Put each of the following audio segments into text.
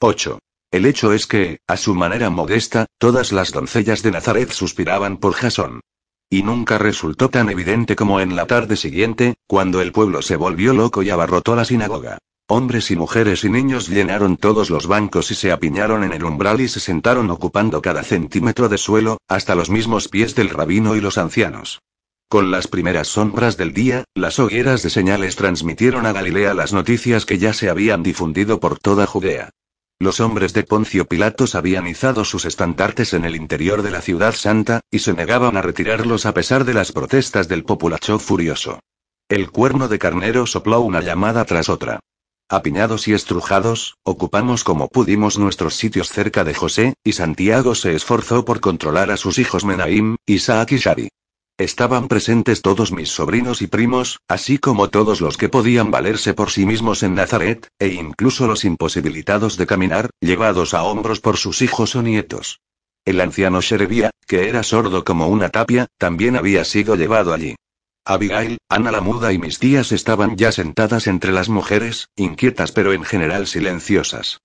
8. El hecho es que, a su manera modesta, todas las doncellas de Nazaret suspiraban por Jasón. Y nunca resultó tan evidente como en la tarde siguiente, cuando el pueblo se volvió loco y abarrotó la sinagoga. Hombres y mujeres y niños llenaron todos los bancos y se apiñaron en el umbral y se sentaron ocupando cada centímetro de suelo, hasta los mismos pies del rabino y los ancianos. Con las primeras sombras del día, las hogueras de señales transmitieron a Galilea las noticias que ya se habían difundido por toda Judea. Los hombres de Poncio Pilatos habían izado sus estandartes en el interior de la ciudad santa, y se negaban a retirarlos a pesar de las protestas del populacho furioso. El cuerno de carnero sopló una llamada tras otra. Apiñados y estrujados, ocupamos como pudimos nuestros sitios cerca de José, y Santiago se esforzó por controlar a sus hijos Menaim, Isaac y Shari. Estaban presentes todos mis sobrinos y primos, así como todos los que podían valerse por sí mismos en Nazaret, e incluso los imposibilitados de caminar, llevados a hombros por sus hijos o nietos. El anciano Sherebía, que era sordo como una tapia, también había sido llevado allí. Abigail, Ana la muda y mis tías estaban ya sentadas entre las mujeres, inquietas pero en general silenciosas.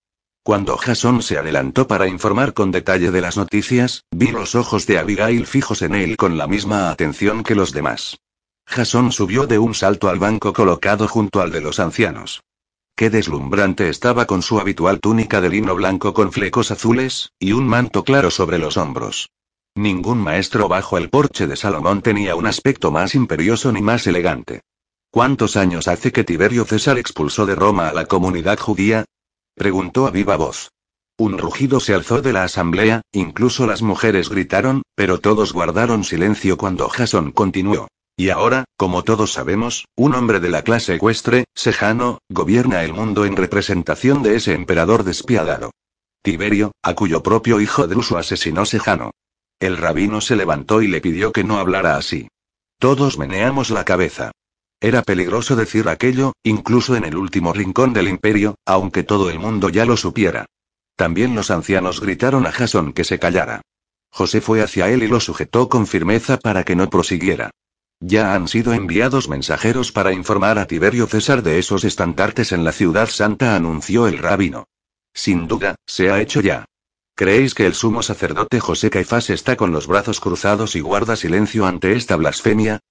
Cuando Jason se adelantó para informar con detalle de las noticias, vi los ojos de Abigail fijos en él con la misma atención que los demás. Jason subió de un salto al banco colocado junto al de los ancianos. Qué deslumbrante estaba con su habitual túnica de lino blanco con flecos azules, y un manto claro sobre los hombros. Ningún maestro bajo el porche de Salomón tenía un aspecto más imperioso ni más elegante. ¿Cuántos años hace que Tiberio César expulsó de Roma a la comunidad judía? Preguntó a viva voz. Un rugido se alzó de la asamblea, incluso las mujeres gritaron, pero todos guardaron silencio cuando Jason continuó. Y ahora, como todos sabemos, un hombre de la clase ecuestre, Sejano, gobierna el mundo en representación de ese emperador despiadado. Tiberio, a cuyo propio hijo Druso asesinó Sejano. El rabino se levantó y le pidió que no hablara así. Todos meneamos la cabeza. Era peligroso decir aquello, incluso en el último rincón del imperio, aunque todo el mundo ya lo supiera. También los ancianos gritaron a Jason que se callara. José fue hacia él y lo sujetó con firmeza para que no prosiguiera. Ya han sido enviados mensajeros para informar a Tiberio César de esos estandartes en la ciudad santa, anunció el rabino. Sin duda, se ha hecho ya. ¿Creéis que el sumo sacerdote José Caifás está con los brazos cruzados y guarda silencio ante esta blasfemia?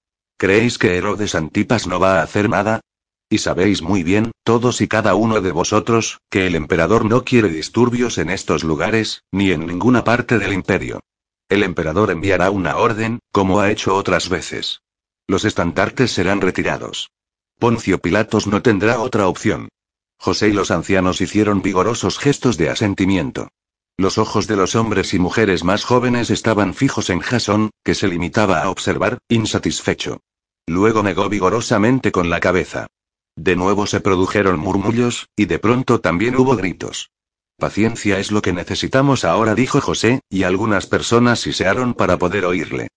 ¿Creéis que Herodes Antipas no va a hacer nada? Y sabéis muy bien, todos y cada uno de vosotros, que el emperador no quiere disturbios en estos lugares, ni en ninguna parte del imperio. El emperador enviará una orden, como ha hecho otras veces. Los estandartes serán retirados. Poncio Pilatos no tendrá otra opción. José y los ancianos hicieron vigorosos gestos de asentimiento. Los ojos de los hombres y mujeres más jóvenes estaban fijos en Jason, que se limitaba a observar, insatisfecho. Luego negó vigorosamente con la cabeza. De nuevo se produjeron murmullos, y de pronto también hubo gritos. Paciencia es lo que necesitamos ahora, dijo José, y algunas personas sisearon para poder oírle.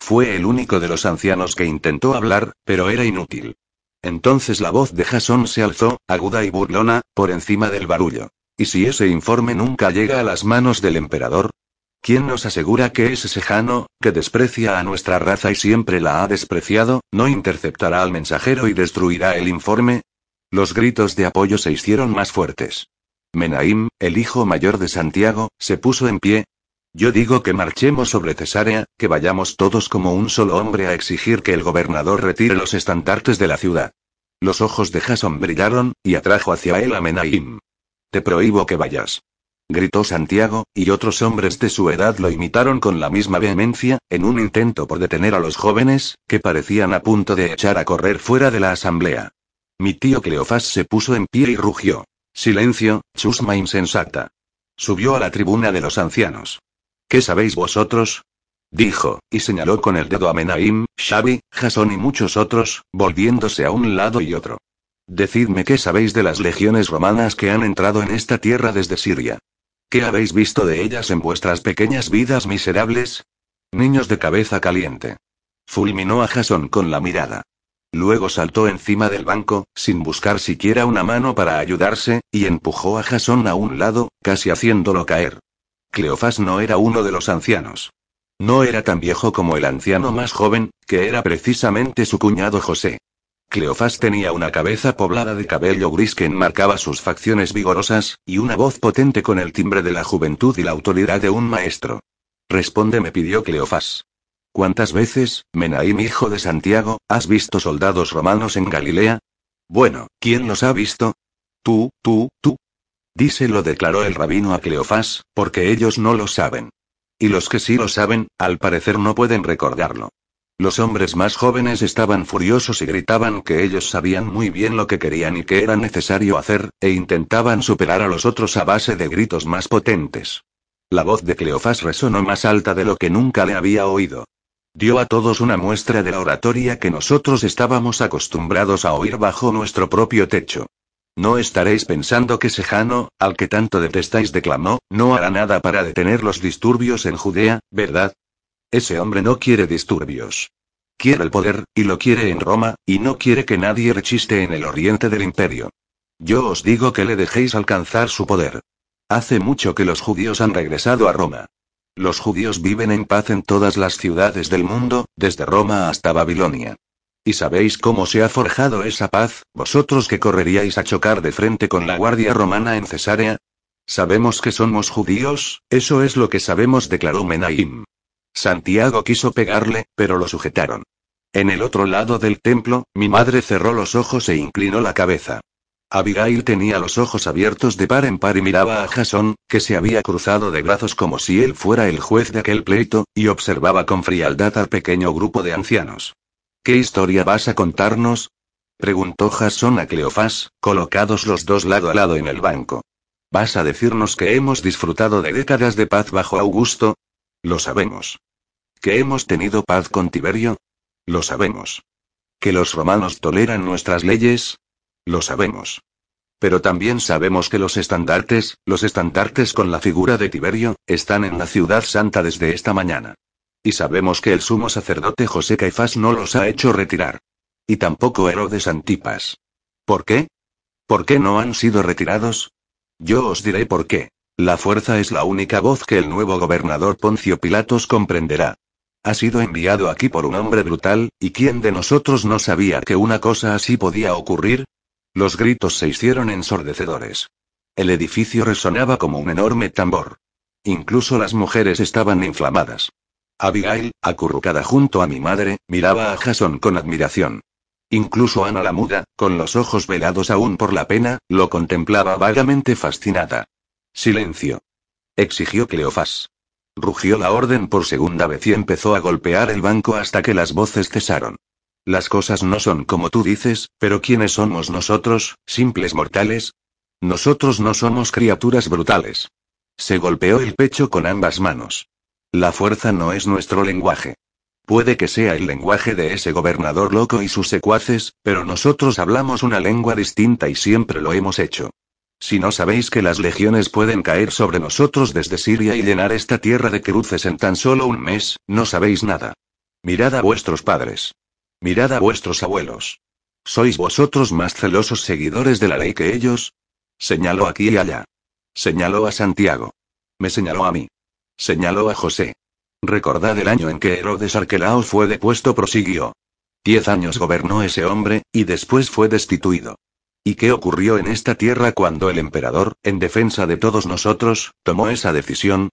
Fue el único de los ancianos que intentó hablar, pero era inútil. Entonces la voz de Jason se alzó, aguda y burlona, por encima del barullo. ¿Y si ese informe nunca llega a las manos del emperador? ¿Quién nos asegura que ese sejano, que desprecia a nuestra raza y siempre la ha despreciado, no interceptará al mensajero y destruirá el informe? Los gritos de apoyo se hicieron más fuertes. Menaim, el hijo mayor de Santiago, se puso en pie. Yo digo que marchemos sobre Cesarea, que vayamos todos como un solo hombre a exigir que el gobernador retire los estandartes de la ciudad. Los ojos de Jason brillaron, y atrajo hacia él a Menaim. Te prohíbo que vayas. Gritó Santiago, y otros hombres de su edad lo imitaron con la misma vehemencia, en un intento por detener a los jóvenes, que parecían a punto de echar a correr fuera de la asamblea. Mi tío Cleofás se puso en pie y rugió. Silencio, chusma insensata. Subió a la tribuna de los ancianos. ¿Qué sabéis vosotros? Dijo, y señaló con el dedo a Menaim, Xavi, Jason y muchos otros, volviéndose a un lado y otro. Decidme qué sabéis de las legiones romanas que han entrado en esta tierra desde Siria. ¿Qué habéis visto de ellas en vuestras pequeñas vidas miserables? Niños de cabeza caliente. Fulminó a Jason con la mirada. Luego saltó encima del banco, sin buscar siquiera una mano para ayudarse, y empujó a Jason a un lado, casi haciéndolo caer. Cleofás no era uno de los ancianos. No era tan viejo como el anciano más joven, que era precisamente su cuñado José. Cleofás tenía una cabeza poblada de cabello gris que enmarcaba sus facciones vigorosas, y una voz potente con el timbre de la juventud y la autoridad de un maestro. Responde, me pidió Cleofás. ¿Cuántas veces, Menaim hijo de Santiago, has visto soldados romanos en Galilea? Bueno, ¿quién los ha visto? Tú, tú, tú. Díselo declaró el rabino a Cleofás, porque ellos no lo saben. Y los que sí lo saben, al parecer no pueden recordarlo. Los hombres más jóvenes estaban furiosos y gritaban que ellos sabían muy bien lo que querían y que era necesario hacer, e intentaban superar a los otros a base de gritos más potentes. La voz de Cleofás resonó más alta de lo que nunca le había oído. Dio a todos una muestra de la oratoria que nosotros estábamos acostumbrados a oír bajo nuestro propio techo. No estaréis pensando que Sejano, al que tanto detestáis, declamó, no hará nada para detener los disturbios en Judea, ¿verdad? Ese hombre no quiere disturbios. Quiere el poder, y lo quiere en Roma, y no quiere que nadie rechiste en el oriente del imperio. Yo os digo que le dejéis alcanzar su poder. Hace mucho que los judíos han regresado a Roma. Los judíos viven en paz en todas las ciudades del mundo, desde Roma hasta Babilonia. ¿Y sabéis cómo se ha forjado esa paz, vosotros que correríais a chocar de frente con la guardia romana en Cesarea? Sabemos que somos judíos, eso es lo que sabemos, declaró Menaim. Santiago quiso pegarle, pero lo sujetaron. En el otro lado del templo, mi madre cerró los ojos e inclinó la cabeza. Abigail tenía los ojos abiertos de par en par y miraba a Jason, que se había cruzado de brazos como si él fuera el juez de aquel pleito, y observaba con frialdad al pequeño grupo de ancianos. ¿Qué historia vas a contarnos? preguntó Jason a Cleofás, colocados los dos lado a lado en el banco. ¿Vas a decirnos que hemos disfrutado de décadas de paz bajo Augusto? Lo sabemos. ¿Que hemos tenido paz con Tiberio? Lo sabemos. ¿Que los romanos toleran nuestras leyes? Lo sabemos. Pero también sabemos que los estandartes, los estandartes con la figura de Tiberio, están en la ciudad santa desde esta mañana. Y sabemos que el sumo sacerdote José Caifás no los ha hecho retirar. Y tampoco Herodes Antipas. ¿Por qué? ¿Por qué no han sido retirados? Yo os diré por qué. La fuerza es la única voz que el nuevo gobernador Poncio Pilatos comprenderá. Ha sido enviado aquí por un hombre brutal, ¿y quién de nosotros no sabía que una cosa así podía ocurrir? Los gritos se hicieron ensordecedores. El edificio resonaba como un enorme tambor. Incluso las mujeres estaban inflamadas. Abigail, acurrucada junto a mi madre, miraba a Jason con admiración. Incluso Ana la muda, con los ojos velados aún por la pena, lo contemplaba vagamente fascinada. Silencio. Exigió Cleofás. Rugió la orden por segunda vez y empezó a golpear el banco hasta que las voces cesaron. Las cosas no son como tú dices, pero ¿quiénes somos nosotros, simples mortales? Nosotros no somos criaturas brutales. Se golpeó el pecho con ambas manos. La fuerza no es nuestro lenguaje. Puede que sea el lenguaje de ese gobernador loco y sus secuaces, pero nosotros hablamos una lengua distinta y siempre lo hemos hecho. Si no sabéis que las legiones pueden caer sobre nosotros desde Siria y llenar esta tierra de cruces en tan solo un mes, no sabéis nada. Mirad a vuestros padres. Mirad a vuestros abuelos. ¿Sois vosotros más celosos seguidores de la ley que ellos? Señaló aquí y allá. Señaló a Santiago. Me señaló a mí. Señaló a José. Recordad el año en que Herodes Arquelao fue depuesto, prosiguió. Diez años gobernó ese hombre, y después fue destituido. ¿Y qué ocurrió en esta tierra cuando el emperador, en defensa de todos nosotros, tomó esa decisión?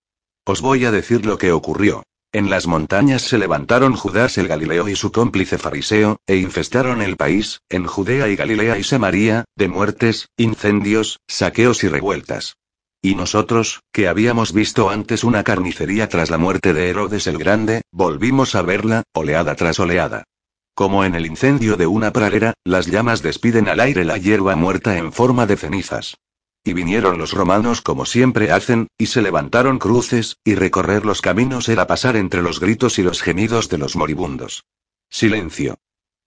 Os voy a decir lo que ocurrió. En las montañas se levantaron Judas el Galileo y su cómplice fariseo, e infestaron el país, en Judea y Galilea y Samaria, de muertes, incendios, saqueos y revueltas. Y nosotros, que habíamos visto antes una carnicería tras la muerte de Herodes el Grande, volvimos a verla, oleada tras oleada. Como en el incendio de una pradera, las llamas despiden al aire la hierba muerta en forma de cenizas. Y vinieron los romanos como siempre hacen, y se levantaron cruces, y recorrer los caminos era pasar entre los gritos y los gemidos de los moribundos. Silencio.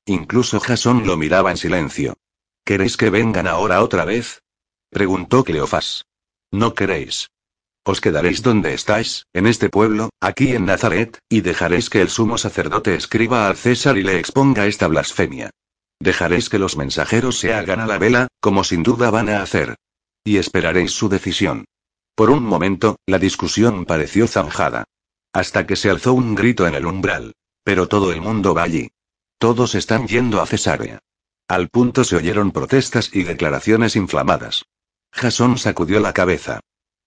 Incluso Jasón lo miraba en silencio. ¿Queréis que vengan ahora otra vez? preguntó Cleofás. No queréis. Os quedaréis donde estáis, en este pueblo, aquí en Nazaret, y dejaréis que el sumo sacerdote escriba al César y le exponga esta blasfemia. Dejaréis que los mensajeros se hagan a la vela, como sin duda van a hacer. Y esperaréis su decisión. Por un momento, la discusión pareció zanjada. Hasta que se alzó un grito en el umbral. Pero todo el mundo va allí. Todos están yendo a Cesarea. Al punto se oyeron protestas y declaraciones inflamadas. Jasón sacudió la cabeza.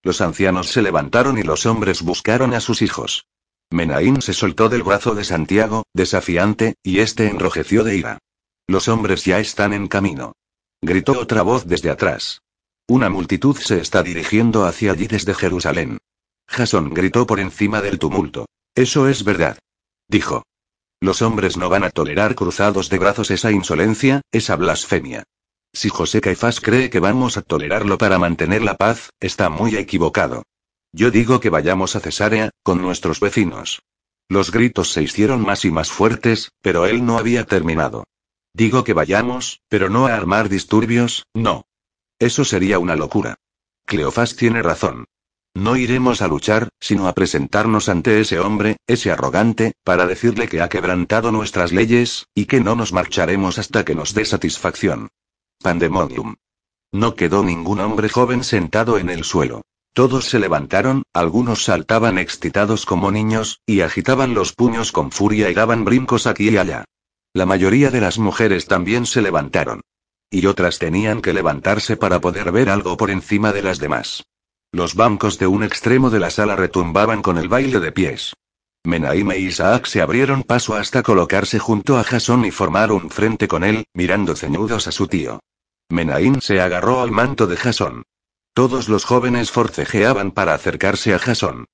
Los ancianos se levantaron y los hombres buscaron a sus hijos. Menaín se soltó del brazo de Santiago, desafiante, y este enrojeció de ira. Los hombres ya están en camino. Gritó otra voz desde atrás. Una multitud se está dirigiendo hacia allí desde Jerusalén. Jasón gritó por encima del tumulto. Eso es verdad. Dijo. Los hombres no van a tolerar cruzados de brazos esa insolencia, esa blasfemia. Si José Caifás cree que vamos a tolerarlo para mantener la paz, está muy equivocado. Yo digo que vayamos a Cesarea, con nuestros vecinos. Los gritos se hicieron más y más fuertes, pero él no había terminado. Digo que vayamos, pero no a armar disturbios, no. Eso sería una locura. Cleofás tiene razón. No iremos a luchar, sino a presentarnos ante ese hombre, ese arrogante, para decirle que ha quebrantado nuestras leyes, y que no nos marcharemos hasta que nos dé satisfacción. Pandemonium. No quedó ningún hombre joven sentado en el suelo. Todos se levantaron, algunos saltaban excitados como niños, y agitaban los puños con furia y daban brincos aquí y allá. La mayoría de las mujeres también se levantaron. Y otras tenían que levantarse para poder ver algo por encima de las demás. Los bancos de un extremo de la sala retumbaban con el baile de pies. Menaim e Isaac se abrieron paso hasta colocarse junto a Jasón y formar un frente con él, mirando ceñudos a su tío. Menaim se agarró al manto de Jasón. Todos los jóvenes forcejeaban para acercarse a Jasón.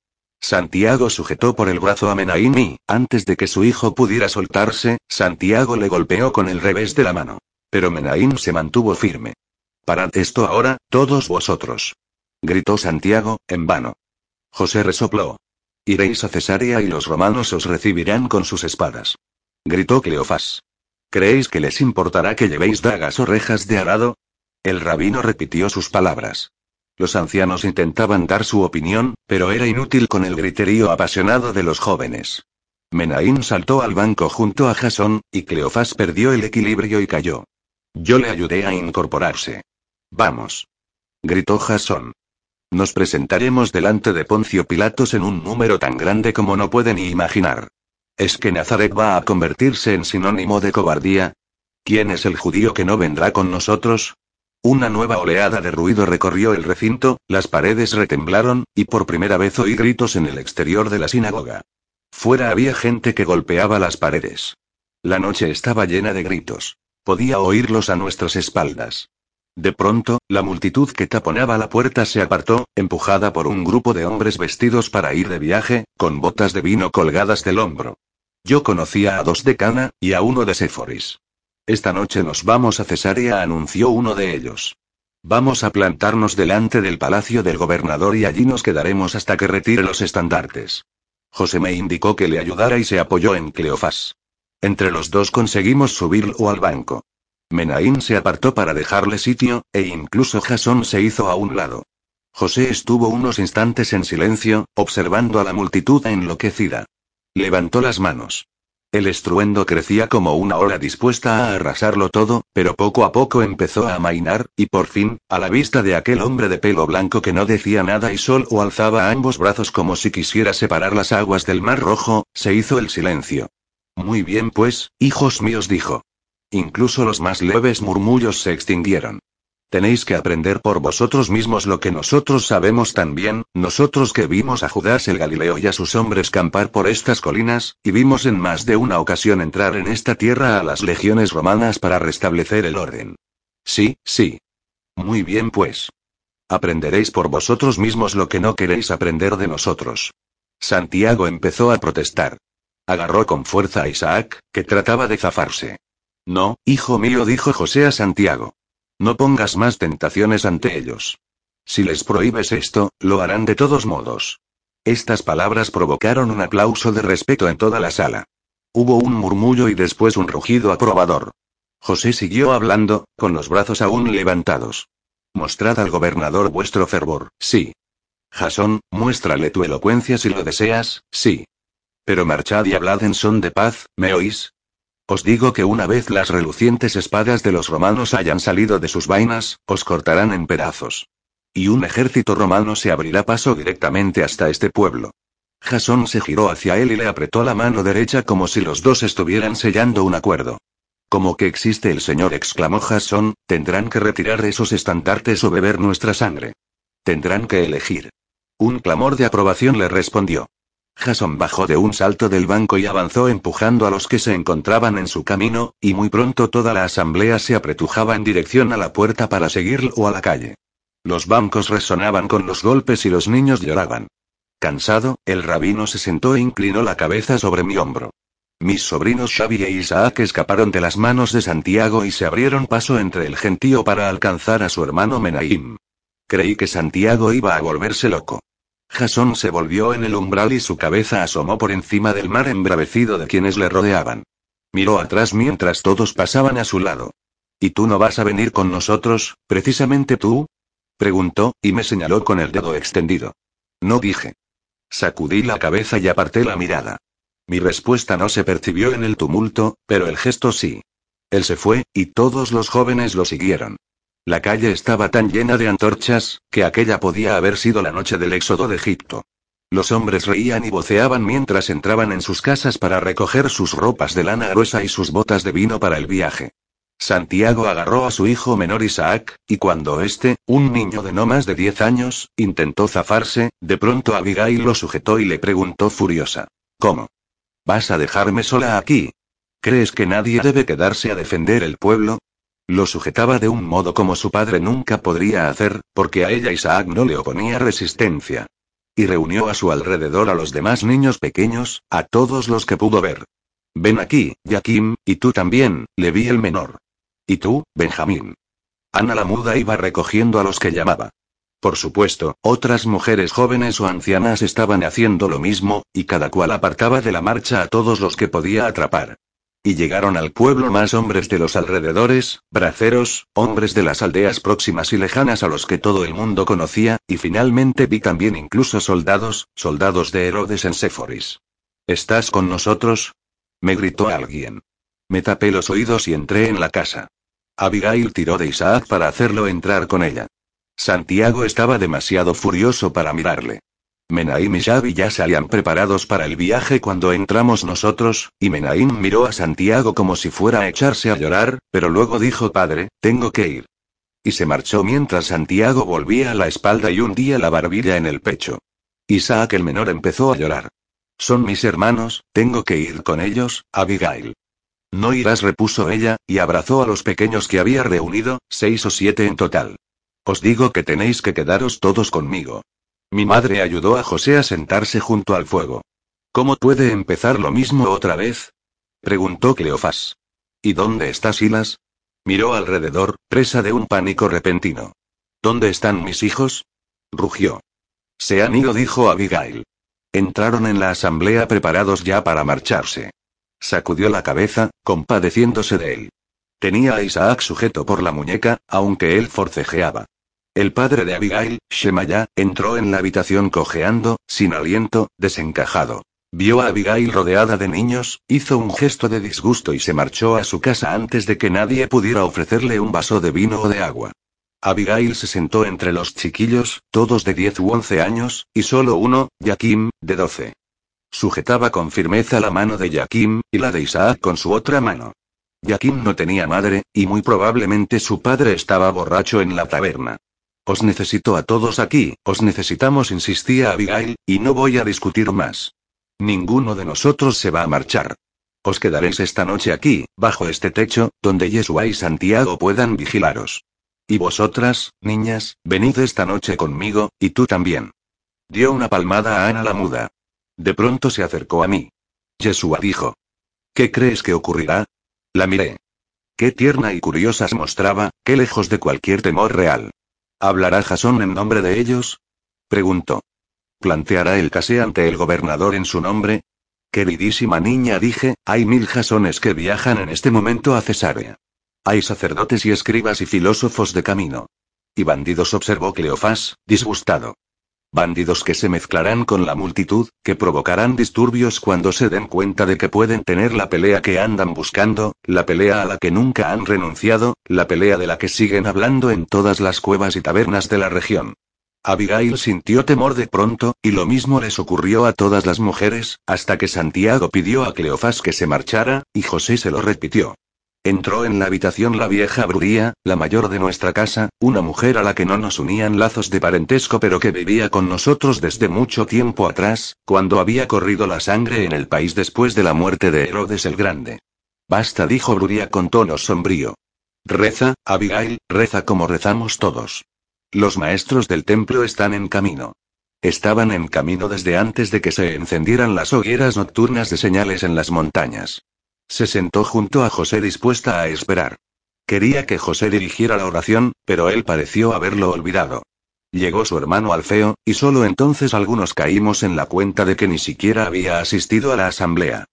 Santiago sujetó por el brazo a Menaim y, antes de que su hijo pudiera soltarse, Santiago le golpeó con el revés de la mano. Pero Menaim se mantuvo firme. Parad esto ahora, todos vosotros gritó Santiago, en vano. José resopló. Iréis a Cesarea y los romanos os recibirán con sus espadas. Gritó Cleofás. ¿Creéis que les importará que llevéis dagas o rejas de arado? El rabino repitió sus palabras. Los ancianos intentaban dar su opinión, pero era inútil con el griterío apasionado de los jóvenes. Menaín saltó al banco junto a Jasón, y Cleofás perdió el equilibrio y cayó. Yo le ayudé a incorporarse. Vamos. Gritó Jasón. Nos presentaremos delante de Poncio Pilatos en un número tan grande como no pueden ni imaginar. ¿Es que Nazaret va a convertirse en sinónimo de cobardía? ¿Quién es el judío que no vendrá con nosotros? Una nueva oleada de ruido recorrió el recinto, las paredes retemblaron, y por primera vez oí gritos en el exterior de la sinagoga. Fuera había gente que golpeaba las paredes. La noche estaba llena de gritos. Podía oírlos a nuestras espaldas. De pronto, la multitud que taponaba la puerta se apartó, empujada por un grupo de hombres vestidos para ir de viaje, con botas de vino colgadas del hombro. Yo conocía a dos de Cana, y a uno de Séforis. Esta noche nos vamos a Cesarea, anunció uno de ellos. Vamos a plantarnos delante del palacio del gobernador y allí nos quedaremos hasta que retire los estandartes. José me indicó que le ayudara y se apoyó en Cleofás. Entre los dos conseguimos subirlo al banco. Menaín se apartó para dejarle sitio, e incluso Jasón se hizo a un lado. José estuvo unos instantes en silencio, observando a la multitud enloquecida. Levantó las manos. El estruendo crecía como una ola dispuesta a arrasarlo todo, pero poco a poco empezó a amainar, y por fin, a la vista de aquel hombre de pelo blanco que no decía nada y solo alzaba ambos brazos como si quisiera separar las aguas del mar rojo, se hizo el silencio. Muy bien pues, hijos míos dijo. Incluso los más leves murmullos se extinguieron. Tenéis que aprender por vosotros mismos lo que nosotros sabemos también, nosotros que vimos a Judas el Galileo y a sus hombres campar por estas colinas, y vimos en más de una ocasión entrar en esta tierra a las legiones romanas para restablecer el orden. Sí, sí. Muy bien pues. Aprenderéis por vosotros mismos lo que no queréis aprender de nosotros. Santiago empezó a protestar. Agarró con fuerza a Isaac, que trataba de zafarse. No, hijo mío, dijo José a Santiago. No pongas más tentaciones ante ellos. Si les prohíbes esto, lo harán de todos modos. Estas palabras provocaron un aplauso de respeto en toda la sala. Hubo un murmullo y después un rugido aprobador. José siguió hablando, con los brazos aún levantados. Mostrad al gobernador vuestro fervor, sí. Jasón, muéstrale tu elocuencia si lo deseas, sí. Pero marchad y hablad en son de paz, ¿me oís? Os digo que una vez las relucientes espadas de los romanos hayan salido de sus vainas, os cortarán en pedazos. Y un ejército romano se abrirá paso directamente hasta este pueblo. Jasón se giró hacia él y le apretó la mano derecha como si los dos estuvieran sellando un acuerdo. Como que existe el señor, exclamó Jason, tendrán que retirar esos estandartes o beber nuestra sangre. Tendrán que elegir. Un clamor de aprobación le respondió. Jason bajó de un salto del banco y avanzó empujando a los que se encontraban en su camino, y muy pronto toda la asamblea se apretujaba en dirección a la puerta para seguirlo o a la calle. Los bancos resonaban con los golpes y los niños lloraban. Cansado, el rabino se sentó e inclinó la cabeza sobre mi hombro. Mis sobrinos Xavi e Isaac escaparon de las manos de Santiago y se abrieron paso entre el gentío para alcanzar a su hermano Menaim. Creí que Santiago iba a volverse loco. Jasón se volvió en el umbral y su cabeza asomó por encima del mar embravecido de quienes le rodeaban. Miró atrás mientras todos pasaban a su lado. ¿Y tú no vas a venir con nosotros, precisamente tú? preguntó, y me señaló con el dedo extendido. No dije. Sacudí la cabeza y aparté la mirada. Mi respuesta no se percibió en el tumulto, pero el gesto sí. Él se fue, y todos los jóvenes lo siguieron. La calle estaba tan llena de antorchas, que aquella podía haber sido la noche del éxodo de Egipto. Los hombres reían y voceaban mientras entraban en sus casas para recoger sus ropas de lana gruesa y sus botas de vino para el viaje. Santiago agarró a su hijo menor Isaac, y cuando éste, un niño de no más de diez años, intentó zafarse, de pronto Abigail lo sujetó y le preguntó furiosa. ¿Cómo? ¿Vas a dejarme sola aquí? ¿Crees que nadie debe quedarse a defender el pueblo? Lo sujetaba de un modo como su padre nunca podría hacer, porque a ella Isaac no le oponía resistencia. Y reunió a su alrededor a los demás niños pequeños, a todos los que pudo ver. Ven aquí, Jaquim, y tú también, le vi el menor. Y tú, Benjamín. Ana la muda iba recogiendo a los que llamaba. Por supuesto, otras mujeres jóvenes o ancianas estaban haciendo lo mismo, y cada cual apartaba de la marcha a todos los que podía atrapar. Y llegaron al pueblo más hombres de los alrededores, braceros, hombres de las aldeas próximas y lejanas a los que todo el mundo conocía, y finalmente vi también incluso soldados, soldados de Herodes en Séforis. ¿Estás con nosotros? me gritó alguien. Me tapé los oídos y entré en la casa. Abigail tiró de Isaac para hacerlo entrar con ella. Santiago estaba demasiado furioso para mirarle. Menaim y Xavi ya salían preparados para el viaje cuando entramos nosotros, y Menaim miró a Santiago como si fuera a echarse a llorar, pero luego dijo padre, tengo que ir. Y se marchó mientras Santiago volvía la espalda y hundía la barbilla en el pecho. Isaac el menor empezó a llorar. Son mis hermanos, tengo que ir con ellos, Abigail. No irás, repuso ella, y abrazó a los pequeños que había reunido, seis o siete en total. Os digo que tenéis que quedaros todos conmigo. Mi madre ayudó a José a sentarse junto al fuego. ¿Cómo puede empezar lo mismo otra vez? preguntó Cleofás. ¿Y dónde está Silas? Miró alrededor, presa de un pánico repentino. ¿Dónde están mis hijos? rugió. Se han ido, dijo Abigail. Entraron en la asamblea preparados ya para marcharse. Sacudió la cabeza, compadeciéndose de él. Tenía a Isaac sujeto por la muñeca, aunque él forcejeaba. El padre de Abigail, Shemaya, entró en la habitación cojeando, sin aliento, desencajado. Vio a Abigail rodeada de niños, hizo un gesto de disgusto y se marchó a su casa antes de que nadie pudiera ofrecerle un vaso de vino o de agua. Abigail se sentó entre los chiquillos, todos de 10 u 11 años, y solo uno, Jaquim, de 12. Sujetaba con firmeza la mano de Jaquim, y la de Isaac con su otra mano. Jaquim no tenía madre, y muy probablemente su padre estaba borracho en la taberna. Os necesito a todos aquí, os necesitamos, insistía Abigail, y no voy a discutir más. Ninguno de nosotros se va a marchar. Os quedaréis esta noche aquí, bajo este techo, donde Yeshua y Santiago puedan vigilaros. Y vosotras, niñas, venid esta noche conmigo, y tú también. Dio una palmada a Ana la muda. De pronto se acercó a mí. Yeshua dijo. ¿Qué crees que ocurrirá? La miré. Qué tierna y curiosa se mostraba, qué lejos de cualquier temor real. ¿Hablará Jasón en nombre de ellos? Preguntó. ¿Planteará el case ante el gobernador en su nombre? Queridísima niña, dije, hay mil jasones que viajan en este momento a Cesarea. Hay sacerdotes y escribas y filósofos de camino. Y bandidos, observó Cleofás, disgustado. Bandidos que se mezclarán con la multitud, que provocarán disturbios cuando se den cuenta de que pueden tener la pelea que andan buscando, la pelea a la que nunca han renunciado, la pelea de la que siguen hablando en todas las cuevas y tabernas de la región. Abigail sintió temor de pronto, y lo mismo les ocurrió a todas las mujeres, hasta que Santiago pidió a Cleofás que se marchara, y José se lo repitió. Entró en la habitación la vieja Bruría, la mayor de nuestra casa, una mujer a la que no nos unían lazos de parentesco pero que vivía con nosotros desde mucho tiempo atrás, cuando había corrido la sangre en el país después de la muerte de Herodes el Grande. Basta, dijo Bruría con tono sombrío. Reza, Abigail, reza como rezamos todos. Los maestros del templo están en camino. Estaban en camino desde antes de que se encendieran las hogueras nocturnas de señales en las montañas. Se sentó junto a José dispuesta a esperar. Quería que José dirigiera la oración, pero él pareció haberlo olvidado. Llegó su hermano Alfeo, y solo entonces algunos caímos en la cuenta de que ni siquiera había asistido a la asamblea.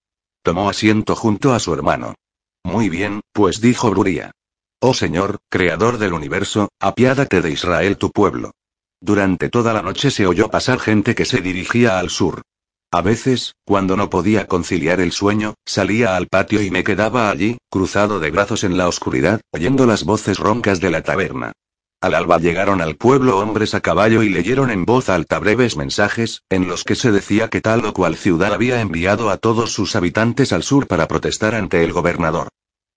Tomó asiento junto a su hermano. Muy bien, pues dijo Bruría. Oh Señor, Creador del universo, apiádate de Israel tu pueblo. Durante toda la noche se oyó pasar gente que se dirigía al sur. A veces, cuando no podía conciliar el sueño, salía al patio y me quedaba allí, cruzado de brazos en la oscuridad, oyendo las voces roncas de la taberna. Al alba llegaron al pueblo hombres a caballo y leyeron en voz alta breves mensajes, en los que se decía que tal o cual ciudad había enviado a todos sus habitantes al sur para protestar ante el gobernador.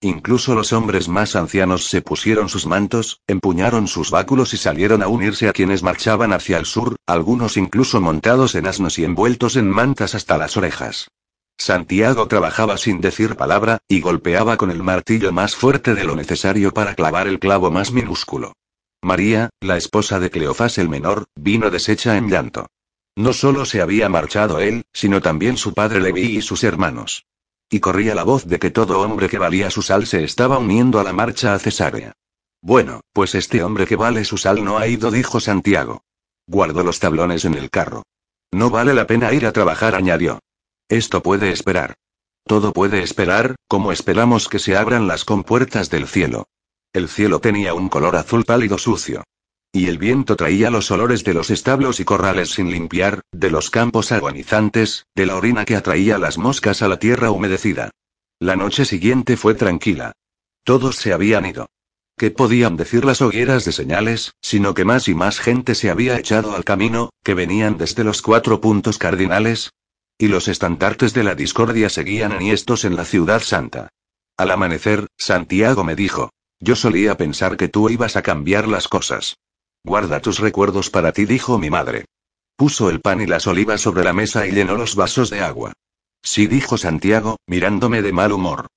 Incluso los hombres más ancianos se pusieron sus mantos, empuñaron sus báculos y salieron a unirse a quienes marchaban hacia el sur, algunos incluso montados en asnos y envueltos en mantas hasta las orejas. Santiago trabajaba sin decir palabra, y golpeaba con el martillo más fuerte de lo necesario para clavar el clavo más minúsculo. María, la esposa de Cleofás el menor, vino deshecha en llanto. No solo se había marchado él, sino también su padre Leví y sus hermanos. Y corría la voz de que todo hombre que valía su sal se estaba uniendo a la marcha a Cesarea. Bueno, pues este hombre que vale su sal no ha ido, dijo Santiago. Guardó los tablones en el carro. No vale la pena ir a trabajar, añadió. Esto puede esperar. Todo puede esperar, como esperamos que se abran las compuertas del cielo. El cielo tenía un color azul pálido sucio. Y el viento traía los olores de los establos y corrales sin limpiar, de los campos agonizantes, de la orina que atraía las moscas a la tierra humedecida. La noche siguiente fue tranquila. Todos se habían ido. ¿Qué podían decir las hogueras de señales, sino que más y más gente se había echado al camino, que venían desde los cuatro puntos cardinales? Y los estandartes de la discordia seguían enhiestos en la ciudad santa. Al amanecer, Santiago me dijo, yo solía pensar que tú ibas a cambiar las cosas. Guarda tus recuerdos para ti, dijo mi madre. Puso el pan y las olivas sobre la mesa y llenó los vasos de agua. Sí, dijo Santiago, mirándome de mal humor.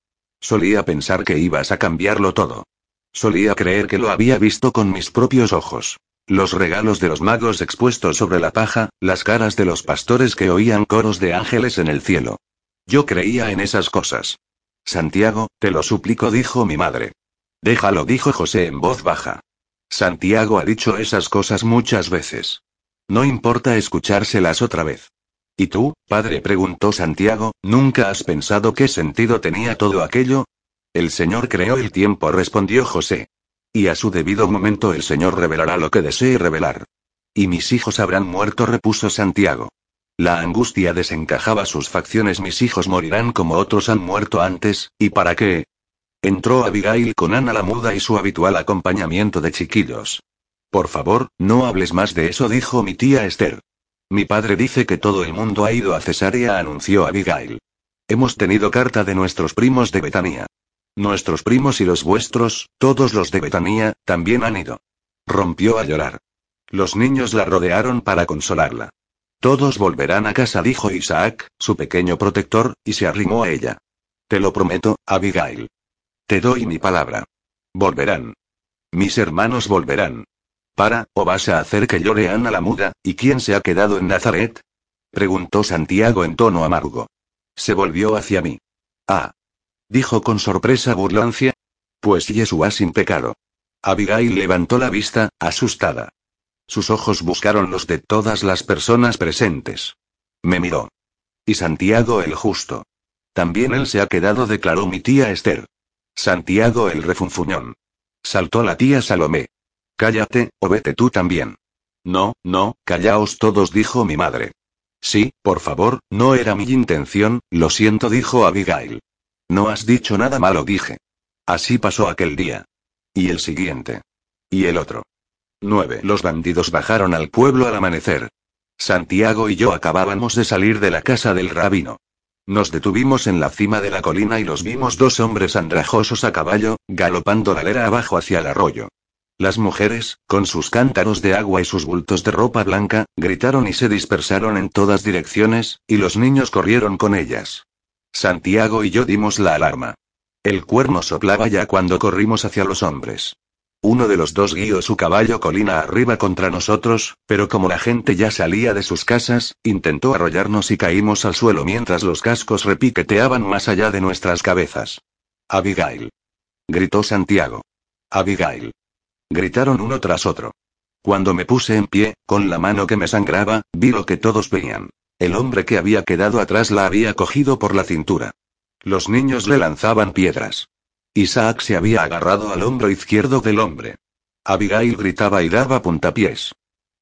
Solía pensar que ibas a cambiarlo todo. Solía creer que lo había visto con mis propios ojos. Los regalos de los magos expuestos sobre la paja, las caras de los pastores que oían coros de ángeles en el cielo. Yo creía en esas cosas. Santiago, te lo suplico, dijo mi madre. Déjalo, dijo José en voz baja. Santiago ha dicho esas cosas muchas veces. No importa escuchárselas otra vez. ¿Y tú, padre? preguntó Santiago, ¿nunca has pensado qué sentido tenía todo aquello? El Señor creó el tiempo, respondió José. Y a su debido momento el Señor revelará lo que desee revelar. Y mis hijos habrán muerto, repuso Santiago. La angustia desencajaba sus facciones, mis hijos morirán como otros han muerto antes, ¿y para qué? Entró Abigail con Ana la muda y su habitual acompañamiento de chiquillos. Por favor, no hables más de eso, dijo mi tía Esther. Mi padre dice que todo el mundo ha ido a Cesarea, anunció Abigail. Hemos tenido carta de nuestros primos de Betania. Nuestros primos y los vuestros, todos los de Betania, también han ido. Rompió a llorar. Los niños la rodearon para consolarla. Todos volverán a casa, dijo Isaac, su pequeño protector, y se arrimó a ella. Te lo prometo, Abigail. Te doy mi palabra. Volverán. Mis hermanos volverán. Para, ¿o vas a hacer que llore Ana la muda, y quién se ha quedado en Nazaret? Preguntó Santiago en tono amargo. Se volvió hacia mí. Ah. Dijo con sorpresa burlancia. Pues Yeshua sin pecado. Abigail levantó la vista, asustada. Sus ojos buscaron los de todas las personas presentes. Me miró. Y Santiago el justo. También él se ha quedado, declaró mi tía Esther. Santiago el refunfuñón. Saltó la tía Salomé. Cállate, o vete tú también. No, no, callaos todos, dijo mi madre. Sí, por favor, no era mi intención, lo siento, dijo Abigail. No has dicho nada malo, dije. Así pasó aquel día. Y el siguiente. Y el otro. 9. Los bandidos bajaron al pueblo al amanecer. Santiago y yo acabábamos de salir de la casa del rabino. Nos detuvimos en la cima de la colina y los vimos dos hombres andrajosos a caballo, galopando la lera abajo hacia el arroyo. Las mujeres, con sus cántaros de agua y sus bultos de ropa blanca, gritaron y se dispersaron en todas direcciones, y los niños corrieron con ellas. Santiago y yo dimos la alarma. El cuerno soplaba ya cuando corrimos hacia los hombres. Uno de los dos guió su caballo colina arriba contra nosotros, pero como la gente ya salía de sus casas, intentó arrollarnos y caímos al suelo mientras los cascos repiqueteaban más allá de nuestras cabezas. Abigail. Gritó Santiago. Abigail. Gritaron uno tras otro. Cuando me puse en pie, con la mano que me sangraba, vi lo que todos veían. El hombre que había quedado atrás la había cogido por la cintura. Los niños le lanzaban piedras. Isaac se había agarrado al hombro izquierdo del hombre. Abigail gritaba y daba puntapiés.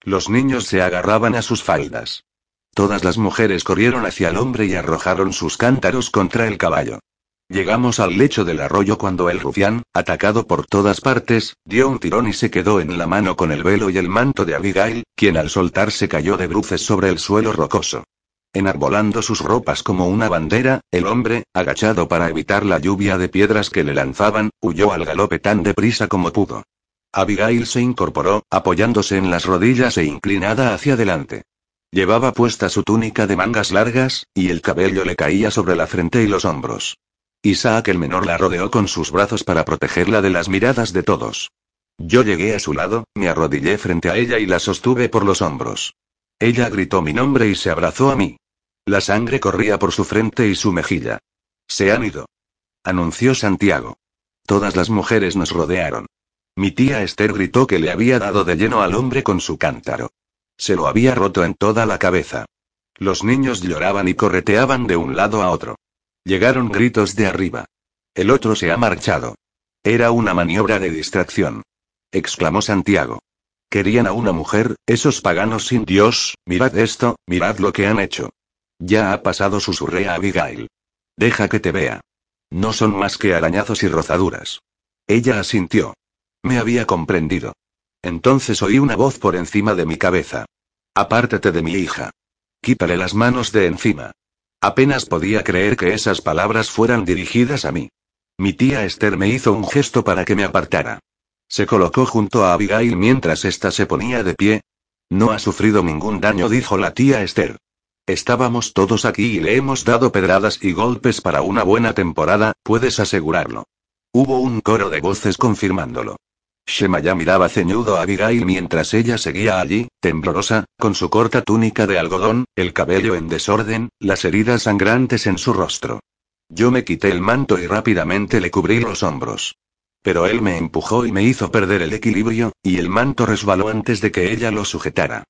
Los niños se agarraban a sus faldas. Todas las mujeres corrieron hacia el hombre y arrojaron sus cántaros contra el caballo. Llegamos al lecho del arroyo cuando el rufián, atacado por todas partes, dio un tirón y se quedó en la mano con el velo y el manto de Abigail, quien al soltarse cayó de bruces sobre el suelo rocoso. Enarbolando sus ropas como una bandera, el hombre, agachado para evitar la lluvia de piedras que le lanzaban, huyó al galope tan deprisa como pudo. Abigail se incorporó, apoyándose en las rodillas e inclinada hacia adelante. Llevaba puesta su túnica de mangas largas, y el cabello le caía sobre la frente y los hombros. Isaac el menor la rodeó con sus brazos para protegerla de las miradas de todos. Yo llegué a su lado, me arrodillé frente a ella y la sostuve por los hombros. Ella gritó mi nombre y se abrazó a mí. La sangre corría por su frente y su mejilla. Se han ido. Anunció Santiago. Todas las mujeres nos rodearon. Mi tía Esther gritó que le había dado de lleno al hombre con su cántaro. Se lo había roto en toda la cabeza. Los niños lloraban y correteaban de un lado a otro. Llegaron gritos de arriba. El otro se ha marchado. Era una maniobra de distracción. Exclamó Santiago. Querían a una mujer, esos paganos sin Dios, mirad esto, mirad lo que han hecho. Ya ha pasado, susurré a Abigail. Deja que te vea. No son más que arañazos y rozaduras. Ella asintió. Me había comprendido. Entonces oí una voz por encima de mi cabeza. Apártate de mi hija. Quítale las manos de encima. Apenas podía creer que esas palabras fueran dirigidas a mí. Mi tía Esther me hizo un gesto para que me apartara. Se colocó junto a Abigail mientras ésta se ponía de pie. No ha sufrido ningún daño, dijo la tía Esther. Estábamos todos aquí y le hemos dado pedradas y golpes para una buena temporada, puedes asegurarlo. Hubo un coro de voces confirmándolo. Shemaya miraba ceñudo a Abigail mientras ella seguía allí, temblorosa, con su corta túnica de algodón, el cabello en desorden, las heridas sangrantes en su rostro. Yo me quité el manto y rápidamente le cubrí los hombros. Pero él me empujó y me hizo perder el equilibrio, y el manto resbaló antes de que ella lo sujetara.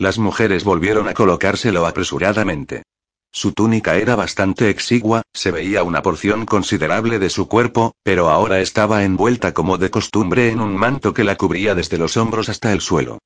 Las mujeres volvieron a colocárselo apresuradamente. Su túnica era bastante exigua, se veía una porción considerable de su cuerpo, pero ahora estaba envuelta como de costumbre en un manto que la cubría desde los hombros hasta el suelo.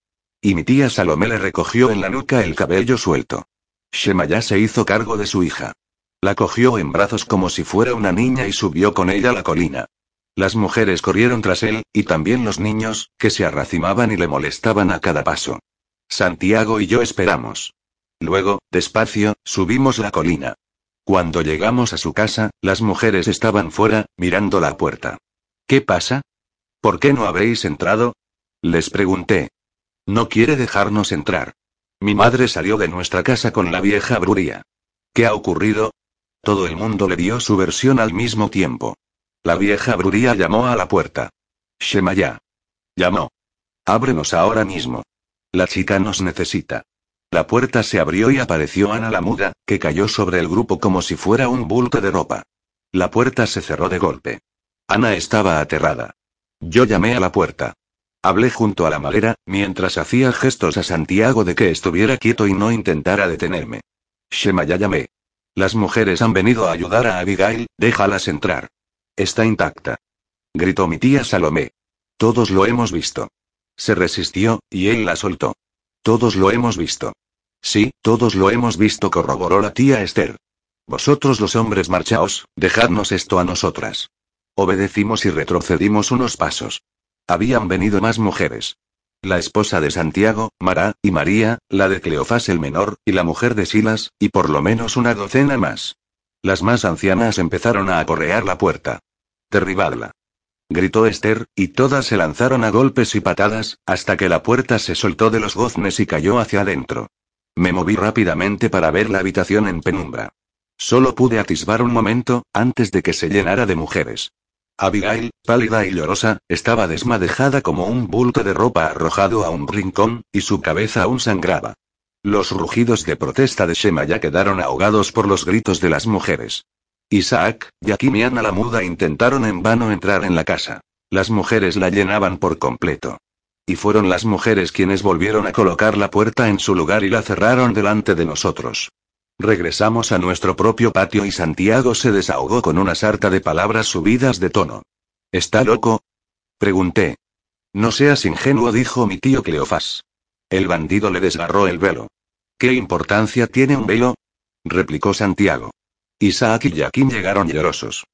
Y mi tía Salomé le recogió en la nuca el cabello suelto. Shemaya se hizo cargo de su hija. La cogió en brazos como si fuera una niña y subió con ella la colina. Las mujeres corrieron tras él, y también los niños, que se arracimaban y le molestaban a cada paso. Santiago y yo esperamos. Luego, despacio, subimos la colina. Cuando llegamos a su casa, las mujeres estaban fuera, mirando la puerta. ¿Qué pasa? ¿Por qué no habéis entrado? Les pregunté. No quiere dejarnos entrar. Mi madre salió de nuestra casa con la vieja bruría. ¿Qué ha ocurrido? Todo el mundo le dio su versión al mismo tiempo. La vieja bruría llamó a la puerta. Shemaya. Llamó. Ábrenos ahora mismo. La chica nos necesita. La puerta se abrió y apareció Ana la muda, que cayó sobre el grupo como si fuera un bulto de ropa. La puerta se cerró de golpe. Ana estaba aterrada. Yo llamé a la puerta. Hablé junto a la madera, mientras hacía gestos a Santiago de que estuviera quieto y no intentara detenerme. Shema ya llamé. Las mujeres han venido a ayudar a Abigail, déjalas entrar. Está intacta. Gritó mi tía Salomé. Todos lo hemos visto. Se resistió, y él la soltó. Todos lo hemos visto. Sí, todos lo hemos visto, corroboró la tía Esther. Vosotros los hombres marchaos, dejadnos esto a nosotras. Obedecimos y retrocedimos unos pasos. Habían venido más mujeres. La esposa de Santiago, Mará, y María, la de Cleofás el menor, y la mujer de Silas, y por lo menos una docena más. Las más ancianas empezaron a aporrear la puerta. Derribadla. Gritó Esther, y todas se lanzaron a golpes y patadas, hasta que la puerta se soltó de los goznes y cayó hacia adentro. Me moví rápidamente para ver la habitación en penumbra. Solo pude atisbar un momento, antes de que se llenara de mujeres. Abigail, pálida y llorosa, estaba desmadejada como un bulto de ropa arrojado a un rincón, y su cabeza aún sangraba. Los rugidos de protesta de Shema ya quedaron ahogados por los gritos de las mujeres. Isaac, Yakim y Ana la muda intentaron en vano entrar en la casa. Las mujeres la llenaban por completo. Y fueron las mujeres quienes volvieron a colocar la puerta en su lugar y la cerraron delante de nosotros. Regresamos a nuestro propio patio y Santiago se desahogó con una sarta de palabras subidas de tono. ¿Está loco? Pregunté. No seas ingenuo, dijo mi tío Cleofás. El bandido le desgarró el velo. ¿Qué importancia tiene un velo? replicó Santiago. Isaac y Jaquín llegaron llorosos.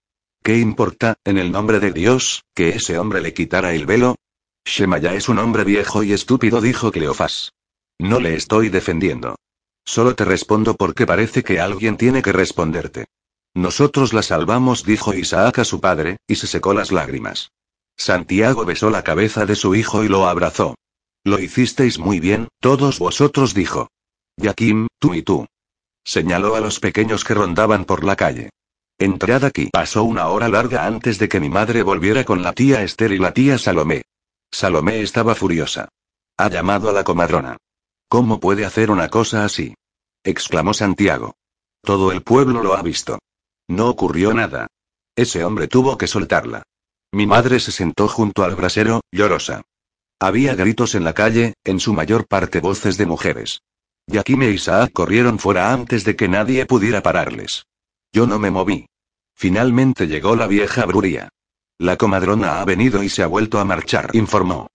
¿Qué importa, en el nombre de Dios, que ese hombre le quitara el velo? Shemaya es un hombre viejo y estúpido, dijo Cleofás. No le estoy defendiendo. Solo te respondo porque parece que alguien tiene que responderte. Nosotros la salvamos, dijo Isaac a su padre, y se secó las lágrimas. Santiago besó la cabeza de su hijo y lo abrazó. Lo hicisteis muy bien, todos vosotros, dijo. Yakim, tú y tú. Señaló a los pequeños que rondaban por la calle. Entrad aquí. Pasó una hora larga antes de que mi madre volviera con la tía Esther y la tía Salomé. Salomé estaba furiosa. Ha llamado a la comadrona. ¿Cómo puede hacer una cosa así? exclamó Santiago. Todo el pueblo lo ha visto. No ocurrió nada. Ese hombre tuvo que soltarla. Mi madre se sentó junto al brasero, llorosa. Había gritos en la calle, en su mayor parte voces de mujeres. Yakim e Isaac corrieron fuera antes de que nadie pudiera pararles. Yo no me moví. Finalmente llegó la vieja bruría. La comadrona ha venido y se ha vuelto a marchar, informó.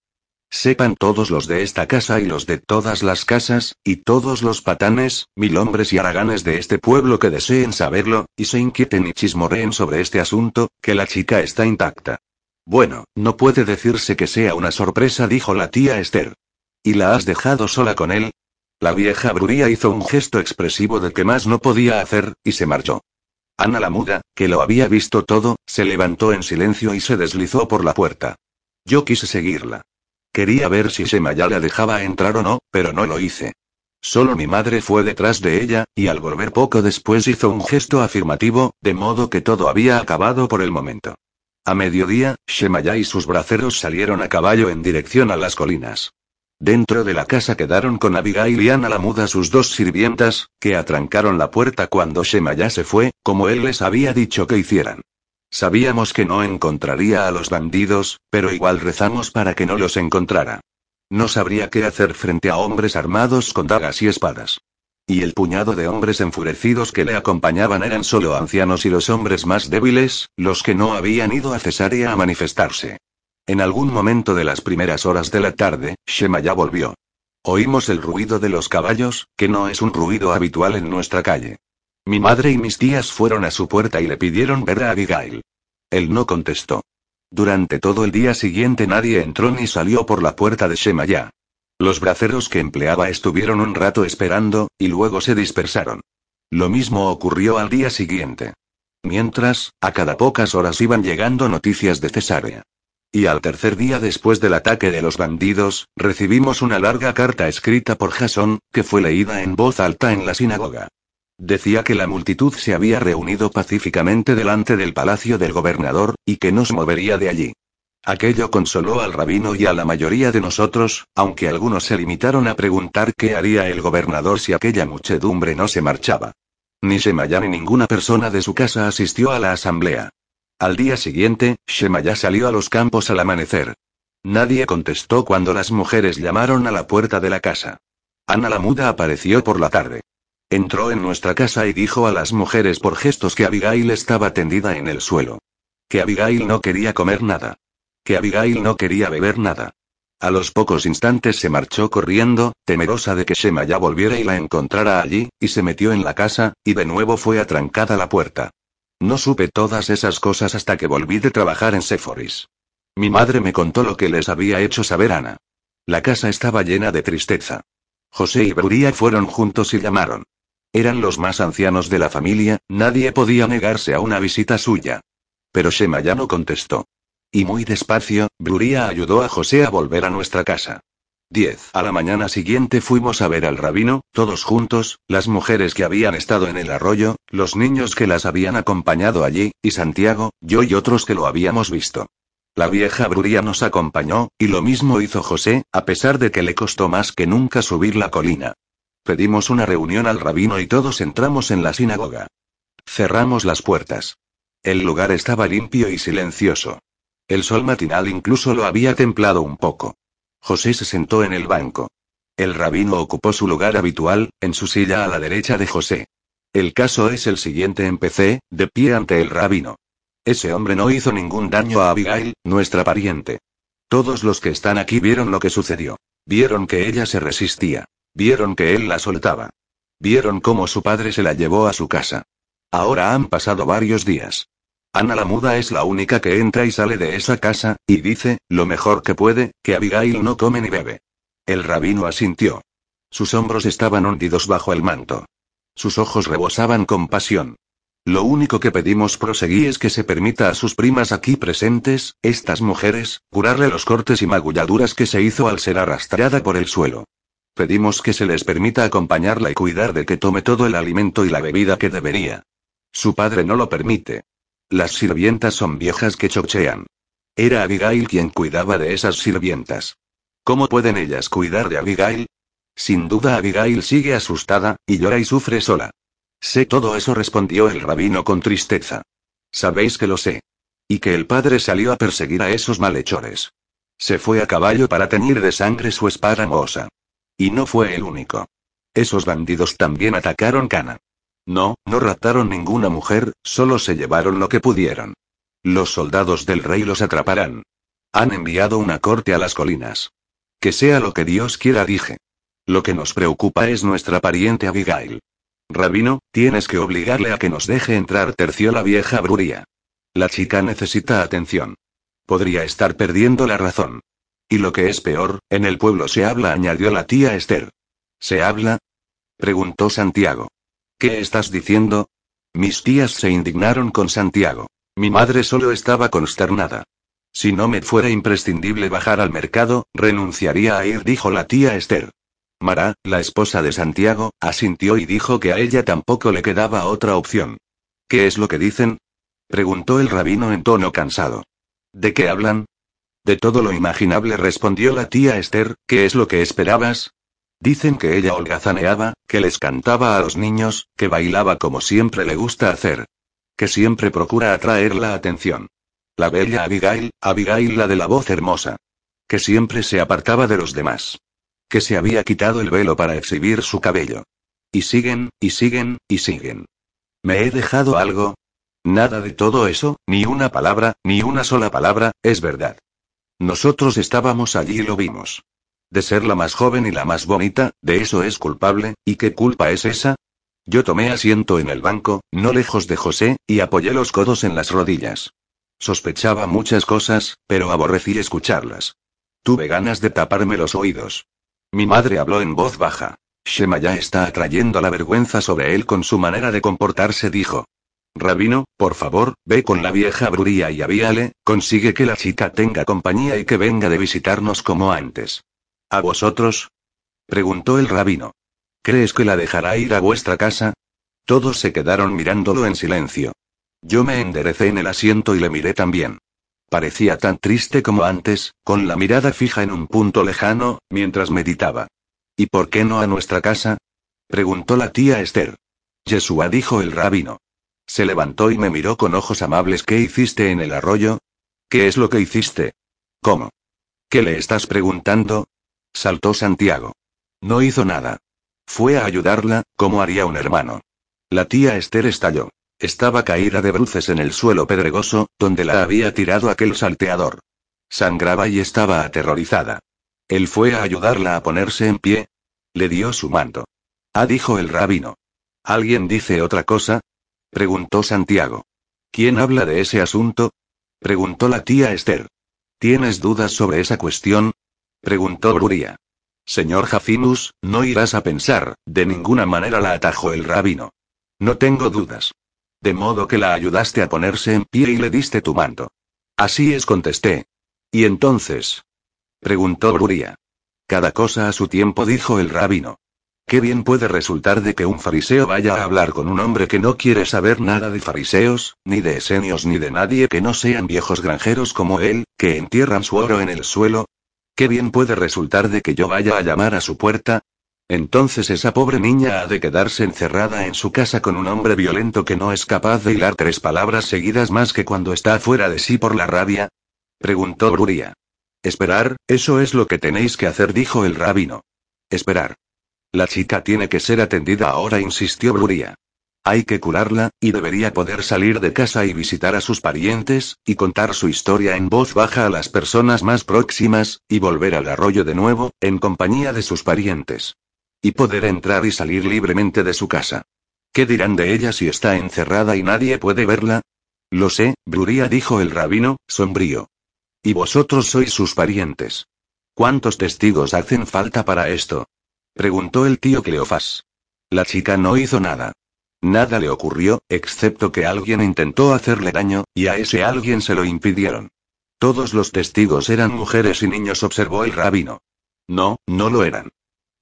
Sepan todos los de esta casa y los de todas las casas, y todos los patanes, mil hombres y haraganes de este pueblo que deseen saberlo, y se inquieten y chismorreen sobre este asunto, que la chica está intacta. Bueno, no puede decirse que sea una sorpresa, dijo la tía Esther. ¿Y la has dejado sola con él? La vieja bruría hizo un gesto expresivo de que más no podía hacer, y se marchó. Ana la muda, que lo había visto todo, se levantó en silencio y se deslizó por la puerta. Yo quise seguirla. Quería ver si Shemaya la dejaba entrar o no, pero no lo hice. Solo mi madre fue detrás de ella, y al volver poco después hizo un gesto afirmativo, de modo que todo había acabado por el momento. A mediodía, Shemaya y sus braceros salieron a caballo en dirección a las colinas. Dentro de la casa quedaron con Abigail y Ana la muda sus dos sirvientas, que atrancaron la puerta cuando Shemaya se fue, como él les había dicho que hicieran. Sabíamos que no encontraría a los bandidos, pero igual rezamos para que no los encontrara. No sabría qué hacer frente a hombres armados con dagas y espadas. Y el puñado de hombres enfurecidos que le acompañaban eran solo ancianos y los hombres más débiles, los que no habían ido a Cesárea a manifestarse. En algún momento de las primeras horas de la tarde, Shema ya volvió. Oímos el ruido de los caballos, que no es un ruido habitual en nuestra calle. Mi madre y mis tías fueron a su puerta y le pidieron ver a Abigail. Él no contestó. Durante todo el día siguiente nadie entró ni salió por la puerta de Shemaya. Los braceros que empleaba estuvieron un rato esperando, y luego se dispersaron. Lo mismo ocurrió al día siguiente. Mientras, a cada pocas horas iban llegando noticias de Cesarea. Y al tercer día después del ataque de los bandidos, recibimos una larga carta escrita por Jasón, que fue leída en voz alta en la sinagoga. Decía que la multitud se había reunido pacíficamente delante del palacio del gobernador, y que no se movería de allí. Aquello consoló al rabino y a la mayoría de nosotros, aunque algunos se limitaron a preguntar qué haría el gobernador si aquella muchedumbre no se marchaba. Ni Shemaya ni ninguna persona de su casa asistió a la asamblea. Al día siguiente, Shemaya salió a los campos al amanecer. Nadie contestó cuando las mujeres llamaron a la puerta de la casa. Ana la muda apareció por la tarde. Entró en nuestra casa y dijo a las mujeres por gestos que Abigail estaba tendida en el suelo. Que Abigail no quería comer nada que Abigail no quería beber nada. A los pocos instantes se marchó corriendo, temerosa de que Shema ya volviera y la encontrara allí, y se metió en la casa, y de nuevo fue atrancada la puerta. No supe todas esas cosas hasta que volví de trabajar en Sephoris. Mi madre me contó lo que les había hecho saber Ana. La casa estaba llena de tristeza. José y Bruría fueron juntos y llamaron. Eran los más ancianos de la familia, nadie podía negarse a una visita suya. Pero Shema ya no contestó. Y muy despacio, Bruría ayudó a José a volver a nuestra casa. 10. A la mañana siguiente fuimos a ver al rabino, todos juntos, las mujeres que habían estado en el arroyo, los niños que las habían acompañado allí, y Santiago, yo y otros que lo habíamos visto. La vieja Bruría nos acompañó, y lo mismo hizo José, a pesar de que le costó más que nunca subir la colina. Pedimos una reunión al rabino y todos entramos en la sinagoga. Cerramos las puertas. El lugar estaba limpio y silencioso. El sol matinal incluso lo había templado un poco. José se sentó en el banco. El rabino ocupó su lugar habitual, en su silla a la derecha de José. El caso es el siguiente, empecé, de pie ante el rabino. Ese hombre no hizo ningún daño a Abigail, nuestra pariente. Todos los que están aquí vieron lo que sucedió. Vieron que ella se resistía. Vieron que él la soltaba. Vieron cómo su padre se la llevó a su casa. Ahora han pasado varios días. Ana la muda es la única que entra y sale de esa casa, y dice, lo mejor que puede, que Abigail no come ni bebe. El rabino asintió. Sus hombros estaban hundidos bajo el manto. Sus ojos rebosaban compasión. Lo único que pedimos, proseguí, es que se permita a sus primas aquí presentes, estas mujeres, curarle los cortes y magulladuras que se hizo al ser arrastrada por el suelo. Pedimos que se les permita acompañarla y cuidar de que tome todo el alimento y la bebida que debería. Su padre no lo permite. Las sirvientas son viejas que chochean. Era Abigail quien cuidaba de esas sirvientas. ¿Cómo pueden ellas cuidar de Abigail? Sin duda Abigail sigue asustada, y llora y sufre sola. Sé todo eso, respondió el rabino con tristeza. Sabéis que lo sé. Y que el padre salió a perseguir a esos malhechores. Se fue a caballo para teñir de sangre su espada mohosa. Y no fue el único. Esos bandidos también atacaron Cana. No, no raptaron ninguna mujer, solo se llevaron lo que pudieron. Los soldados del rey los atraparán. Han enviado una corte a las colinas. Que sea lo que Dios quiera, dije. Lo que nos preocupa es nuestra pariente Abigail. Rabino, tienes que obligarle a que nos deje entrar, terció la vieja Bruría. La chica necesita atención. Podría estar perdiendo la razón. Y lo que es peor, en el pueblo se habla, añadió la tía Esther. ¿Se habla? preguntó Santiago. ¿Qué estás diciendo? Mis tías se indignaron con Santiago. Mi madre solo estaba consternada. Si no me fuera imprescindible bajar al mercado, renunciaría a ir, dijo la tía Esther. Mara, la esposa de Santiago, asintió y dijo que a ella tampoco le quedaba otra opción. ¿Qué es lo que dicen? preguntó el rabino en tono cansado. ¿De qué hablan? De todo lo imaginable respondió la tía Esther, ¿qué es lo que esperabas? Dicen que ella holgazaneaba, que les cantaba a los niños, que bailaba como siempre le gusta hacer. Que siempre procura atraer la atención. La bella Abigail, Abigail la de la voz hermosa. Que siempre se apartaba de los demás. Que se había quitado el velo para exhibir su cabello. Y siguen, y siguen, y siguen. ¿Me he dejado algo? Nada de todo eso, ni una palabra, ni una sola palabra, es verdad. Nosotros estábamos allí y lo vimos. De ser la más joven y la más bonita, de eso es culpable, ¿y qué culpa es esa? Yo tomé asiento en el banco, no lejos de José, y apoyé los codos en las rodillas. Sospechaba muchas cosas, pero aborrecí escucharlas. Tuve ganas de taparme los oídos. Mi madre habló en voz baja. Shema ya está atrayendo la vergüenza sobre él con su manera de comportarse, dijo. Rabino, por favor, ve con la vieja Bruría y avíale, consigue que la chica tenga compañía y que venga de visitarnos como antes. ¿A vosotros? preguntó el rabino. ¿Crees que la dejará ir a vuestra casa? Todos se quedaron mirándolo en silencio. Yo me enderecé en el asiento y le miré también. Parecía tan triste como antes, con la mirada fija en un punto lejano, mientras meditaba. ¿Y por qué no a nuestra casa? preguntó la tía Esther. Yeshua dijo el rabino. Se levantó y me miró con ojos amables. ¿Qué hiciste en el arroyo? ¿Qué es lo que hiciste? ¿Cómo? ¿Qué le estás preguntando? Saltó Santiago. No hizo nada. Fue a ayudarla, como haría un hermano. La tía Esther estalló. Estaba caída de bruces en el suelo pedregoso, donde la había tirado aquel salteador. Sangraba y estaba aterrorizada. Él fue a ayudarla a ponerse en pie. Le dio su manto. Ah, dijo el rabino. ¿Alguien dice otra cosa? Preguntó Santiago. ¿Quién habla de ese asunto? Preguntó la tía Esther. ¿Tienes dudas sobre esa cuestión? Preguntó Bruría. Señor Jafinus, no irás a pensar, de ninguna manera la atajó el rabino. No tengo dudas. De modo que la ayudaste a ponerse en pie y le diste tu manto. Así es, contesté. ¿Y entonces? preguntó Bruria. Cada cosa a su tiempo, dijo el rabino. Qué bien puede resultar de que un fariseo vaya a hablar con un hombre que no quiere saber nada de fariseos, ni de esenios ni de nadie que no sean viejos granjeros como él, que entierran su oro en el suelo. Qué bien puede resultar de que yo vaya a llamar a su puerta, entonces esa pobre niña ha de quedarse encerrada en su casa con un hombre violento que no es capaz de hilar tres palabras seguidas más que cuando está fuera de sí por la rabia. Preguntó Bruria. Esperar, eso es lo que tenéis que hacer, dijo el rabino. Esperar. La chica tiene que ser atendida ahora, insistió Bruria. Hay que curarla, y debería poder salir de casa y visitar a sus parientes, y contar su historia en voz baja a las personas más próximas, y volver al arroyo de nuevo, en compañía de sus parientes. Y poder entrar y salir libremente de su casa. ¿Qué dirán de ella si está encerrada y nadie puede verla? Lo sé, Bruría dijo el rabino, sombrío. Y vosotros sois sus parientes. ¿Cuántos testigos hacen falta para esto? preguntó el tío Cleofás. La chica no hizo nada. Nada le ocurrió, excepto que alguien intentó hacerle daño, y a ese alguien se lo impidieron. Todos los testigos eran mujeres y niños, observó el rabino. No, no lo eran.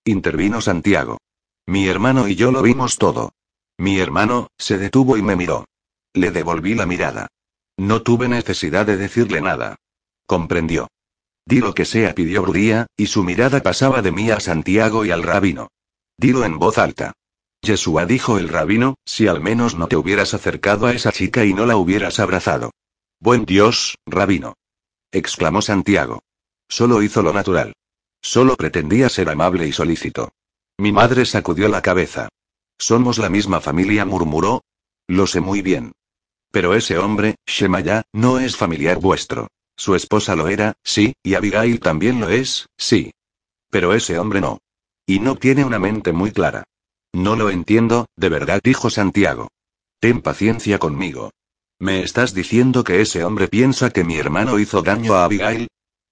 Intervino Santiago. Mi hermano y yo lo vimos todo. Mi hermano, se detuvo y me miró. Le devolví la mirada. No tuve necesidad de decirle nada. Comprendió. Di lo que sea, pidió Bruría, y su mirada pasaba de mí a Santiago y al rabino. Dilo en voz alta. Yeshua dijo el rabino, si al menos no te hubieras acercado a esa chica y no la hubieras abrazado. Buen Dios, rabino. exclamó Santiago. Solo hizo lo natural. Solo pretendía ser amable y solícito. Mi madre sacudió la cabeza. Somos la misma familia, murmuró. Lo sé muy bien. Pero ese hombre, Shemaya, no es familiar vuestro. Su esposa lo era, sí, y Abigail también lo es, sí. Pero ese hombre no. Y no tiene una mente muy clara. No lo entiendo, de verdad, dijo Santiago. Ten paciencia conmigo. ¿Me estás diciendo que ese hombre piensa que mi hermano hizo daño a Abigail?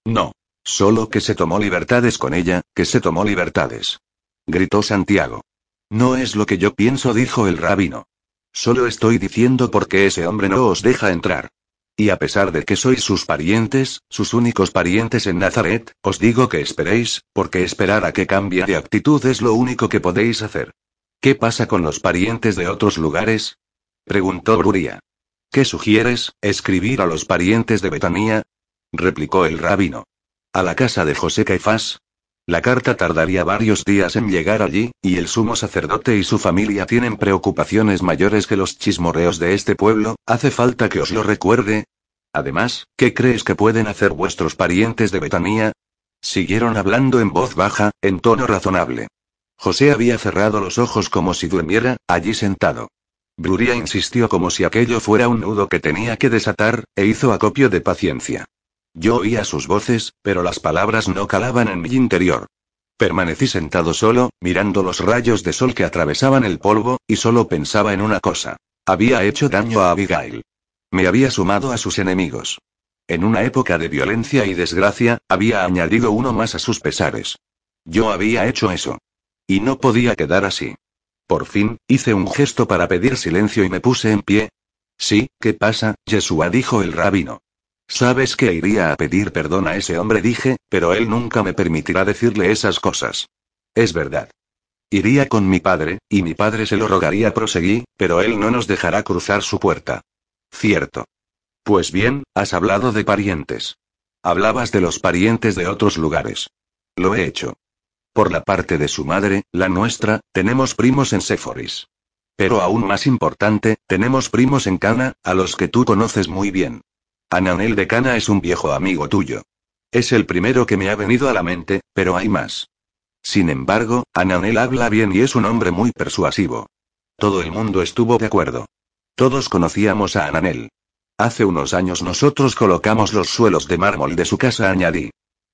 No. Solo que se tomó libertades con ella, que se tomó libertades. Gritó Santiago. No es lo que yo pienso, dijo el rabino. Solo estoy diciendo porque ese hombre no os deja entrar. Y a pesar de que sois sus parientes, sus únicos parientes en Nazaret, os digo que esperéis, porque esperar a que cambie de actitud es lo único que podéis hacer. ¿Qué pasa con los parientes de otros lugares? preguntó Bruria. ¿Qué sugieres, escribir a los parientes de Betania? replicó el rabino. A la casa de José Caifás. La carta tardaría varios días en llegar allí, y el sumo sacerdote y su familia tienen preocupaciones mayores que los chismorreos de este pueblo, ¿hace falta que os lo recuerde? Además, ¿qué crees que pueden hacer vuestros parientes de Betania? Siguieron hablando en voz baja, en tono razonable. José había cerrado los ojos como si durmiera, allí sentado. Bruria insistió como si aquello fuera un nudo que tenía que desatar, e hizo acopio de paciencia. Yo oía sus voces, pero las palabras no calaban en mi interior. Permanecí sentado solo, mirando los rayos de sol que atravesaban el polvo, y solo pensaba en una cosa. Había hecho daño a Abigail. Me había sumado a sus enemigos. En una época de violencia y desgracia, había añadido uno más a sus pesares. Yo había hecho eso. Y no podía quedar así. Por fin, hice un gesto para pedir silencio y me puse en pie. Sí, ¿qué pasa, Yeshua? dijo el rabino. Sabes que iría a pedir perdón a ese hombre, dije, pero él nunca me permitirá decirle esas cosas. Es verdad. Iría con mi padre, y mi padre se lo rogaría, proseguí, pero él no nos dejará cruzar su puerta. Cierto. Pues bien, has hablado de parientes. Hablabas de los parientes de otros lugares. Lo he hecho. Por la parte de su madre, la nuestra, tenemos primos en Séforis. Pero aún más importante, tenemos primos en Cana, a los que tú conoces muy bien. Ananel de Cana es un viejo amigo tuyo. Es el primero que me ha venido a la mente, pero hay más. Sin embargo, Ananel habla bien y es un hombre muy persuasivo. Todo el mundo estuvo de acuerdo. Todos conocíamos a Ananel. Hace unos años nosotros colocamos los suelos de mármol de su casa, añadí.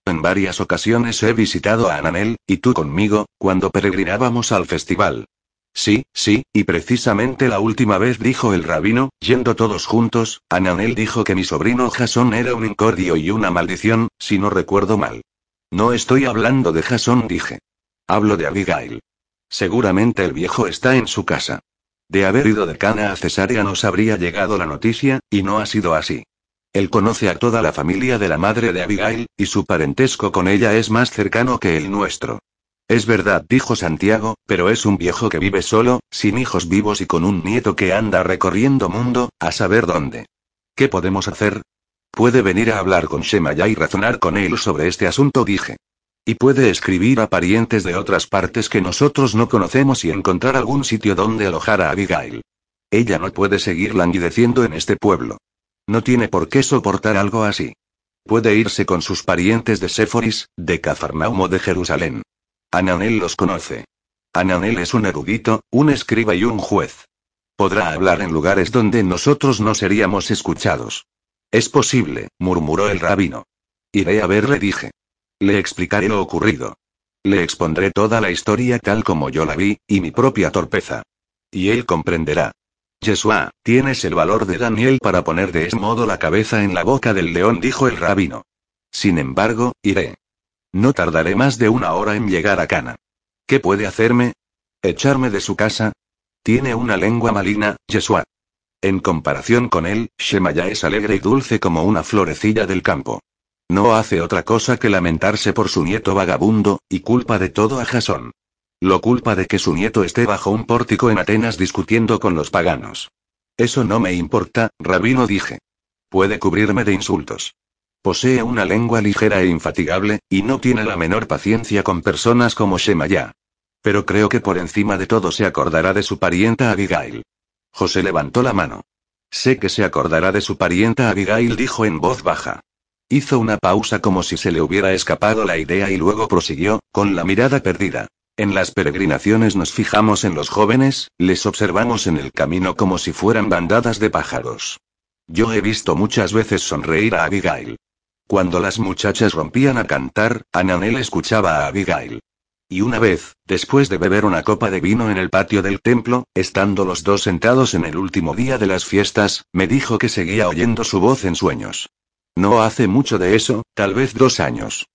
En varias ocasiones he visitado a Ananel, y tú conmigo, cuando peregrinábamos al festival. Sí, sí, y precisamente la última vez dijo el rabino, yendo todos juntos, Ananel dijo que mi sobrino Jasón era un incordio y una maldición, si no recuerdo mal. No estoy hablando de Jason, dije. Hablo de Abigail. Seguramente el viejo está en su casa. De haber ido de Cana a Cesárea nos habría llegado la noticia, y no ha sido así. Él conoce a toda la familia de la madre de Abigail, y su parentesco con ella es más cercano que el nuestro. Es verdad, dijo Santiago, pero es un viejo que vive solo, sin hijos vivos y con un nieto que anda recorriendo mundo, a saber dónde. ¿Qué podemos hacer? Puede venir a hablar con Shemaya y razonar con él sobre este asunto, dije. Y puede escribir a parientes de otras partes que nosotros no conocemos y encontrar algún sitio donde alojar a Abigail. Ella no puede seguir languideciendo en este pueblo. No tiene por qué soportar algo así. Puede irse con sus parientes de Séforis, de Cafarnaum o de Jerusalén. Ananel los conoce. Ananel es un erudito, un escriba y un juez. Podrá hablar en lugares donde nosotros no seríamos escuchados. Es posible, murmuró el rabino. Iré a verle, dije. Le explicaré lo ocurrido. Le expondré toda la historia tal como yo la vi, y mi propia torpeza. Y él comprenderá. Yeshua, tienes el valor de Daniel para poner de ese modo la cabeza en la boca del león, dijo el rabino. Sin embargo, iré. No tardaré más de una hora en llegar a Cana. ¿Qué puede hacerme? ¿Echarme de su casa? Tiene una lengua malina, Yeshua. En comparación con él, Shemaya es alegre y dulce como una florecilla del campo. No hace otra cosa que lamentarse por su nieto vagabundo, y culpa de todo a Jasón. Lo culpa de que su nieto esté bajo un pórtico en Atenas discutiendo con los paganos. Eso no me importa, rabino dije. Puede cubrirme de insultos. Posee una lengua ligera e infatigable, y no tiene la menor paciencia con personas como Shemaya. Pero creo que por encima de todo se acordará de su parienta Abigail. José levantó la mano. Sé que se acordará de su parienta Abigail, dijo en voz baja. Hizo una pausa como si se le hubiera escapado la idea y luego prosiguió, con la mirada perdida. En las peregrinaciones nos fijamos en los jóvenes, les observamos en el camino como si fueran bandadas de pájaros. Yo he visto muchas veces sonreír a Abigail. Cuando las muchachas rompían a cantar, Ananel escuchaba a Abigail. Y una vez, después de beber una copa de vino en el patio del templo, estando los dos sentados en el último día de las fiestas, me dijo que seguía oyendo su voz en sueños. No hace mucho de eso, tal vez dos años.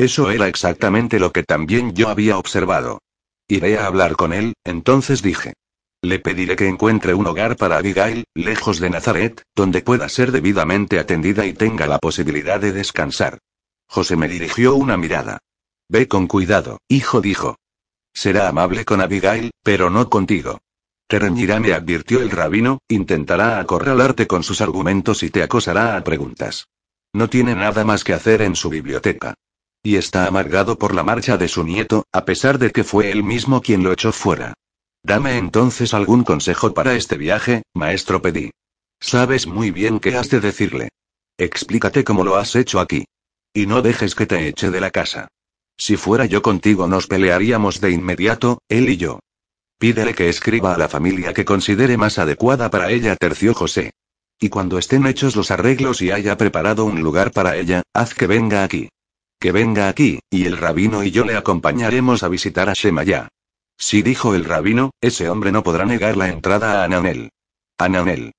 Eso era exactamente lo que también yo había observado. Iré a hablar con él, entonces dije. Le pediré que encuentre un hogar para Abigail, lejos de Nazaret, donde pueda ser debidamente atendida y tenga la posibilidad de descansar. José me dirigió una mirada. Ve con cuidado, hijo dijo. Será amable con Abigail, pero no contigo. Te reñirá, me advirtió el rabino, intentará acorralarte con sus argumentos y te acosará a preguntas. No tiene nada más que hacer en su biblioteca. Y está amargado por la marcha de su nieto, a pesar de que fue él mismo quien lo echó fuera. Dame entonces algún consejo para este viaje, maestro pedí. Sabes muy bien qué has de decirle. Explícate cómo lo has hecho aquí. Y no dejes que te eche de la casa. Si fuera yo contigo nos pelearíamos de inmediato, él y yo. Pídele que escriba a la familia que considere más adecuada para ella, terció José. Y cuando estén hechos los arreglos y haya preparado un lugar para ella, haz que venga aquí. Que venga aquí, y el rabino y yo le acompañaremos a visitar a Shemaya. Sí dijo el rabino, ese hombre no podrá negar la entrada a Ananel. Ananel.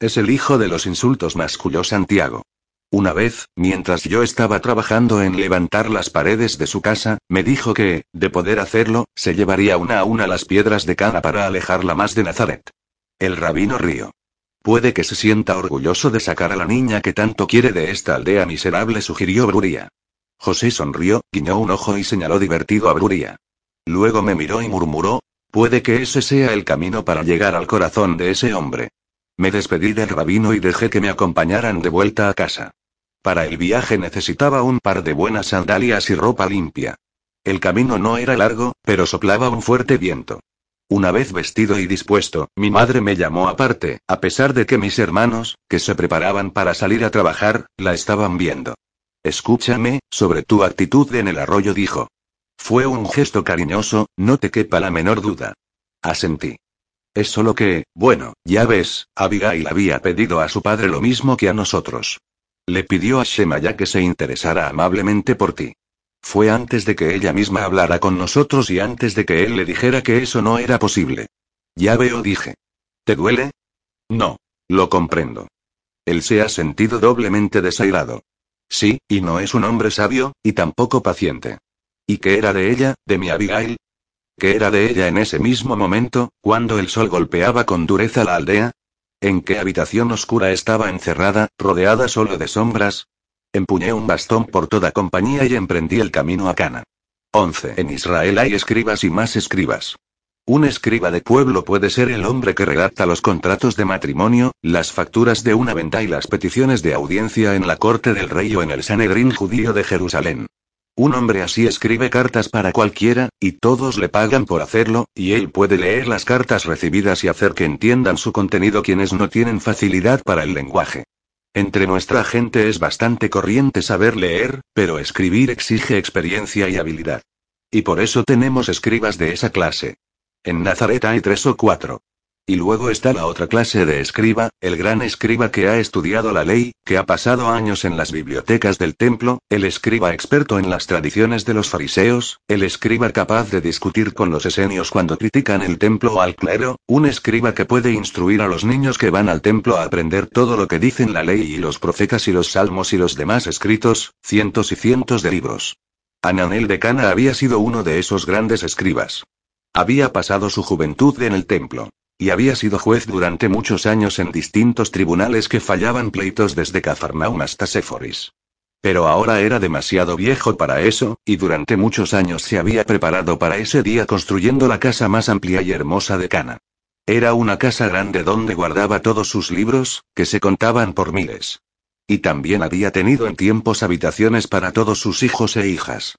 Es el hijo de los insultos, masculló Santiago. Una vez, mientras yo estaba trabajando en levantar las paredes de su casa, me dijo que, de poder hacerlo, se llevaría una a una las piedras de cana para alejarla más de Nazaret. El rabino río. Puede que se sienta orgulloso de sacar a la niña que tanto quiere de esta aldea miserable, sugirió Bruria. José sonrió, guiñó un ojo y señaló divertido a Bruria. Luego me miró y murmuró, puede que ese sea el camino para llegar al corazón de ese hombre. Me despedí del rabino y dejé que me acompañaran de vuelta a casa. Para el viaje necesitaba un par de buenas sandalias y ropa limpia. El camino no era largo, pero soplaba un fuerte viento. Una vez vestido y dispuesto, mi madre me llamó aparte, a pesar de que mis hermanos, que se preparaban para salir a trabajar, la estaban viendo. Escúchame, sobre tu actitud en el arroyo dijo. Fue un gesto cariñoso, no te quepa la menor duda. Asentí. Es solo que, bueno, ya ves, Abigail había pedido a su padre lo mismo que a nosotros. Le pidió a Shemaya que se interesara amablemente por ti. Fue antes de que ella misma hablara con nosotros y antes de que él le dijera que eso no era posible. Ya veo, dije. ¿Te duele? No. Lo comprendo. Él se ha sentido doblemente desairado. Sí, y no es un hombre sabio, y tampoco paciente. ¿Y qué era de ella, de mi Abigail? ¿Qué era de ella en ese mismo momento, cuando el sol golpeaba con dureza la aldea? ¿En qué habitación oscura estaba encerrada, rodeada solo de sombras? Empuñé un bastón por toda compañía y emprendí el camino a Cana. 11. En Israel hay escribas y más escribas. Un escriba de pueblo puede ser el hombre que redacta los contratos de matrimonio, las facturas de una venta y las peticiones de audiencia en la corte del rey o en el Sanedrín judío de Jerusalén. Un hombre así escribe cartas para cualquiera, y todos le pagan por hacerlo, y él puede leer las cartas recibidas y hacer que entiendan su contenido quienes no tienen facilidad para el lenguaje. Entre nuestra gente es bastante corriente saber leer, pero escribir exige experiencia y habilidad. Y por eso tenemos escribas de esa clase. En Nazaret hay tres o cuatro. Y luego está la otra clase de escriba, el gran escriba que ha estudiado la ley, que ha pasado años en las bibliotecas del templo, el escriba experto en las tradiciones de los fariseos, el escriba capaz de discutir con los esenios cuando critican el templo o al clero, un escriba que puede instruir a los niños que van al templo a aprender todo lo que dicen la ley y los profetas y los salmos y los demás escritos, cientos y cientos de libros. Ananel de Cana había sido uno de esos grandes escribas. Había pasado su juventud en el templo. Y había sido juez durante muchos años en distintos tribunales que fallaban pleitos desde Cafarnaum hasta Séforis. Pero ahora era demasiado viejo para eso, y durante muchos años se había preparado para ese día construyendo la casa más amplia y hermosa de Cana. Era una casa grande donde guardaba todos sus libros, que se contaban por miles. Y también había tenido en tiempos habitaciones para todos sus hijos e hijas.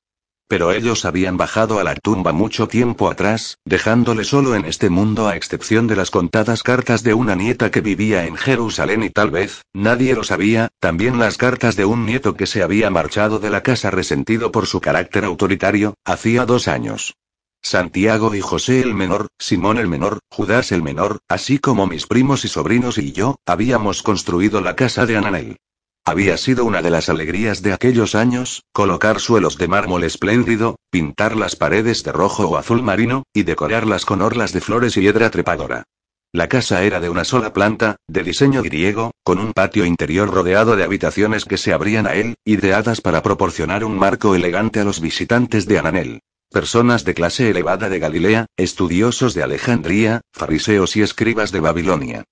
Pero ellos habían bajado a la tumba mucho tiempo atrás, dejándole solo en este mundo a excepción de las contadas cartas de una nieta que vivía en Jerusalén y tal vez, nadie lo sabía, también las cartas de un nieto que se había marchado de la casa resentido por su carácter autoritario, hacía dos años. Santiago y José el menor, Simón el menor, Judas el menor, así como mis primos y sobrinos y yo, habíamos construido la casa de Ananel. Había sido una de las alegrías de aquellos años, colocar suelos de mármol espléndido, pintar las paredes de rojo o azul marino, y decorarlas con orlas de flores y hiedra trepadora. La casa era de una sola planta, de diseño griego, con un patio interior rodeado de habitaciones que se abrían a él, ideadas para proporcionar un marco elegante a los visitantes de Ananel. Personas de clase elevada de Galilea, estudiosos de Alejandría, fariseos y escribas de Babilonia.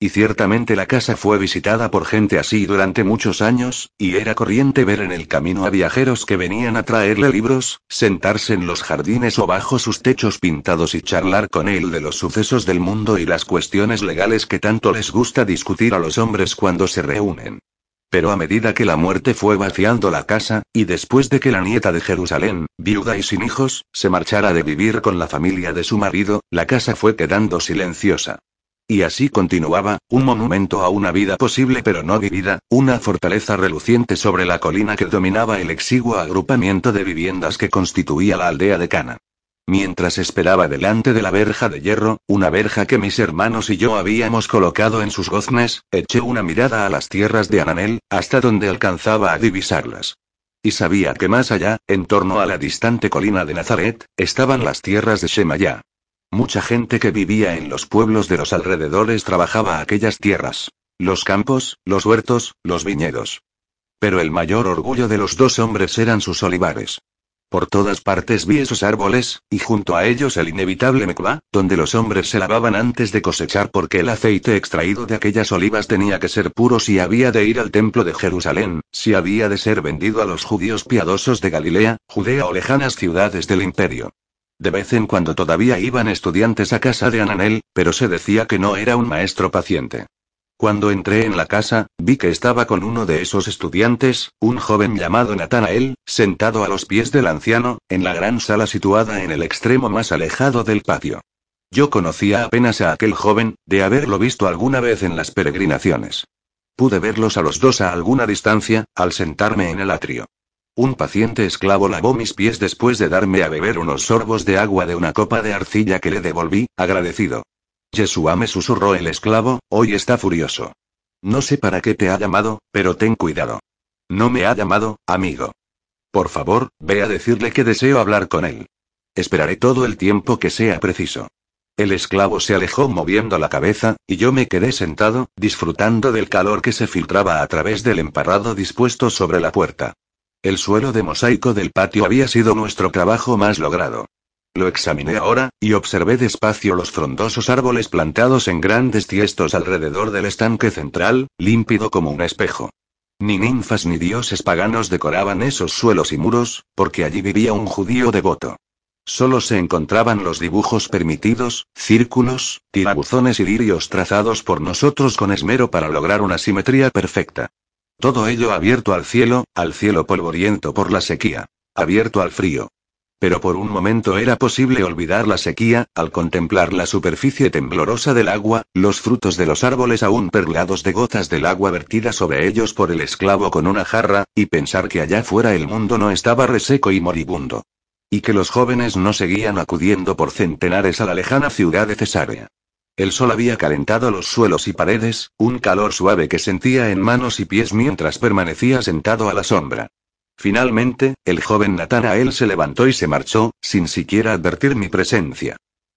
Y ciertamente la casa fue visitada por gente así durante muchos años, y era corriente ver en el camino a viajeros que venían a traerle libros, sentarse en los jardines o bajo sus techos pintados y charlar con él de los sucesos del mundo y las cuestiones legales que tanto les gusta discutir a los hombres cuando se reúnen. Pero a medida que la muerte fue vaciando la casa, y después de que la nieta de Jerusalén, viuda y sin hijos, se marchara de vivir con la familia de su marido, la casa fue quedando silenciosa. Y así continuaba, un monumento a una vida posible pero no vivida, una fortaleza reluciente sobre la colina que dominaba el exiguo agrupamiento de viviendas que constituía la aldea de Cana. Mientras esperaba delante de la verja de hierro, una verja que mis hermanos y yo habíamos colocado en sus goznes, eché una mirada a las tierras de Ananel, hasta donde alcanzaba a divisarlas. Y sabía que más allá, en torno a la distante colina de Nazaret, estaban las tierras de Shemayá. Mucha gente que vivía en los pueblos de los alrededores trabajaba aquellas tierras. Los campos, los huertos, los viñedos. Pero el mayor orgullo de los dos hombres eran sus olivares. Por todas partes vi esos árboles, y junto a ellos el inevitable mekvá, donde los hombres se lavaban antes de cosechar porque el aceite extraído de aquellas olivas tenía que ser puro si había de ir al templo de Jerusalén, si había de ser vendido a los judíos piadosos de Galilea, Judea o lejanas ciudades del imperio. De vez en cuando todavía iban estudiantes a casa de Ananel, pero se decía que no era un maestro paciente. Cuando entré en la casa, vi que estaba con uno de esos estudiantes, un joven llamado Natanael, sentado a los pies del anciano, en la gran sala situada en el extremo más alejado del patio. Yo conocía apenas a aquel joven, de haberlo visto alguna vez en las peregrinaciones. Pude verlos a los dos a alguna distancia, al sentarme en el atrio. Un paciente esclavo lavó mis pies después de darme a beber unos sorbos de agua de una copa de arcilla que le devolví, agradecido. Yeshua me susurró el esclavo, hoy está furioso. No sé para qué te ha llamado, pero ten cuidado. No me ha llamado, amigo. Por favor, ve a decirle que deseo hablar con él. Esperaré todo el tiempo que sea preciso. El esclavo se alejó moviendo la cabeza, y yo me quedé sentado, disfrutando del calor que se filtraba a través del emparrado dispuesto sobre la puerta. El suelo de mosaico del patio había sido nuestro trabajo más logrado. Lo examiné ahora, y observé despacio los frondosos árboles plantados en grandes tiestos alrededor del estanque central, límpido como un espejo. Ni ninfas ni dioses paganos decoraban esos suelos y muros, porque allí vivía un judío devoto. Solo se encontraban los dibujos permitidos, círculos, tirabuzones y lirios trazados por nosotros con esmero para lograr una simetría perfecta. Todo ello abierto al cielo, al cielo polvoriento por la sequía. Abierto al frío. Pero por un momento era posible olvidar la sequía, al contemplar la superficie temblorosa del agua, los frutos de los árboles aún perlados de gotas del agua vertida sobre ellos por el esclavo con una jarra, y pensar que allá fuera el mundo no estaba reseco y moribundo. Y que los jóvenes no seguían acudiendo por centenares a la lejana ciudad de Cesarea. El sol había calentado los suelos y paredes, un calor suave que sentía en manos y pies mientras permanecía sentado a la sombra. Finalmente, el joven Natanael se levantó y se marchó, sin siquiera advertir mi presencia.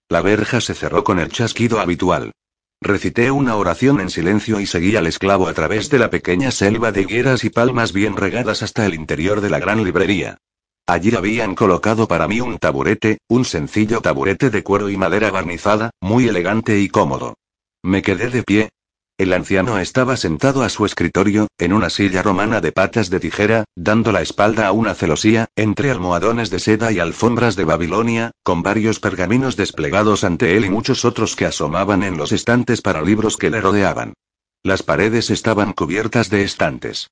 La verja se cerró con el chasquido habitual. Recité una oración en silencio y seguí al esclavo a través de la pequeña selva de higueras y palmas bien regadas hasta el interior de la gran librería. Allí habían colocado para mí un taburete, un sencillo taburete de cuero y madera barnizada, muy elegante y cómodo. Me quedé de pie. El anciano estaba sentado a su escritorio, en una silla romana de patas de tijera, dando la espalda a una celosía, entre almohadones de seda y alfombras de Babilonia, con varios pergaminos desplegados ante él y muchos otros que asomaban en los estantes para libros que le rodeaban. Las paredes estaban cubiertas de estantes.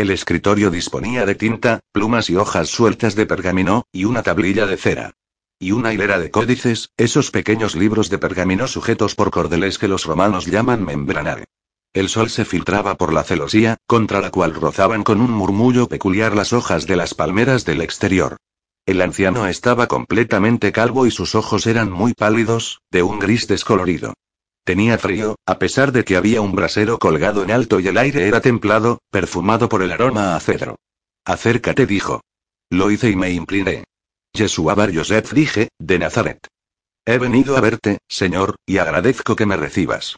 El escritorio disponía de tinta, plumas y hojas sueltas de pergamino, y una tablilla de cera. Y una hilera de códices, esos pequeños libros de pergamino sujetos por cordeles que los romanos llaman membranare. El sol se filtraba por la celosía, contra la cual rozaban con un murmullo peculiar las hojas de las palmeras del exterior. El anciano estaba completamente calvo y sus ojos eran muy pálidos, de un gris descolorido. Tenía frío, a pesar de que había un brasero colgado en alto y el aire era templado, perfumado por el aroma a cedro. Acércate, dijo. Lo hice y me incliné. Yeshua Bar Yosef dije, de Nazaret. He venido a verte, Señor, y agradezco que me recibas.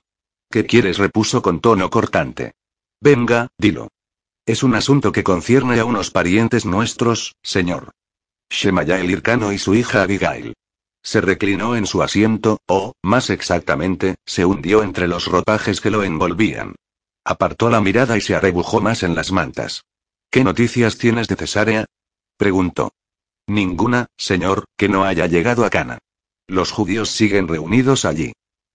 ¿Qué quieres? repuso con tono cortante. Venga, dilo. Es un asunto que concierne a unos parientes nuestros, señor. Shemaya el Ircano y su hija Abigail. Se reclinó en su asiento, o, más exactamente, se hundió entre los ropajes que lo envolvían. Apartó la mirada y se arrebujó más en las mantas. ¿Qué noticias tienes de Cesarea? preguntó. Ninguna, señor, que no haya llegado a Cana. Los judíos siguen reunidos allí.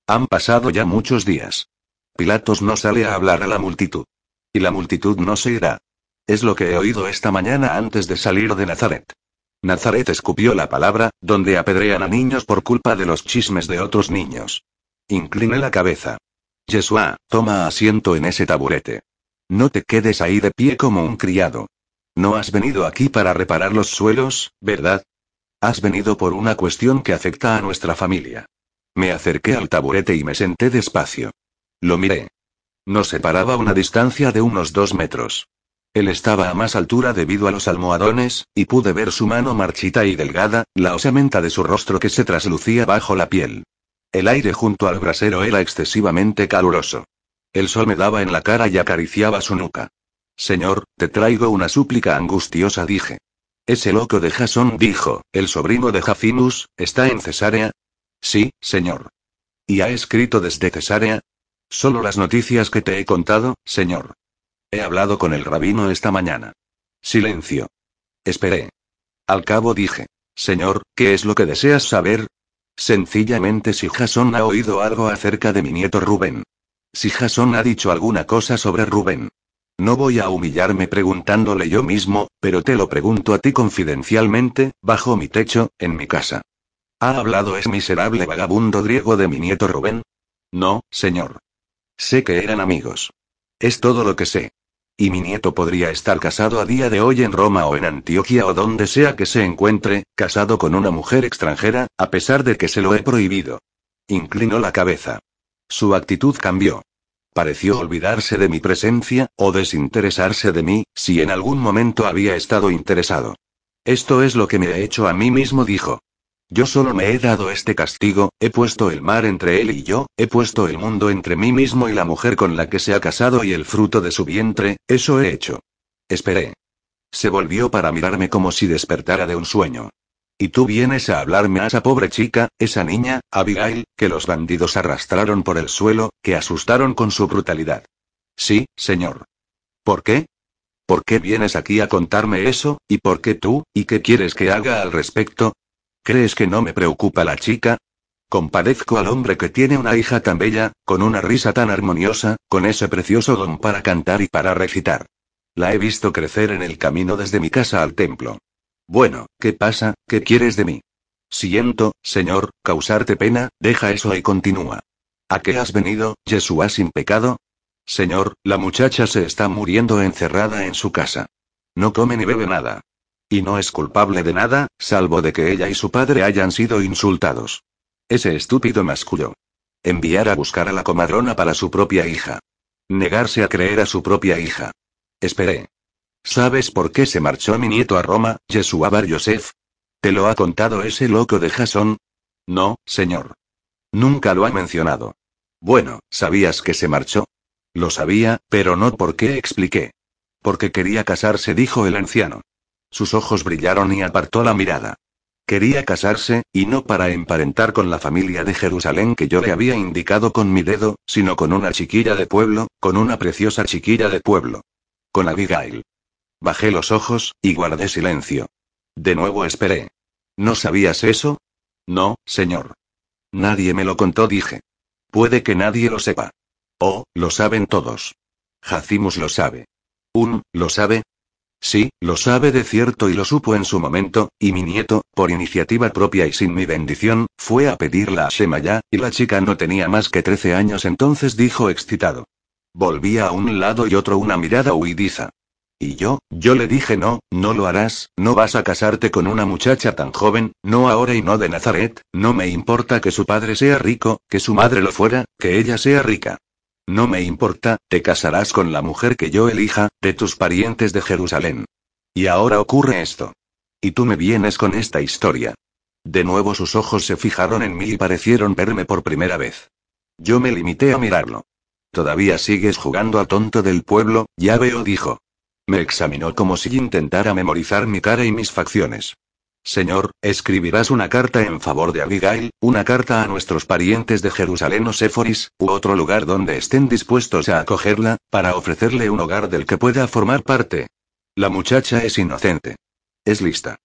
Han pasado ya muchos días. Pilatos no sale a hablar a la multitud. Y la multitud no se irá. Es lo que he oído esta mañana antes de salir de Nazaret. Nazaret escupió la palabra, donde apedrean a niños por culpa de los chismes de otros niños. Incliné la cabeza. Yeshua, toma asiento en ese taburete. No te quedes ahí de pie como un criado. No has venido aquí para reparar los suelos, ¿verdad? Has venido por una cuestión que afecta a nuestra familia. Me acerqué al taburete y me senté despacio. Lo miré. Nos separaba una distancia de unos dos metros. Él estaba a más altura debido a los almohadones, y pude ver su mano marchita y delgada, la osamenta de su rostro que se traslucía bajo la piel. El aire junto al brasero era excesivamente caluroso. El sol me daba en la cara y acariciaba su nuca. Señor, te traigo una súplica angustiosa, dije. Ese loco de Jasón dijo, el sobrino de Jacinus, ¿está en Cesarea? Sí, señor. ¿Y ha escrito desde Cesarea? Solo las noticias que te he contado, señor. He hablado con el rabino esta mañana. Silencio. Esperé. Al cabo dije, Señor, ¿qué es lo que deseas saber? Sencillamente si Jason ha oído algo acerca de mi nieto Rubén. Si Jason ha dicho alguna cosa sobre Rubén. No voy a humillarme preguntándole yo mismo, pero te lo pregunto a ti confidencialmente, bajo mi techo, en mi casa. ¿Ha hablado ese miserable vagabundo griego de mi nieto Rubén? No, señor. Sé que eran amigos. Es todo lo que sé. Y mi nieto podría estar casado a día de hoy en Roma o en Antioquia o donde sea que se encuentre, casado con una mujer extranjera, a pesar de que se lo he prohibido. Inclinó la cabeza. Su actitud cambió. Pareció olvidarse de mi presencia, o desinteresarse de mí, si en algún momento había estado interesado. Esto es lo que me he hecho a mí mismo, dijo. Yo solo me he dado este castigo, he puesto el mar entre él y yo, he puesto el mundo entre mí mismo y la mujer con la que se ha casado y el fruto de su vientre, eso he hecho. Esperé. Se volvió para mirarme como si despertara de un sueño. Y tú vienes a hablarme a esa pobre chica, esa niña, Abigail, que los bandidos arrastraron por el suelo, que asustaron con su brutalidad. Sí, señor. ¿Por qué? ¿Por qué vienes aquí a contarme eso, y por qué tú, y qué quieres que haga al respecto? ¿Crees que no me preocupa la chica? Compadezco al hombre que tiene una hija tan bella, con una risa tan armoniosa, con ese precioso don para cantar y para recitar. La he visto crecer en el camino desde mi casa al templo. Bueno, ¿qué pasa? ¿Qué quieres de mí? Siento, señor, causarte pena, deja eso y continúa. ¿A qué has venido, Yeshua sin pecado? Señor, la muchacha se está muriendo encerrada en su casa. No come ni bebe nada. Y no es culpable de nada, salvo de que ella y su padre hayan sido insultados. Ese estúpido mascullo. Enviar a buscar a la comadrona para su propia hija. Negarse a creer a su propia hija. Esperé. ¿Sabes por qué se marchó mi nieto a Roma, Yeshua Bar? ¿Te lo ha contado ese loco de Jasón? No, señor. Nunca lo ha mencionado. Bueno, ¿sabías que se marchó? Lo sabía, pero no por qué expliqué. Porque quería casarse, dijo el anciano. Sus ojos brillaron y apartó la mirada. Quería casarse, y no para emparentar con la familia de Jerusalén que yo le había indicado con mi dedo, sino con una chiquilla de pueblo, con una preciosa chiquilla de pueblo. Con Abigail. Bajé los ojos, y guardé silencio. De nuevo esperé. ¿No sabías eso? No, señor. Nadie me lo contó, dije. Puede que nadie lo sepa. Oh, lo saben todos. Jacimus lo sabe. Un, ¿lo sabe? Sí, lo sabe de cierto y lo supo en su momento, y mi nieto, por iniciativa propia y sin mi bendición, fue a pedirla a Shemaya, y la chica no tenía más que trece años entonces dijo excitado. Volvía a un lado y otro una mirada huidiza. Y yo, yo le dije no, no lo harás, no vas a casarte con una muchacha tan joven, no ahora y no de Nazaret, no me importa que su padre sea rico, que su madre lo fuera, que ella sea rica. No me importa, te casarás con la mujer que yo elija, de tus parientes de Jerusalén. Y ahora ocurre esto. Y tú me vienes con esta historia. De nuevo sus ojos se fijaron en mí y parecieron verme por primera vez. Yo me limité a mirarlo. Todavía sigues jugando al tonto del pueblo, ya veo, dijo. Me examinó como si intentara memorizar mi cara y mis facciones. Señor, escribirás una carta en favor de Abigail, una carta a nuestros parientes de Jerusalén o Séforis, u otro lugar donde estén dispuestos a acogerla, para ofrecerle un hogar del que pueda formar parte. La muchacha es inocente. Es lista.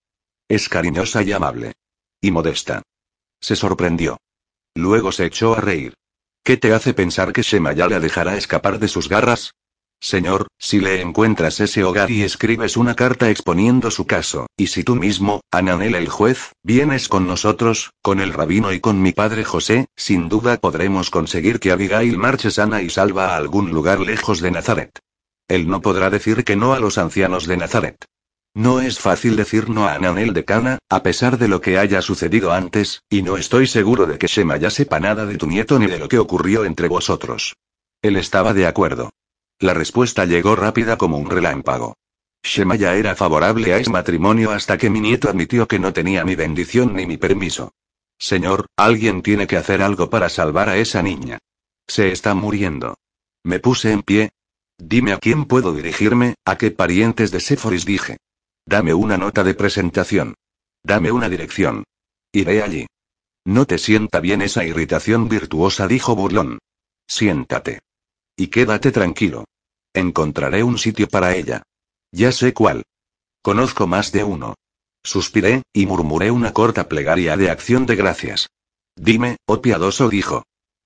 Es cariñosa y amable. Y modesta. Se sorprendió. Luego se echó a reír. ¿Qué te hace pensar que Shemaya la dejará escapar de sus garras? Señor, si le encuentras ese hogar y escribes una carta exponiendo su caso, y si tú mismo, Ananel el juez, vienes con nosotros, con el rabino y con mi padre José, sin duda podremos conseguir que Abigail marche sana y salva a algún lugar lejos de Nazaret. Él no podrá decir que no a los ancianos de Nazaret. No es fácil decir no a Ananel de Cana, a pesar de lo que haya sucedido antes, y no estoy seguro de que Shema ya sepa nada de tu nieto ni de lo que ocurrió entre vosotros. Él estaba de acuerdo. La respuesta llegó rápida como un relámpago. Shemaya era favorable a ese matrimonio hasta que mi nieto admitió que no tenía mi bendición ni mi permiso. Señor, alguien tiene que hacer algo para salvar a esa niña. Se está muriendo. Me puse en pie. Dime a quién puedo dirigirme, a qué parientes de Sephoris dije. Dame una nota de presentación. Dame una dirección. Iré allí. No te sienta bien esa irritación virtuosa, dijo Burlón. Siéntate. Y quédate tranquilo. Encontraré un sitio para ella. Ya sé cuál. Conozco más de uno. Suspiré, y murmuré una corta plegaria de acción de gracias. Dime, oh piadoso dijo.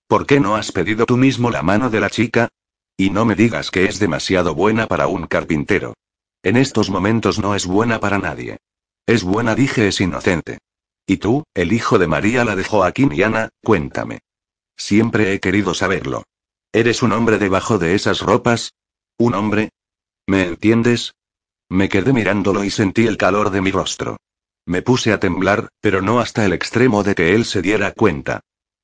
¿Por qué no has pedido tú mismo la mano de la chica? Y no me digas que es demasiado buena para un carpintero. En estos momentos no es buena para nadie. Es buena, dije, es inocente. ¿Y tú, el hijo de María, la de Joaquín y Ana, cuéntame? Siempre he querido saberlo. ¿Eres un hombre debajo de esas ropas? ¿Un hombre? ¿Me entiendes? Me quedé mirándolo y sentí el calor de mi rostro. Me puse a temblar, pero no hasta el extremo de que él se diera cuenta.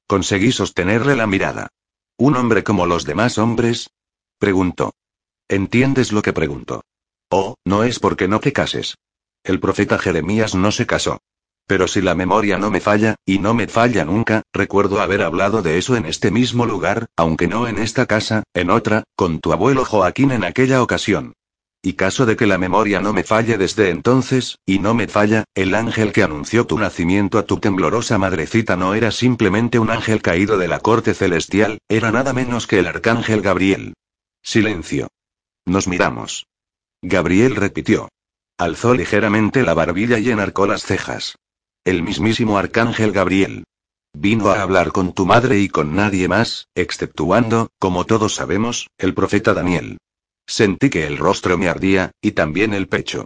Conseguí sostenerle la mirada. ¿Un hombre como los demás hombres? Preguntó. ¿Entiendes lo que pregunto? Oh, no es porque no te cases. El profeta Jeremías no se casó. Pero si la memoria no me falla, y no me falla nunca, recuerdo haber hablado de eso en este mismo lugar, aunque no en esta casa, en otra, con tu abuelo Joaquín en aquella ocasión. Y caso de que la memoria no me falle desde entonces, y no me falla, el ángel que anunció tu nacimiento a tu temblorosa madrecita no era simplemente un ángel caído de la corte celestial, era nada menos que el arcángel Gabriel. Silencio. Nos miramos. Gabriel repitió. Alzó ligeramente la barbilla y enarcó las cejas. El mismísimo arcángel Gabriel. Vino a hablar con tu madre y con nadie más, exceptuando, como todos sabemos, el profeta Daniel. Sentí que el rostro me ardía, y también el pecho.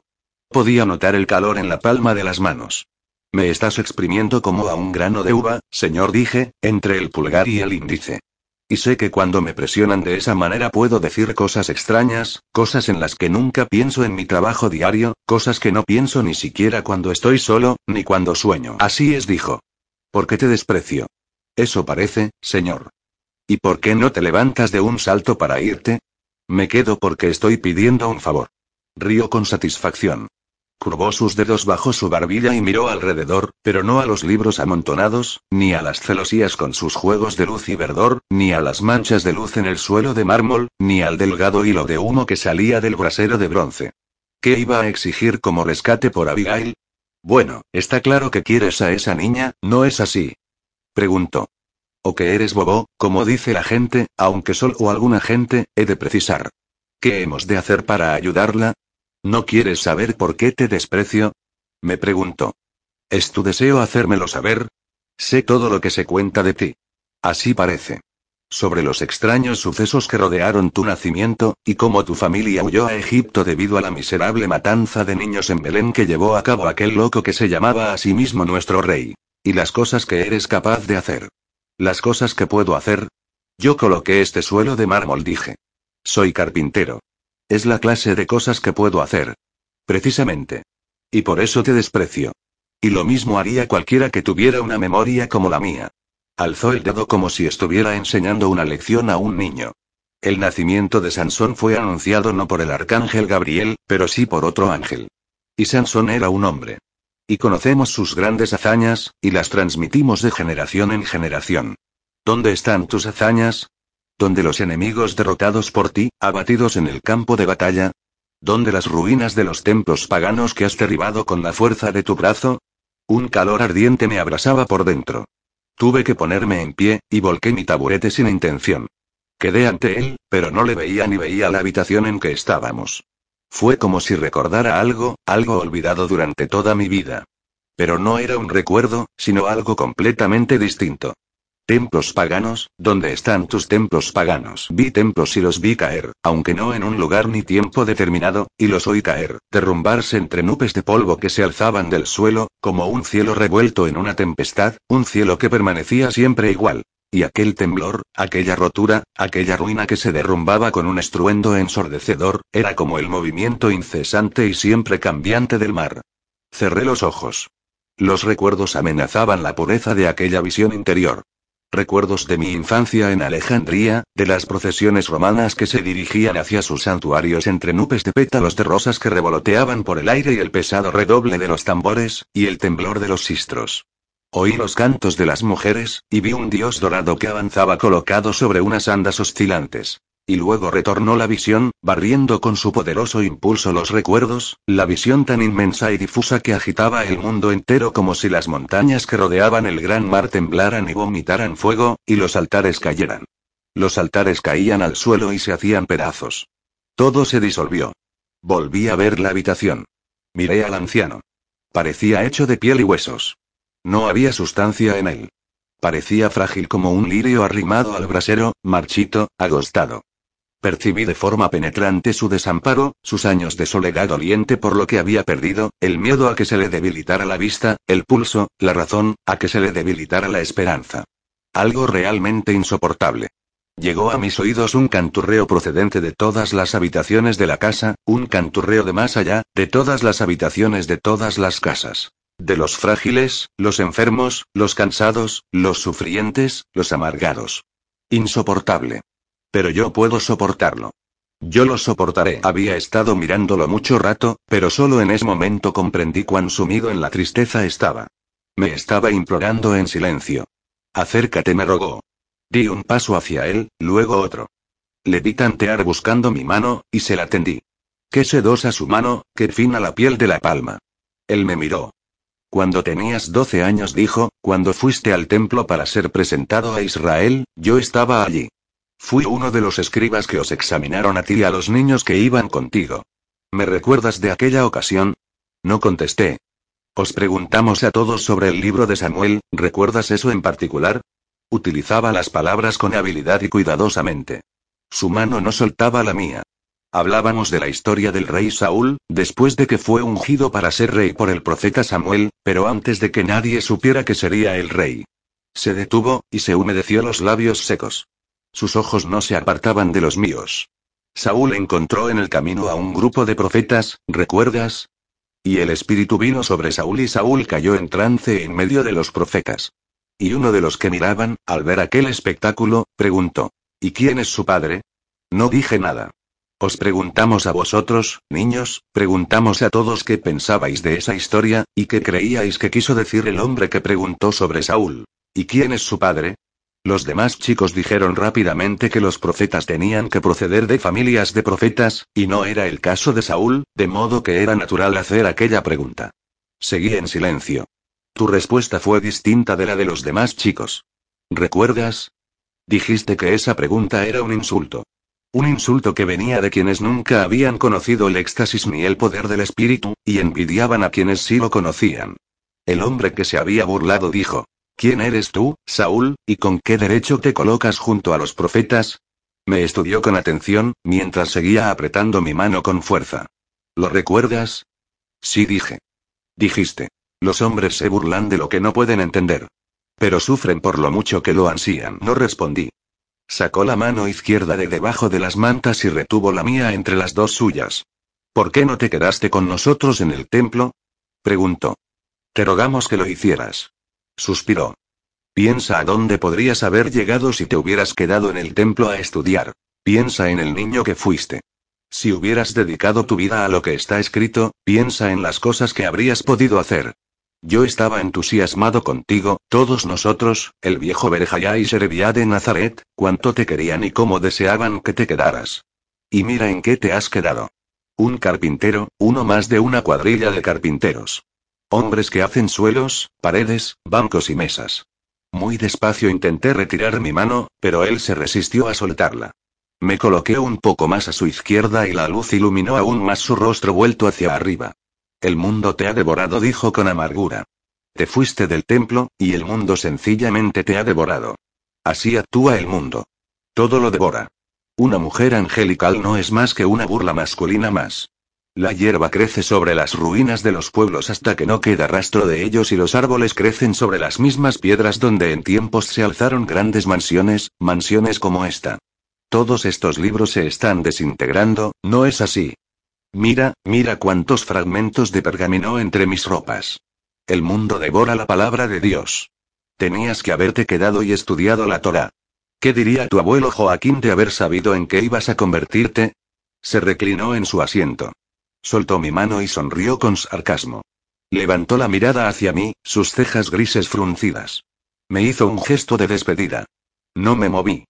Podía notar el calor en la palma de las manos. Me estás exprimiendo como a un grano de uva, señor, dije, entre el pulgar y el índice. Y sé que cuando me presionan de esa manera puedo decir cosas extrañas, cosas en las que nunca pienso en mi trabajo diario, cosas que no pienso ni siquiera cuando estoy solo, ni cuando sueño. Así es, dijo. ¿Por qué te desprecio? Eso parece, señor. ¿Y por qué no te levantas de un salto para irte? Me quedo porque estoy pidiendo un favor. Río con satisfacción. Curvó sus dedos bajo su barbilla y miró alrededor, pero no a los libros amontonados, ni a las celosías con sus juegos de luz y verdor, ni a las manchas de luz en el suelo de mármol, ni al delgado hilo de humo que salía del brasero de bronce. ¿Qué iba a exigir como rescate por Abigail? Bueno, está claro que quieres a esa niña, ¿no es así? Preguntó. O que eres bobo, como dice la gente, aunque solo alguna gente, he de precisar. ¿Qué hemos de hacer para ayudarla? ¿No quieres saber por qué te desprecio? Me preguntó. ¿Es tu deseo hacérmelo saber? Sé todo lo que se cuenta de ti. Así parece. Sobre los extraños sucesos que rodearon tu nacimiento, y cómo tu familia huyó a Egipto debido a la miserable matanza de niños en Belén que llevó a cabo aquel loco que se llamaba a sí mismo nuestro rey. Y las cosas que eres capaz de hacer. Las cosas que puedo hacer. Yo coloqué este suelo de mármol, dije. Soy carpintero. Es la clase de cosas que puedo hacer. Precisamente. Y por eso te desprecio. Y lo mismo haría cualquiera que tuviera una memoria como la mía. Alzó el dedo como si estuviera enseñando una lección a un niño. El nacimiento de Sansón fue anunciado no por el arcángel Gabriel, pero sí por otro ángel. Y Sansón era un hombre. Y conocemos sus grandes hazañas, y las transmitimos de generación en generación. ¿Dónde están tus hazañas? ¿Dónde los enemigos derrotados por ti, abatidos en el campo de batalla? ¿Dónde las ruinas de los templos paganos que has derribado con la fuerza de tu brazo? Un calor ardiente me abrasaba por dentro. Tuve que ponerme en pie, y volqué mi taburete sin intención. Quedé ante él, pero no le veía ni veía la habitación en que estábamos. Fue como si recordara algo, algo olvidado durante toda mi vida. Pero no era un recuerdo, sino algo completamente distinto. Templos paganos, ¿dónde están tus templos paganos? Vi templos y los vi caer, aunque no en un lugar ni tiempo determinado, y los oí caer, derrumbarse entre nubes de polvo que se alzaban del suelo, como un cielo revuelto en una tempestad, un cielo que permanecía siempre igual, y aquel temblor, aquella rotura, aquella ruina que se derrumbaba con un estruendo ensordecedor, era como el movimiento incesante y siempre cambiante del mar. Cerré los ojos. Los recuerdos amenazaban la pureza de aquella visión interior. Recuerdos de mi infancia en Alejandría, de las procesiones romanas que se dirigían hacia sus santuarios entre nubes de pétalos de rosas que revoloteaban por el aire y el pesado redoble de los tambores, y el temblor de los sistros. Oí los cantos de las mujeres, y vi un dios dorado que avanzaba colocado sobre unas andas oscilantes. Y luego retornó la visión, barriendo con su poderoso impulso los recuerdos, la visión tan inmensa y difusa que agitaba el mundo entero como si las montañas que rodeaban el gran mar temblaran y vomitaran fuego, y los altares cayeran. Los altares caían al suelo y se hacían pedazos. Todo se disolvió. Volví a ver la habitación. Miré al anciano. Parecía hecho de piel y huesos. No había sustancia en él. Parecía frágil como un lirio arrimado al brasero, marchito, agostado. Percibí de forma penetrante su desamparo, sus años de soledad doliente por lo que había perdido, el miedo a que se le debilitara la vista, el pulso, la razón, a que se le debilitara la esperanza. Algo realmente insoportable. Llegó a mis oídos un canturreo procedente de todas las habitaciones de la casa, un canturreo de más allá, de todas las habitaciones de todas las casas. De los frágiles, los enfermos, los cansados, los sufrientes, los amargados. Insoportable. Pero yo puedo soportarlo. Yo lo soportaré. Había estado mirándolo mucho rato, pero solo en ese momento comprendí cuán sumido en la tristeza estaba. Me estaba implorando en silencio. Acércate, me rogó. Di un paso hacia él, luego otro. Le vi tantear buscando mi mano, y se la tendí. Qué sedosa su mano, qué fina la piel de la palma. Él me miró. Cuando tenías doce años dijo, cuando fuiste al templo para ser presentado a Israel, yo estaba allí. Fui uno de los escribas que os examinaron a ti y a los niños que iban contigo. ¿Me recuerdas de aquella ocasión? No contesté. Os preguntamos a todos sobre el libro de Samuel, ¿recuerdas eso en particular? Utilizaba las palabras con habilidad y cuidadosamente. Su mano no soltaba la mía. Hablábamos de la historia del rey Saúl, después de que fue ungido para ser rey por el profeta Samuel, pero antes de que nadie supiera que sería el rey. Se detuvo, y se humedeció los labios secos. Sus ojos no se apartaban de los míos. Saúl encontró en el camino a un grupo de profetas, ¿recuerdas? Y el espíritu vino sobre Saúl y Saúl cayó en trance en medio de los profetas. Y uno de los que miraban, al ver aquel espectáculo, preguntó, ¿Y quién es su padre? No dije nada. Os preguntamos a vosotros, niños, preguntamos a todos qué pensabais de esa historia, y qué creíais que quiso decir el hombre que preguntó sobre Saúl. ¿Y quién es su padre? Los demás chicos dijeron rápidamente que los profetas tenían que proceder de familias de profetas, y no era el caso de Saúl, de modo que era natural hacer aquella pregunta. Seguí en silencio. Tu respuesta fue distinta de la de los demás chicos. ¿Recuerdas? Dijiste que esa pregunta era un insulto. Un insulto que venía de quienes nunca habían conocido el éxtasis ni el poder del espíritu, y envidiaban a quienes sí lo conocían. El hombre que se había burlado dijo, ¿Quién eres tú, Saúl, y con qué derecho te colocas junto a los profetas? Me estudió con atención, mientras seguía apretando mi mano con fuerza. ¿Lo recuerdas? Sí dije. Dijiste. Los hombres se burlan de lo que no pueden entender. Pero sufren por lo mucho que lo ansían. No respondí. Sacó la mano izquierda de debajo de las mantas y retuvo la mía entre las dos suyas. ¿Por qué no te quedaste con nosotros en el templo? preguntó. Te rogamos que lo hicieras. Suspiró. Piensa a dónde podrías haber llegado si te hubieras quedado en el templo a estudiar. Piensa en el niño que fuiste. Si hubieras dedicado tu vida a lo que está escrito, piensa en las cosas que habrías podido hacer. Yo estaba entusiasmado contigo, todos nosotros, el viejo Berejayá y Sherebiá de Nazaret, cuánto te querían y cómo deseaban que te quedaras. Y mira en qué te has quedado. Un carpintero, uno más de una cuadrilla de carpinteros. Hombres que hacen suelos, paredes, bancos y mesas. Muy despacio intenté retirar mi mano, pero él se resistió a soltarla. Me coloqué un poco más a su izquierda y la luz iluminó aún más su rostro vuelto hacia arriba. El mundo te ha devorado, dijo con amargura. Te fuiste del templo, y el mundo sencillamente te ha devorado. Así actúa el mundo. Todo lo devora. Una mujer angelical no es más que una burla masculina más. La hierba crece sobre las ruinas de los pueblos hasta que no queda rastro de ellos y los árboles crecen sobre las mismas piedras donde en tiempos se alzaron grandes mansiones, mansiones como esta. Todos estos libros se están desintegrando, ¿no es así? Mira, mira cuántos fragmentos de pergamino entre mis ropas. El mundo devora la palabra de Dios. Tenías que haberte quedado y estudiado la Torah. ¿Qué diría tu abuelo Joaquín de haber sabido en qué ibas a convertirte? Se reclinó en su asiento. Soltó mi mano y sonrió con sarcasmo. Levantó la mirada hacia mí, sus cejas grises fruncidas. Me hizo un gesto de despedida. No me moví.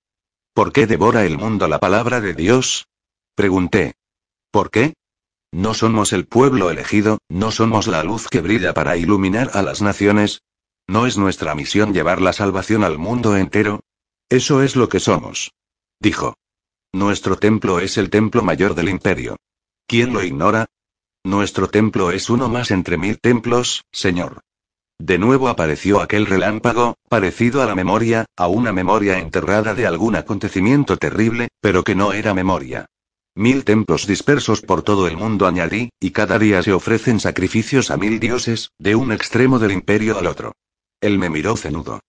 ¿Por qué devora el mundo la palabra de Dios? Pregunté. ¿Por qué? ¿No somos el pueblo elegido, no somos la luz que brilla para iluminar a las naciones? ¿No es nuestra misión llevar la salvación al mundo entero? Eso es lo que somos. Dijo. Nuestro templo es el templo mayor del imperio. ¿Quién lo ignora? Nuestro templo es uno más entre mil templos, Señor. De nuevo apareció aquel relámpago, parecido a la memoria, a una memoria enterrada de algún acontecimiento terrible, pero que no era memoria. Mil templos dispersos por todo el mundo añadí, y cada día se ofrecen sacrificios a mil dioses, de un extremo del imperio al otro. Él me miró cenudo.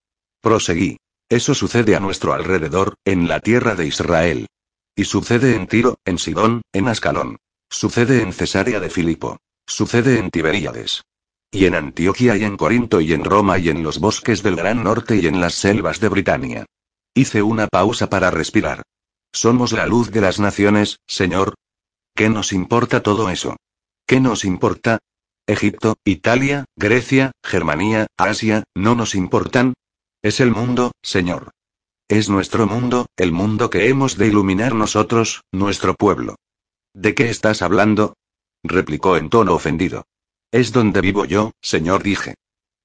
Proseguí. Eso sucede a nuestro alrededor, en la tierra de Israel. Y sucede en Tiro, en Sidón, en Ascalón. Sucede en Cesarea de Filipo. Sucede en Tiberíades. Y en Antioquía y en Corinto y en Roma y en los bosques del Gran Norte y en las selvas de Britania. Hice una pausa para respirar. Somos la luz de las naciones, Señor. ¿Qué nos importa todo eso? ¿Qué nos importa? Egipto, Italia, Grecia, Germania, Asia, no nos importan? Es el mundo, Señor. Es nuestro mundo, el mundo que hemos de iluminar nosotros, nuestro pueblo. ¿De qué estás hablando? replicó en tono ofendido. Es donde vivo yo, Señor, dije.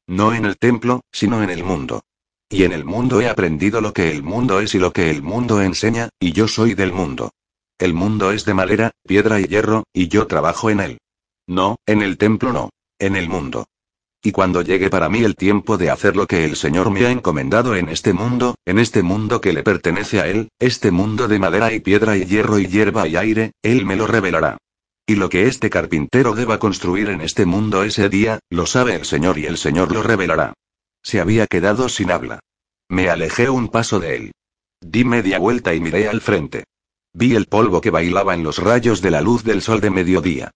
No en el templo, sino en el mundo. Y en el mundo he aprendido lo que el mundo es y lo que el mundo enseña, y yo soy del mundo. El mundo es de madera, piedra y hierro, y yo trabajo en él. No, en el templo no, en el mundo. Y cuando llegue para mí el tiempo de hacer lo que el Señor me ha encomendado en este mundo, en este mundo que le pertenece a Él, este mundo de madera y piedra y hierro y hierba y aire, Él me lo revelará. Y lo que este carpintero deba construir en este mundo ese día, lo sabe el Señor y el Señor lo revelará. Se había quedado sin habla. Me alejé un paso de él. Di media vuelta y miré al frente. Vi el polvo que bailaba en los rayos de la luz del sol de mediodía.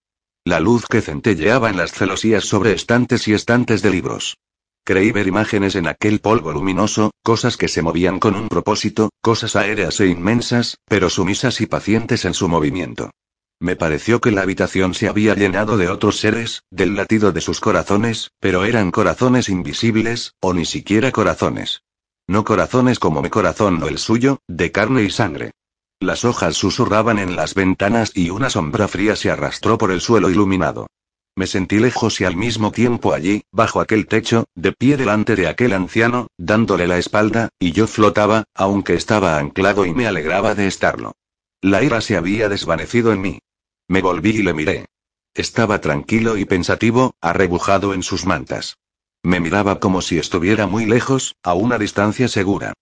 La luz que centelleaba en las celosías sobre estantes y estantes de libros. Creí ver imágenes en aquel polvo luminoso, cosas que se movían con un propósito, cosas aéreas e inmensas, pero sumisas y pacientes en su movimiento. Me pareció que la habitación se había llenado de otros seres, del latido de sus corazones, pero eran corazones invisibles, o ni siquiera corazones. No corazones como mi corazón o el suyo, de carne y sangre. Las hojas susurraban en las ventanas y una sombra fría se arrastró por el suelo iluminado. Me sentí lejos y al mismo tiempo allí, bajo aquel techo, de pie delante de aquel anciano, dándole la espalda, y yo flotaba, aunque estaba anclado y me alegraba de estarlo. La ira se había desvanecido en mí. Me volví y le miré. Estaba tranquilo y pensativo, arrebujado en sus mantas. Me miraba como si estuviera muy lejos, a una distancia segura.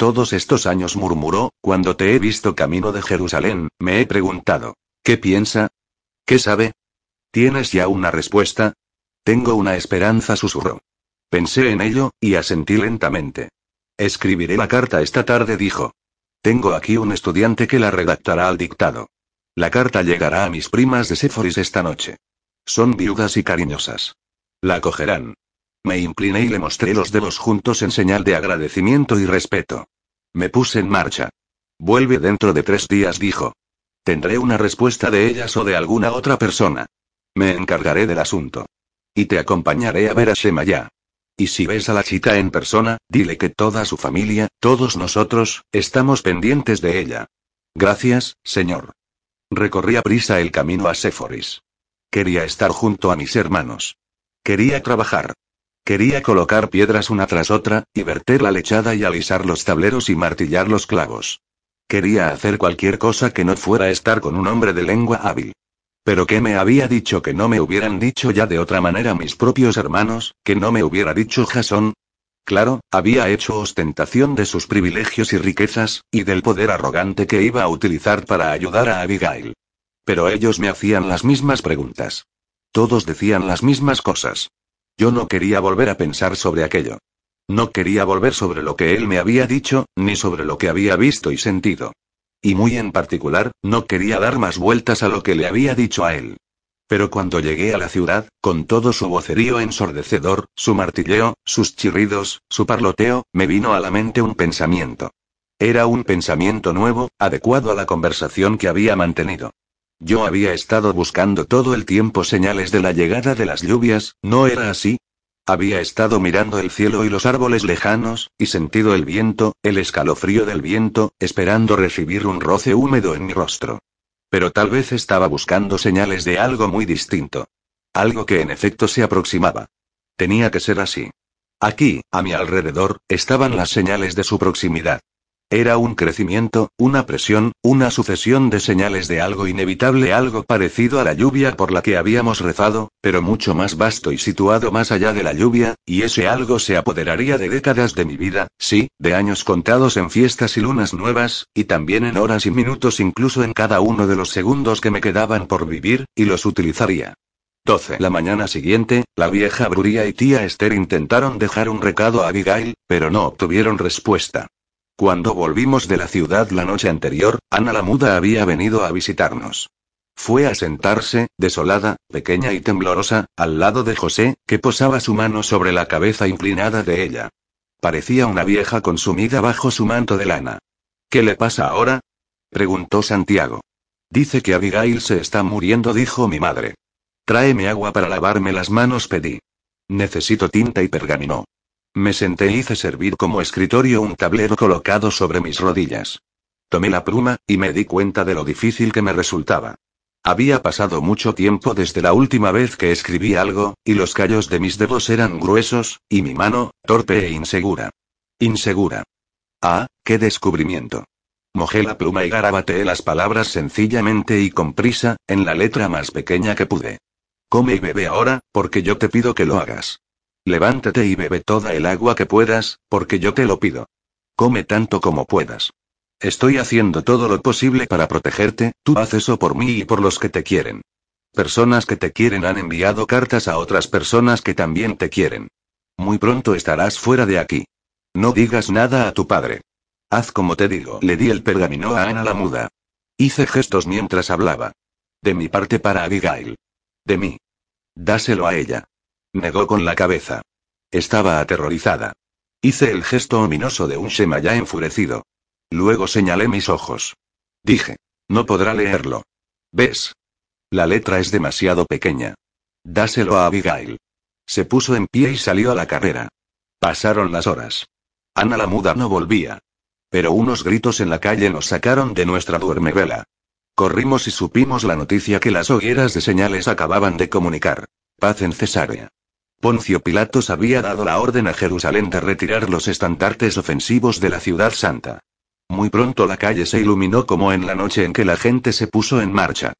Todos estos años murmuró, cuando te he visto camino de Jerusalén, me he preguntado. ¿Qué piensa? ¿Qué sabe? ¿Tienes ya una respuesta? Tengo una esperanza, susurró. Pensé en ello, y asentí lentamente. Escribiré la carta esta tarde, dijo. Tengo aquí un estudiante que la redactará al dictado. La carta llegará a mis primas de Séforis esta noche. Son viudas y cariñosas. La cogerán. Me incliné y le mostré los dedos juntos en señal de agradecimiento y respeto. Me puse en marcha. Vuelve dentro de tres días, dijo. Tendré una respuesta de ellas o de alguna otra persona. Me encargaré del asunto. Y te acompañaré a ver a Shemaya. Y si ves a la chica en persona, dile que toda su familia, todos nosotros, estamos pendientes de ella. Gracias, señor. Recorrí a prisa el camino a Séforis. Quería estar junto a mis hermanos. Quería trabajar. Quería colocar piedras una tras otra, y verter la lechada y alisar los tableros y martillar los clavos. Quería hacer cualquier cosa que no fuera estar con un hombre de lengua hábil. Pero ¿qué me había dicho que no me hubieran dicho ya de otra manera mis propios hermanos, que no me hubiera dicho Jason? Claro, había hecho ostentación de sus privilegios y riquezas, y del poder arrogante que iba a utilizar para ayudar a Abigail. Pero ellos me hacían las mismas preguntas. Todos decían las mismas cosas. Yo no quería volver a pensar sobre aquello. No quería volver sobre lo que él me había dicho, ni sobre lo que había visto y sentido. Y muy en particular, no quería dar más vueltas a lo que le había dicho a él. Pero cuando llegué a la ciudad, con todo su vocerío ensordecedor, su martilleo, sus chirridos, su parloteo, me vino a la mente un pensamiento. Era un pensamiento nuevo, adecuado a la conversación que había mantenido. Yo había estado buscando todo el tiempo señales de la llegada de las lluvias, ¿no era así? Había estado mirando el cielo y los árboles lejanos, y sentido el viento, el escalofrío del viento, esperando recibir un roce húmedo en mi rostro. Pero tal vez estaba buscando señales de algo muy distinto. Algo que en efecto se aproximaba. Tenía que ser así. Aquí, a mi alrededor, estaban las señales de su proximidad. Era un crecimiento, una presión, una sucesión de señales de algo inevitable, algo parecido a la lluvia por la que habíamos rezado, pero mucho más vasto y situado más allá de la lluvia, y ese algo se apoderaría de décadas de mi vida, sí, de años contados en fiestas y lunas nuevas, y también en horas y minutos incluso en cada uno de los segundos que me quedaban por vivir, y los utilizaría. 12. La mañana siguiente, la vieja Bruría y tía Esther intentaron dejar un recado a Abigail, pero no obtuvieron respuesta. Cuando volvimos de la ciudad la noche anterior, Ana la Muda había venido a visitarnos. Fue a sentarse, desolada, pequeña y temblorosa, al lado de José, que posaba su mano sobre la cabeza inclinada de ella. Parecía una vieja consumida bajo su manto de lana. ¿Qué le pasa ahora? preguntó Santiago. Dice que Abigail se está muriendo, dijo mi madre. Tráeme agua para lavarme las manos, pedí. Necesito tinta y pergamino. Me senté e hice servir como escritorio un tablero colocado sobre mis rodillas. Tomé la pluma, y me di cuenta de lo difícil que me resultaba. Había pasado mucho tiempo desde la última vez que escribí algo, y los callos de mis dedos eran gruesos, y mi mano, torpe e insegura. Insegura. Ah, qué descubrimiento. Mojé la pluma y garabateé las palabras sencillamente y con prisa, en la letra más pequeña que pude. Come y bebe ahora, porque yo te pido que lo hagas. Levántate y bebe toda el agua que puedas, porque yo te lo pido. Come tanto como puedas. Estoy haciendo todo lo posible para protegerte, tú haces eso por mí y por los que te quieren. Personas que te quieren han enviado cartas a otras personas que también te quieren. Muy pronto estarás fuera de aquí. No digas nada a tu padre. Haz como te digo. Le di el pergamino a Ana la muda. Hice gestos mientras hablaba. De mi parte para Abigail. De mí. Dáselo a ella. Negó con la cabeza. Estaba aterrorizada. Hice el gesto ominoso de un Shema ya enfurecido. Luego señalé mis ojos. Dije. No podrá leerlo. ¿Ves? La letra es demasiado pequeña. Dáselo a Abigail. Se puso en pie y salió a la carrera. Pasaron las horas. Ana la muda no volvía. Pero unos gritos en la calle nos sacaron de nuestra duermevela. Corrimos y supimos la noticia que las hogueras de señales acababan de comunicar. Paz en Cesarea. Poncio Pilatos había dado la orden a Jerusalén de retirar los estandartes ofensivos de la ciudad santa. Muy pronto la calle se iluminó como en la noche en que la gente se puso en marcha.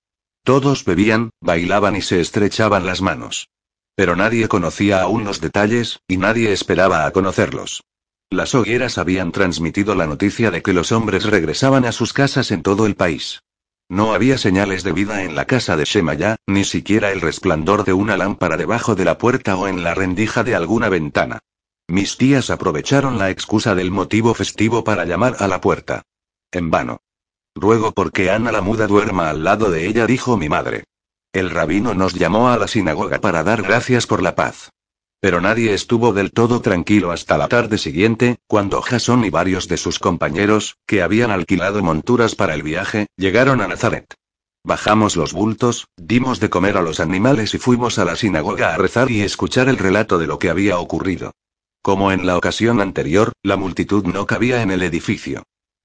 Todos bebían, bailaban y se estrechaban las manos. Pero nadie conocía aún los detalles, y nadie esperaba a conocerlos. Las hogueras habían transmitido la noticia de que los hombres regresaban a sus casas en todo el país. No había señales de vida en la casa de Shemaya, ni siquiera el resplandor de una lámpara debajo de la puerta o en la rendija de alguna ventana. Mis tías aprovecharon la excusa del motivo festivo para llamar a la puerta. En vano. Ruego porque Ana la muda duerma al lado de ella, dijo mi madre. El rabino nos llamó a la sinagoga para dar gracias por la paz. Pero nadie estuvo del todo tranquilo hasta la tarde siguiente, cuando Jason y varios de sus compañeros, que habían alquilado monturas para el viaje, llegaron a Nazaret. Bajamos los bultos, dimos de comer a los animales y fuimos a la sinagoga a rezar y escuchar el relato de lo que había ocurrido. Como en la ocasión anterior, la multitud no cabía en el edificio.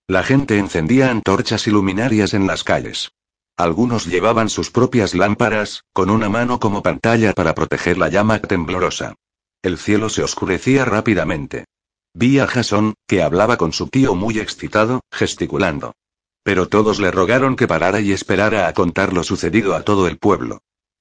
La gente encendía antorchas y luminarias en las calles. Algunos llevaban sus propias lámparas, con una mano como pantalla para proteger la llama temblorosa. El cielo se oscurecía rápidamente. Vi a Jason, que hablaba con su tío muy excitado, gesticulando. Pero todos le rogaron que parara y esperara a contar lo sucedido a todo el pueblo.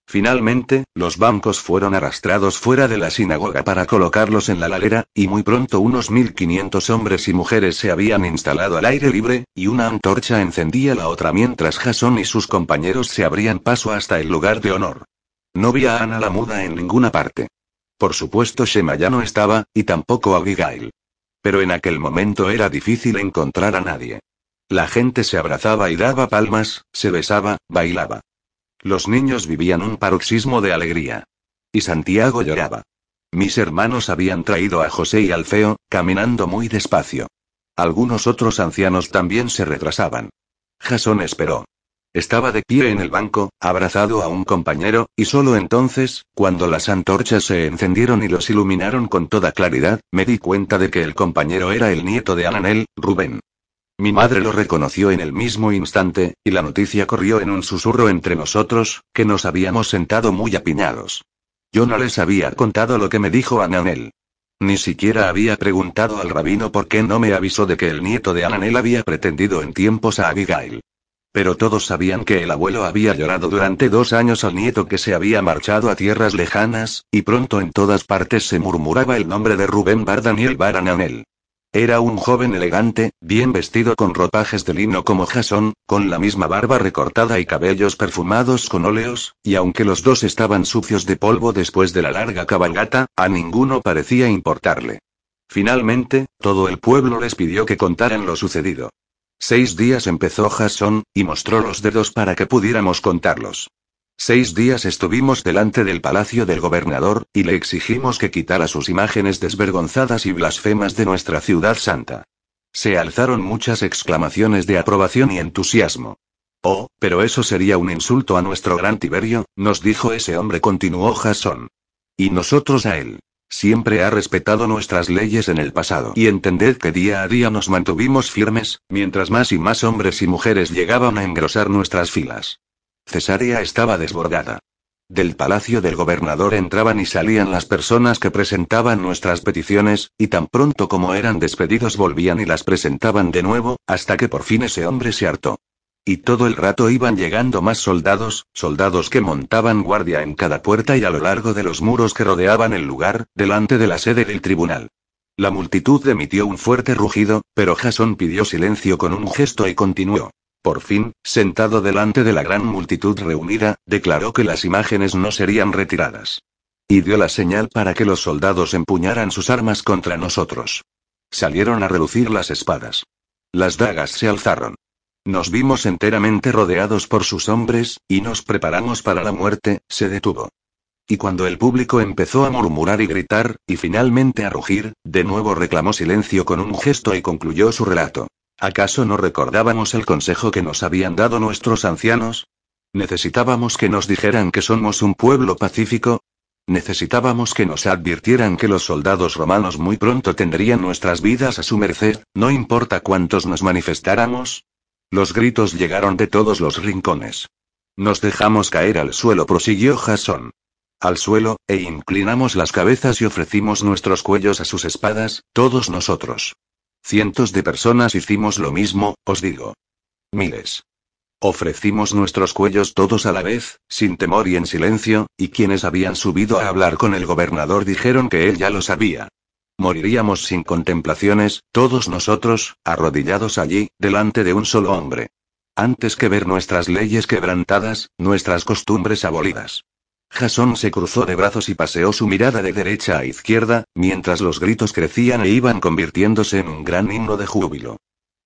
Finalmente, los bancos fueron arrastrados fuera de la sinagoga para colocarlos en la ladera, y muy pronto unos 1500 hombres y mujeres se habían instalado al aire libre, y una antorcha encendía la otra mientras Jason y sus compañeros se abrían paso hasta el lugar de honor. No vi a Ana la muda en ninguna parte. Por supuesto Shema ya no estaba, y tampoco Abigail. Pero en aquel momento era difícil encontrar a nadie. La gente se abrazaba y daba palmas, se besaba, bailaba. Los niños vivían un paroxismo de alegría. Y Santiago lloraba. Mis hermanos habían traído a José y Alfeo, caminando muy despacio. Algunos otros ancianos también se retrasaban. Jasón esperó. Estaba de pie en el banco, abrazado a un compañero, y solo entonces, cuando las antorchas se encendieron y los iluminaron con toda claridad, me di cuenta de que el compañero era el nieto de Ananel, Rubén. Mi madre lo reconoció en el mismo instante, y la noticia corrió en un susurro entre nosotros, que nos habíamos sentado muy apiñados. Yo no les había contado lo que me dijo Ananel. Ni siquiera había preguntado al rabino por qué no me avisó de que el nieto de Ananel había pretendido en tiempos a Abigail. Pero todos sabían que el abuelo había llorado durante dos años al nieto que se había marchado a tierras lejanas, y pronto en todas partes se murmuraba el nombre de Rubén Bar Daniel Bar Ananel. Era un joven elegante, bien vestido con ropajes de lino como Jason, con la misma barba recortada y cabellos perfumados con óleos, y aunque los dos estaban sucios de polvo después de la larga cabalgata, a ninguno parecía importarle. Finalmente, todo el pueblo les pidió que contaran lo sucedido. Seis días empezó Jason, y mostró los dedos para que pudiéramos contarlos. Seis días estuvimos delante del palacio del gobernador, y le exigimos que quitara sus imágenes desvergonzadas y blasfemas de nuestra ciudad santa. Se alzaron muchas exclamaciones de aprobación y entusiasmo. Oh, pero eso sería un insulto a nuestro gran Tiberio, nos dijo ese hombre, continuó Jasón. Y nosotros a él. Siempre ha respetado nuestras leyes en el pasado. Y entended que día a día nos mantuvimos firmes, mientras más y más hombres y mujeres llegaban a engrosar nuestras filas. Cesarea estaba desbordada. Del palacio del gobernador entraban y salían las personas que presentaban nuestras peticiones, y tan pronto como eran despedidos volvían y las presentaban de nuevo, hasta que por fin ese hombre se hartó. Y todo el rato iban llegando más soldados, soldados que montaban guardia en cada puerta y a lo largo de los muros que rodeaban el lugar, delante de la sede del tribunal. La multitud emitió un fuerte rugido, pero Jasón pidió silencio con un gesto y continuó. Por fin, sentado delante de la gran multitud reunida, declaró que las imágenes no serían retiradas. Y dio la señal para que los soldados empuñaran sus armas contra nosotros. Salieron a relucir las espadas. Las dagas se alzaron. Nos vimos enteramente rodeados por sus hombres, y nos preparamos para la muerte, se detuvo. Y cuando el público empezó a murmurar y gritar, y finalmente a rugir, de nuevo reclamó silencio con un gesto y concluyó su relato. ¿Acaso no recordábamos el consejo que nos habían dado nuestros ancianos? ¿Necesitábamos que nos dijeran que somos un pueblo pacífico? ¿Necesitábamos que nos advirtieran que los soldados romanos muy pronto tendrían nuestras vidas a su merced, no importa cuántos nos manifestáramos? Los gritos llegaron de todos los rincones. Nos dejamos caer al suelo, prosiguió Jasón. Al suelo, e inclinamos las cabezas y ofrecimos nuestros cuellos a sus espadas, todos nosotros. Cientos de personas hicimos lo mismo, os digo. Miles. Ofrecimos nuestros cuellos todos a la vez, sin temor y en silencio, y quienes habían subido a hablar con el gobernador dijeron que él ya lo sabía. Moriríamos sin contemplaciones, todos nosotros, arrodillados allí, delante de un solo hombre. Antes que ver nuestras leyes quebrantadas, nuestras costumbres abolidas. Jasón se cruzó de brazos y paseó su mirada de derecha a izquierda, mientras los gritos crecían e iban convirtiéndose en un gran himno de júbilo.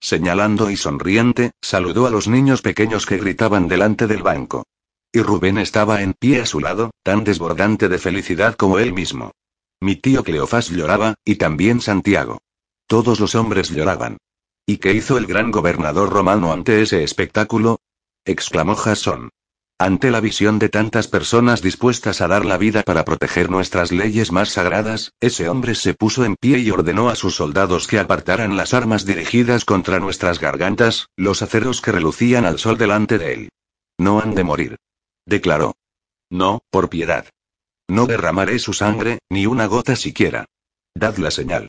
Señalando y sonriente, saludó a los niños pequeños que gritaban delante del banco. Y Rubén estaba en pie a su lado, tan desbordante de felicidad como él mismo. Mi tío Cleofás lloraba, y también Santiago. Todos los hombres lloraban. ¿Y qué hizo el gran gobernador romano ante ese espectáculo? exclamó Jasón. Ante la visión de tantas personas dispuestas a dar la vida para proteger nuestras leyes más sagradas, ese hombre se puso en pie y ordenó a sus soldados que apartaran las armas dirigidas contra nuestras gargantas, los aceros que relucían al sol delante de él. No han de morir. Declaró. No, por piedad. No derramaré su sangre, ni una gota siquiera. Dad la señal.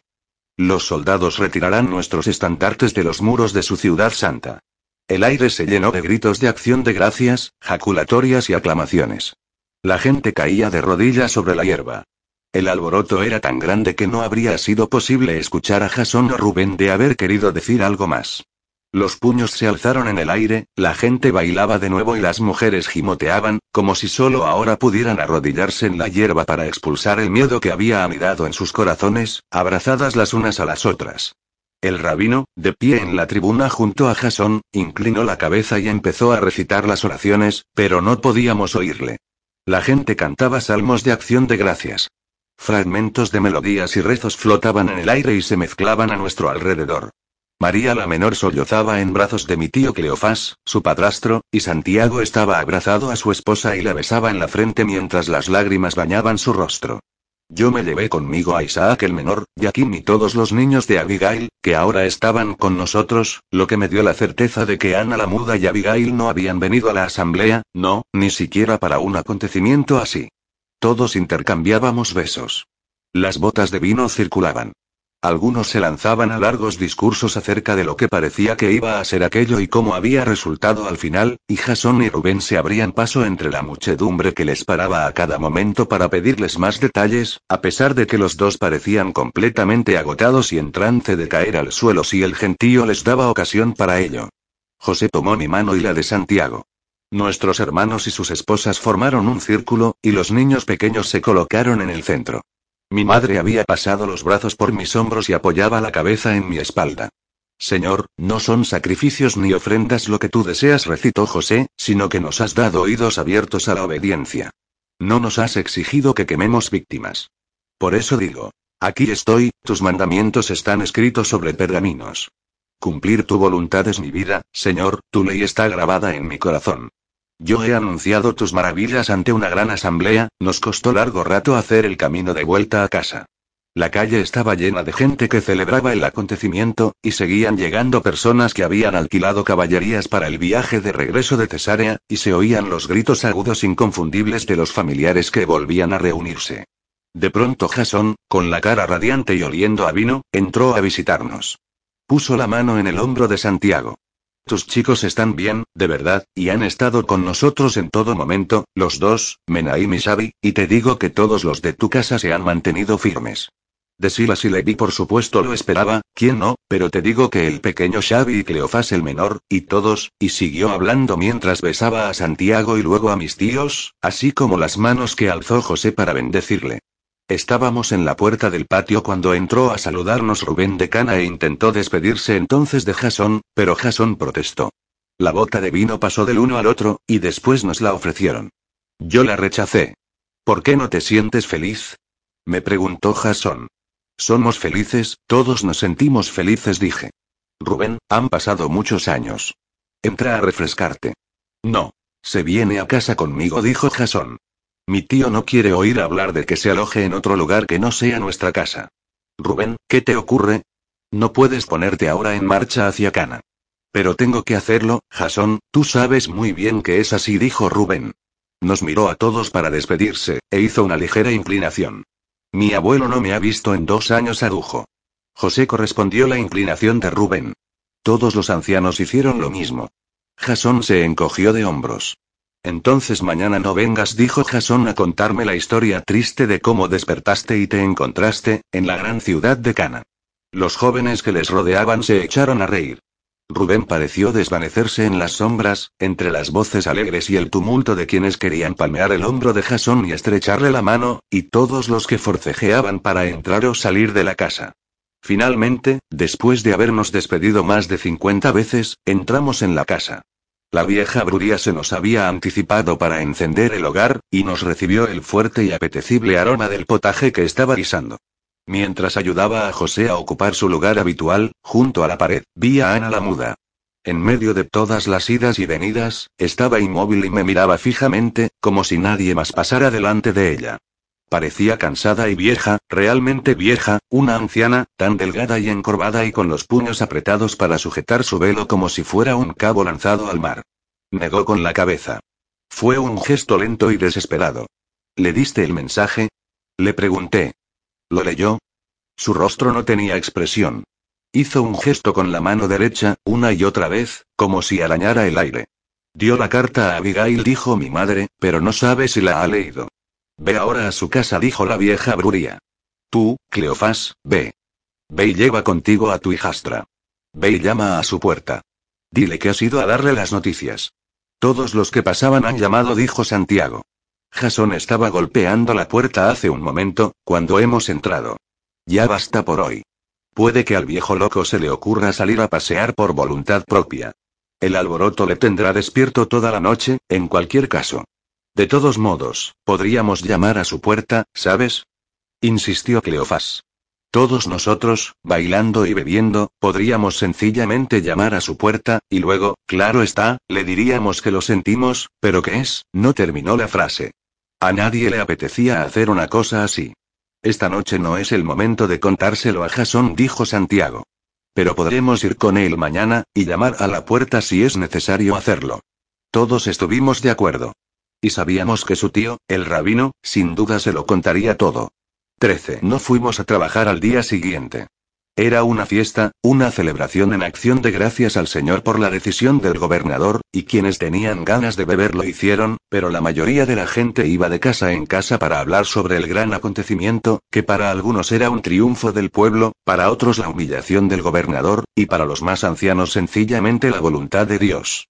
Los soldados retirarán nuestros estandartes de los muros de su ciudad santa. El aire se llenó de gritos de acción de gracias, jaculatorias y aclamaciones. La gente caía de rodillas sobre la hierba. El alboroto era tan grande que no habría sido posible escuchar a Jasón o Rubén de haber querido decir algo más. Los puños se alzaron en el aire, la gente bailaba de nuevo y las mujeres gimoteaban, como si solo ahora pudieran arrodillarse en la hierba para expulsar el miedo que había anidado en sus corazones, abrazadas las unas a las otras. El rabino, de pie en la tribuna junto a Jasón, inclinó la cabeza y empezó a recitar las oraciones, pero no podíamos oírle. La gente cantaba salmos de acción de gracias. Fragmentos de melodías y rezos flotaban en el aire y se mezclaban a nuestro alrededor. María la menor sollozaba en brazos de mi tío Cleofás, su padrastro, y Santiago estaba abrazado a su esposa y la besaba en la frente mientras las lágrimas bañaban su rostro. Yo me llevé conmigo a Isaac el menor, Jaquim y todos los niños de Abigail, que ahora estaban con nosotros, lo que me dio la certeza de que Ana la muda y Abigail no habían venido a la asamblea, no, ni siquiera para un acontecimiento así. Todos intercambiábamos besos. Las botas de vino circulaban. Algunos se lanzaban a largos discursos acerca de lo que parecía que iba a ser aquello y cómo había resultado al final, y Jasón y Rubén se abrían paso entre la muchedumbre que les paraba a cada momento para pedirles más detalles, a pesar de que los dos parecían completamente agotados y en trance de caer al suelo si el gentío les daba ocasión para ello. José tomó mi mano y la de Santiago. Nuestros hermanos y sus esposas formaron un círculo, y los niños pequeños se colocaron en el centro. Mi madre había pasado los brazos por mis hombros y apoyaba la cabeza en mi espalda. Señor, no son sacrificios ni ofrendas lo que tú deseas, recitó José, sino que nos has dado oídos abiertos a la obediencia. No nos has exigido que quememos víctimas. Por eso digo, aquí estoy, tus mandamientos están escritos sobre pergaminos. Cumplir tu voluntad es mi vida, Señor, tu ley está grabada en mi corazón. Yo he anunciado tus maravillas ante una gran asamblea, nos costó largo rato hacer el camino de vuelta a casa. La calle estaba llena de gente que celebraba el acontecimiento, y seguían llegando personas que habían alquilado caballerías para el viaje de regreso de Cesarea, y se oían los gritos agudos inconfundibles de los familiares que volvían a reunirse. De pronto Jasón, con la cara radiante y oliendo a vino, entró a visitarnos. Puso la mano en el hombro de Santiago. Tus chicos están bien, de verdad, y han estado con nosotros en todo momento, los dos, Menaim y Xavi, y te digo que todos los de tu casa se han mantenido firmes. De Silas y Levi por supuesto lo esperaba, ¿quién no? Pero te digo que el pequeño Xavi y Cleofás el menor, y todos, y siguió hablando mientras besaba a Santiago y luego a mis tíos, así como las manos que alzó José para bendecirle. Estábamos en la puerta del patio cuando entró a saludarnos Rubén de Cana e intentó despedirse entonces de Jasón, pero Jasón protestó. La bota de vino pasó del uno al otro, y después nos la ofrecieron. Yo la rechacé. ¿Por qué no te sientes feliz? Me preguntó Jasón. Somos felices, todos nos sentimos felices, dije. Rubén, han pasado muchos años. Entra a refrescarte. No. Se viene a casa conmigo, dijo Jason. Mi tío no quiere oír hablar de que se aloje en otro lugar que no sea nuestra casa. Rubén, ¿qué te ocurre? No puedes ponerte ahora en marcha hacia Cana. Pero tengo que hacerlo, Jason, tú sabes muy bien que es así, dijo Rubén. Nos miró a todos para despedirse, e hizo una ligera inclinación. Mi abuelo no me ha visto en dos años, adujo. José correspondió la inclinación de Rubén. Todos los ancianos hicieron lo mismo. Jasón se encogió de hombros. Entonces mañana no vengas, dijo Jasón a contarme la historia triste de cómo despertaste y te encontraste, en la gran ciudad de Cana. Los jóvenes que les rodeaban se echaron a reír. Rubén pareció desvanecerse en las sombras, entre las voces alegres y el tumulto de quienes querían palmear el hombro de Jasón y estrecharle la mano, y todos los que forcejeaban para entrar o salir de la casa. Finalmente, después de habernos despedido más de 50 veces, entramos en la casa. La vieja Bruría se nos había anticipado para encender el hogar, y nos recibió el fuerte y apetecible aroma del potaje que estaba guisando. Mientras ayudaba a José a ocupar su lugar habitual, junto a la pared, vi a Ana la muda. En medio de todas las idas y venidas, estaba inmóvil y me miraba fijamente, como si nadie más pasara delante de ella. Parecía cansada y vieja, realmente vieja, una anciana, tan delgada y encorvada y con los puños apretados para sujetar su velo como si fuera un cabo lanzado al mar. Negó con la cabeza. Fue un gesto lento y desesperado. ¿Le diste el mensaje? Le pregunté. ¿Lo leyó? Su rostro no tenía expresión. Hizo un gesto con la mano derecha, una y otra vez, como si arañara el aire. Dio la carta a Abigail, dijo mi madre, pero no sabe si la ha leído. Ve ahora a su casa, dijo la vieja Bruría. Tú, Cleofás, ve. Ve y lleva contigo a tu hijastra. Ve y llama a su puerta. Dile que has ido a darle las noticias. Todos los que pasaban han llamado, dijo Santiago. Jason estaba golpeando la puerta hace un momento, cuando hemos entrado. Ya basta por hoy. Puede que al viejo loco se le ocurra salir a pasear por voluntad propia. El alboroto le tendrá despierto toda la noche, en cualquier caso. De todos modos, podríamos llamar a su puerta, ¿sabes? insistió Cleofás. Todos nosotros, bailando y bebiendo, podríamos sencillamente llamar a su puerta, y luego, claro está, le diríamos que lo sentimos, pero ¿qué es? No terminó la frase. A nadie le apetecía hacer una cosa así. Esta noche no es el momento de contárselo a Jason, dijo Santiago. Pero podremos ir con él mañana, y llamar a la puerta si es necesario hacerlo. Todos estuvimos de acuerdo. Y sabíamos que su tío, el rabino, sin duda se lo contaría todo. 13. No fuimos a trabajar al día siguiente. Era una fiesta, una celebración en acción de gracias al Señor por la decisión del gobernador, y quienes tenían ganas de beber lo hicieron, pero la mayoría de la gente iba de casa en casa para hablar sobre el gran acontecimiento, que para algunos era un triunfo del pueblo, para otros la humillación del gobernador, y para los más ancianos sencillamente la voluntad de Dios.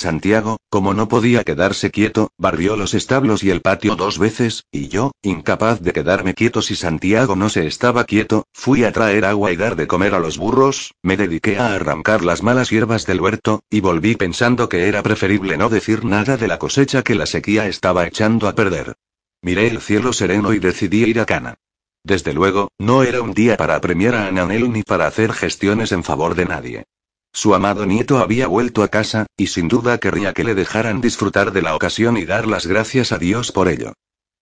Santiago, como no podía quedarse quieto, barrió los establos y el patio dos veces, y yo, incapaz de quedarme quieto si Santiago no se estaba quieto, fui a traer agua y dar de comer a los burros, me dediqué a arrancar las malas hierbas del huerto, y volví pensando que era preferible no decir nada de la cosecha que la sequía estaba echando a perder. Miré el cielo sereno y decidí ir a Cana. Desde luego, no era un día para premiar a Ananel ni para hacer gestiones en favor de nadie. Su amado nieto había vuelto a casa, y sin duda querría que le dejaran disfrutar de la ocasión y dar las gracias a Dios por ello.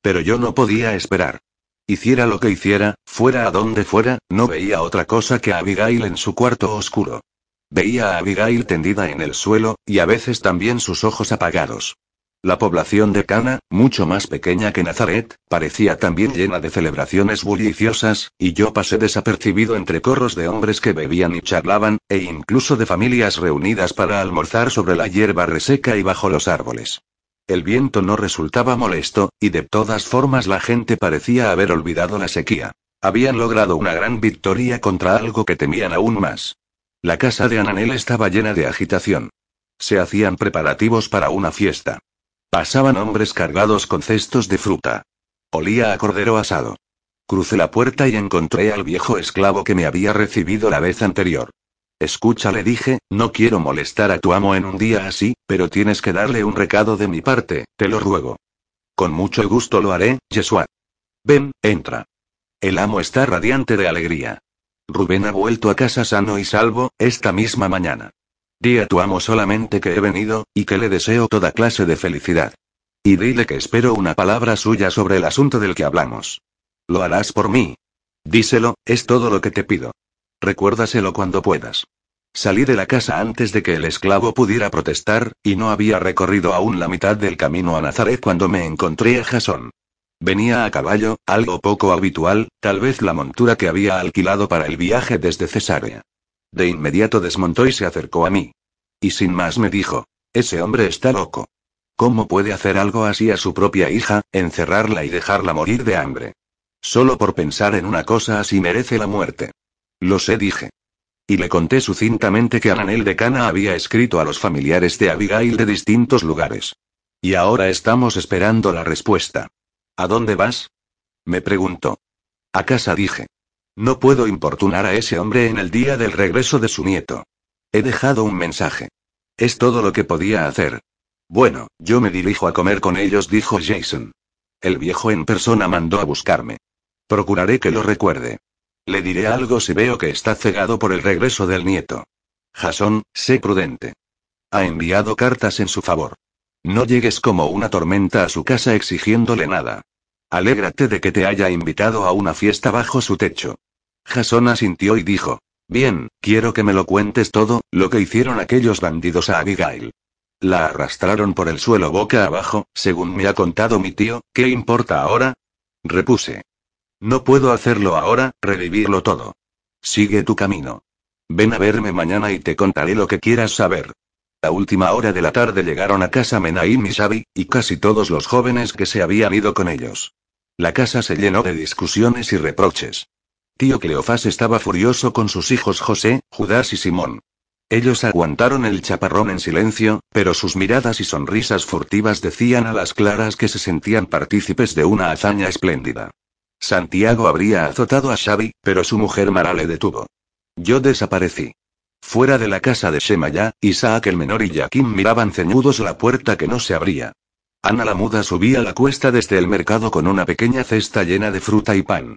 Pero yo no podía esperar. Hiciera lo que hiciera, fuera a donde fuera, no veía otra cosa que a Abigail en su cuarto oscuro. Veía a Abigail tendida en el suelo, y a veces también sus ojos apagados. La población de Cana, mucho más pequeña que Nazaret, parecía también llena de celebraciones bulliciosas, y yo pasé desapercibido entre corros de hombres que bebían y charlaban, e incluso de familias reunidas para almorzar sobre la hierba reseca y bajo los árboles. El viento no resultaba molesto, y de todas formas la gente parecía haber olvidado la sequía. Habían logrado una gran victoria contra algo que temían aún más. La casa de Ananel estaba llena de agitación. Se hacían preparativos para una fiesta. Pasaban hombres cargados con cestos de fruta. Olía a cordero asado. Crucé la puerta y encontré al viejo esclavo que me había recibido la vez anterior. Escucha, le dije, no quiero molestar a tu amo en un día así, pero tienes que darle un recado de mi parte, te lo ruego. Con mucho gusto lo haré, Yeshua. Ven, entra. El amo está radiante de alegría. Rubén ha vuelto a casa sano y salvo, esta misma mañana. Di a tu amo solamente que he venido, y que le deseo toda clase de felicidad. Y dile que espero una palabra suya sobre el asunto del que hablamos. Lo harás por mí. Díselo, es todo lo que te pido. Recuérdaselo cuando puedas. Salí de la casa antes de que el esclavo pudiera protestar, y no había recorrido aún la mitad del camino a Nazaret cuando me encontré a Jasón. Venía a caballo, algo poco habitual, tal vez la montura que había alquilado para el viaje desde Cesarea. De inmediato desmontó y se acercó a mí. Y sin más me dijo, ese hombre está loco. ¿Cómo puede hacer algo así a su propia hija, encerrarla y dejarla morir de hambre? Solo por pensar en una cosa así merece la muerte. Lo sé, dije. Y le conté sucintamente que Ananel de Cana había escrito a los familiares de Abigail de distintos lugares. Y ahora estamos esperando la respuesta. ¿A dónde vas? Me preguntó. A casa dije. No puedo importunar a ese hombre en el día del regreso de su nieto. He dejado un mensaje. Es todo lo que podía hacer. Bueno, yo me dirijo a comer con ellos, dijo Jason. El viejo en persona mandó a buscarme. Procuraré que lo recuerde. Le diré algo si veo que está cegado por el regreso del nieto. Jason, sé prudente. Ha enviado cartas en su favor. No llegues como una tormenta a su casa exigiéndole nada. Alégrate de que te haya invitado a una fiesta bajo su techo. Jason asintió y dijo, Bien, quiero que me lo cuentes todo, lo que hicieron aquellos bandidos a Abigail. La arrastraron por el suelo boca abajo, según me ha contado mi tío, ¿qué importa ahora? Repuse. No puedo hacerlo ahora, revivirlo todo. Sigue tu camino. Ven a verme mañana y te contaré lo que quieras saber. A última hora de la tarde llegaron a casa Menaim y Xavi, y casi todos los jóvenes que se habían ido con ellos. La casa se llenó de discusiones y reproches. Tío Cleofás estaba furioso con sus hijos José, Judas y Simón. Ellos aguantaron el chaparrón en silencio, pero sus miradas y sonrisas furtivas decían a las claras que se sentían partícipes de una hazaña espléndida. Santiago habría azotado a Xavi, pero su mujer Mara le detuvo. Yo desaparecí. Fuera de la casa de Shemaya, Isaac el menor y Jaquín miraban ceñudos la puerta que no se abría. Ana la muda subía la cuesta desde el mercado con una pequeña cesta llena de fruta y pan.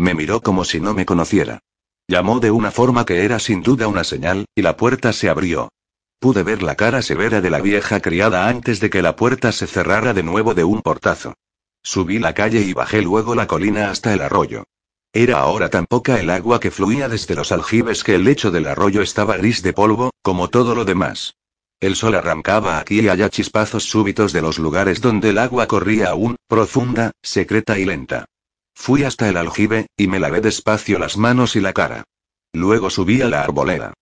Me miró como si no me conociera. Llamó de una forma que era sin duda una señal, y la puerta se abrió. Pude ver la cara severa de la vieja criada antes de que la puerta se cerrara de nuevo de un portazo. Subí la calle y bajé luego la colina hasta el arroyo. Era ahora tan poca el agua que fluía desde los aljibes que el lecho del arroyo estaba gris de polvo, como todo lo demás. El sol arrancaba aquí y allá chispazos súbitos de los lugares donde el agua corría aún, profunda, secreta y lenta. Fui hasta el aljibe, y me lavé despacio las manos y la cara. Luego subí a la arboleda.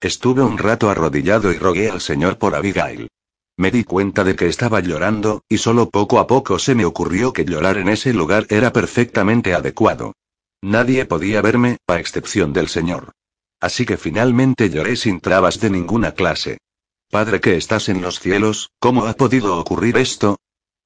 Estuve un rato arrodillado y rogué al Señor por Abigail. Me di cuenta de que estaba llorando, y solo poco a poco se me ocurrió que llorar en ese lugar era perfectamente adecuado. Nadie podía verme, a excepción del Señor. Así que finalmente lloré sin trabas de ninguna clase. Padre que estás en los cielos, ¿cómo ha podido ocurrir esto?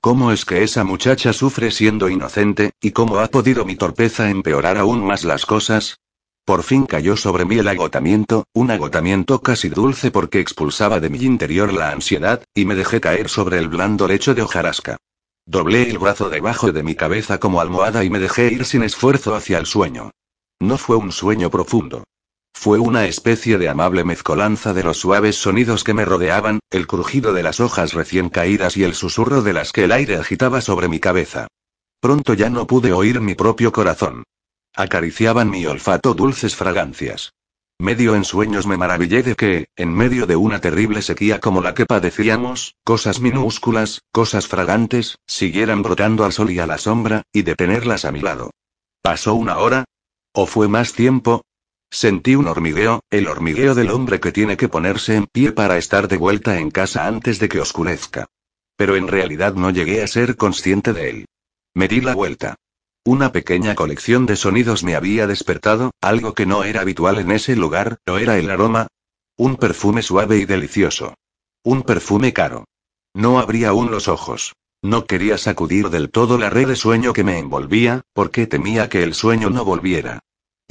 ¿Cómo es que esa muchacha sufre siendo inocente, y cómo ha podido mi torpeza empeorar aún más las cosas? Por fin cayó sobre mí el agotamiento, un agotamiento casi dulce porque expulsaba de mi interior la ansiedad, y me dejé caer sobre el blando lecho de hojarasca. Doblé el brazo debajo de mi cabeza como almohada y me dejé ir sin esfuerzo hacia el sueño. No fue un sueño profundo. Fue una especie de amable mezcolanza de los suaves sonidos que me rodeaban, el crujido de las hojas recién caídas y el susurro de las que el aire agitaba sobre mi cabeza. Pronto ya no pude oír mi propio corazón. Acariciaban mi olfato dulces fragancias. Medio en sueños me maravillé de que, en medio de una terrible sequía como la que padecíamos, cosas minúsculas, cosas fragantes, siguieran brotando al sol y a la sombra, y de tenerlas a mi lado. ¿Pasó una hora? ¿O fue más tiempo? Sentí un hormigueo, el hormigueo del hombre que tiene que ponerse en pie para estar de vuelta en casa antes de que oscurezca. Pero en realidad no llegué a ser consciente de él. Me di la vuelta. Una pequeña colección de sonidos me había despertado, algo que no era habitual en ese lugar, ¿o era el aroma? Un perfume suave y delicioso. Un perfume caro. No abría aún los ojos. No quería sacudir del todo la red de sueño que me envolvía, porque temía que el sueño no volviera.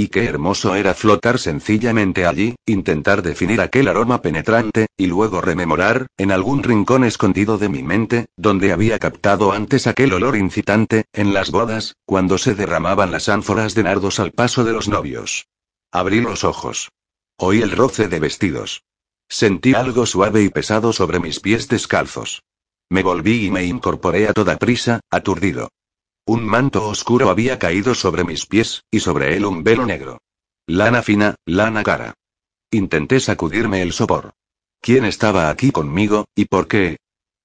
Y qué hermoso era flotar sencillamente allí, intentar definir aquel aroma penetrante, y luego rememorar, en algún rincón escondido de mi mente, donde había captado antes aquel olor incitante, en las bodas, cuando se derramaban las ánforas de nardos al paso de los novios. Abrí los ojos. Oí el roce de vestidos. Sentí algo suave y pesado sobre mis pies descalzos. Me volví y me incorporé a toda prisa, aturdido. Un manto oscuro había caído sobre mis pies, y sobre él un velo negro. Lana fina, lana cara. Intenté sacudirme el sopor. ¿Quién estaba aquí conmigo, y por qué?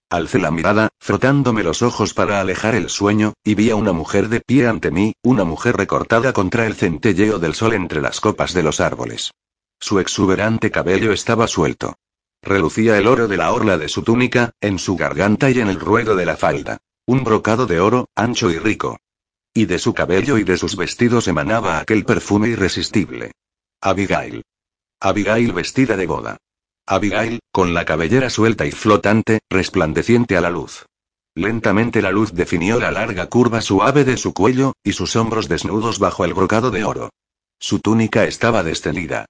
Alcé la mirada, frotándome los ojos para alejar el sueño, y vi a una mujer de pie ante mí, una mujer recortada contra el centelleo del sol entre las copas de los árboles. Su exuberante cabello estaba suelto. Relucía el oro de la orla de su túnica, en su garganta y en el ruedo de la falda. Un brocado de oro, ancho y rico. Y de su cabello y de sus vestidos emanaba aquel perfume irresistible. Abigail. Abigail vestida de boda. Abigail, con la cabellera suelta y flotante, resplandeciente a la luz. Lentamente la luz definió la larga curva suave de su cuello, y sus hombros desnudos bajo el brocado de oro. Su túnica estaba descendida.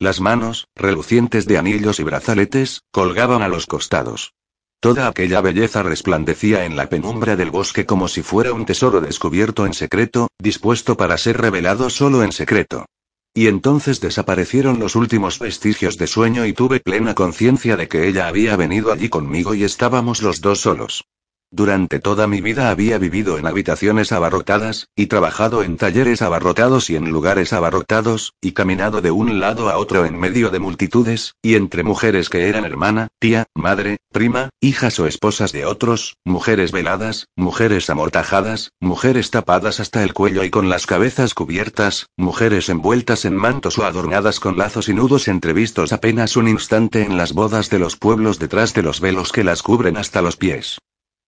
Las manos, relucientes de anillos y brazaletes, colgaban a los costados. Toda aquella belleza resplandecía en la penumbra del bosque como si fuera un tesoro descubierto en secreto, dispuesto para ser revelado solo en secreto. Y entonces desaparecieron los últimos vestigios de sueño y tuve plena conciencia de que ella había venido allí conmigo y estábamos los dos solos. Durante toda mi vida había vivido en habitaciones abarrotadas, y trabajado en talleres abarrotados y en lugares abarrotados, y caminado de un lado a otro en medio de multitudes, y entre mujeres que eran hermana, tía, madre, prima, hijas o esposas de otros, mujeres veladas, mujeres amortajadas, mujeres tapadas hasta el cuello y con las cabezas cubiertas, mujeres envueltas en mantos o adornadas con lazos y nudos entrevistos apenas un instante en las bodas de los pueblos detrás de los velos que las cubren hasta los pies.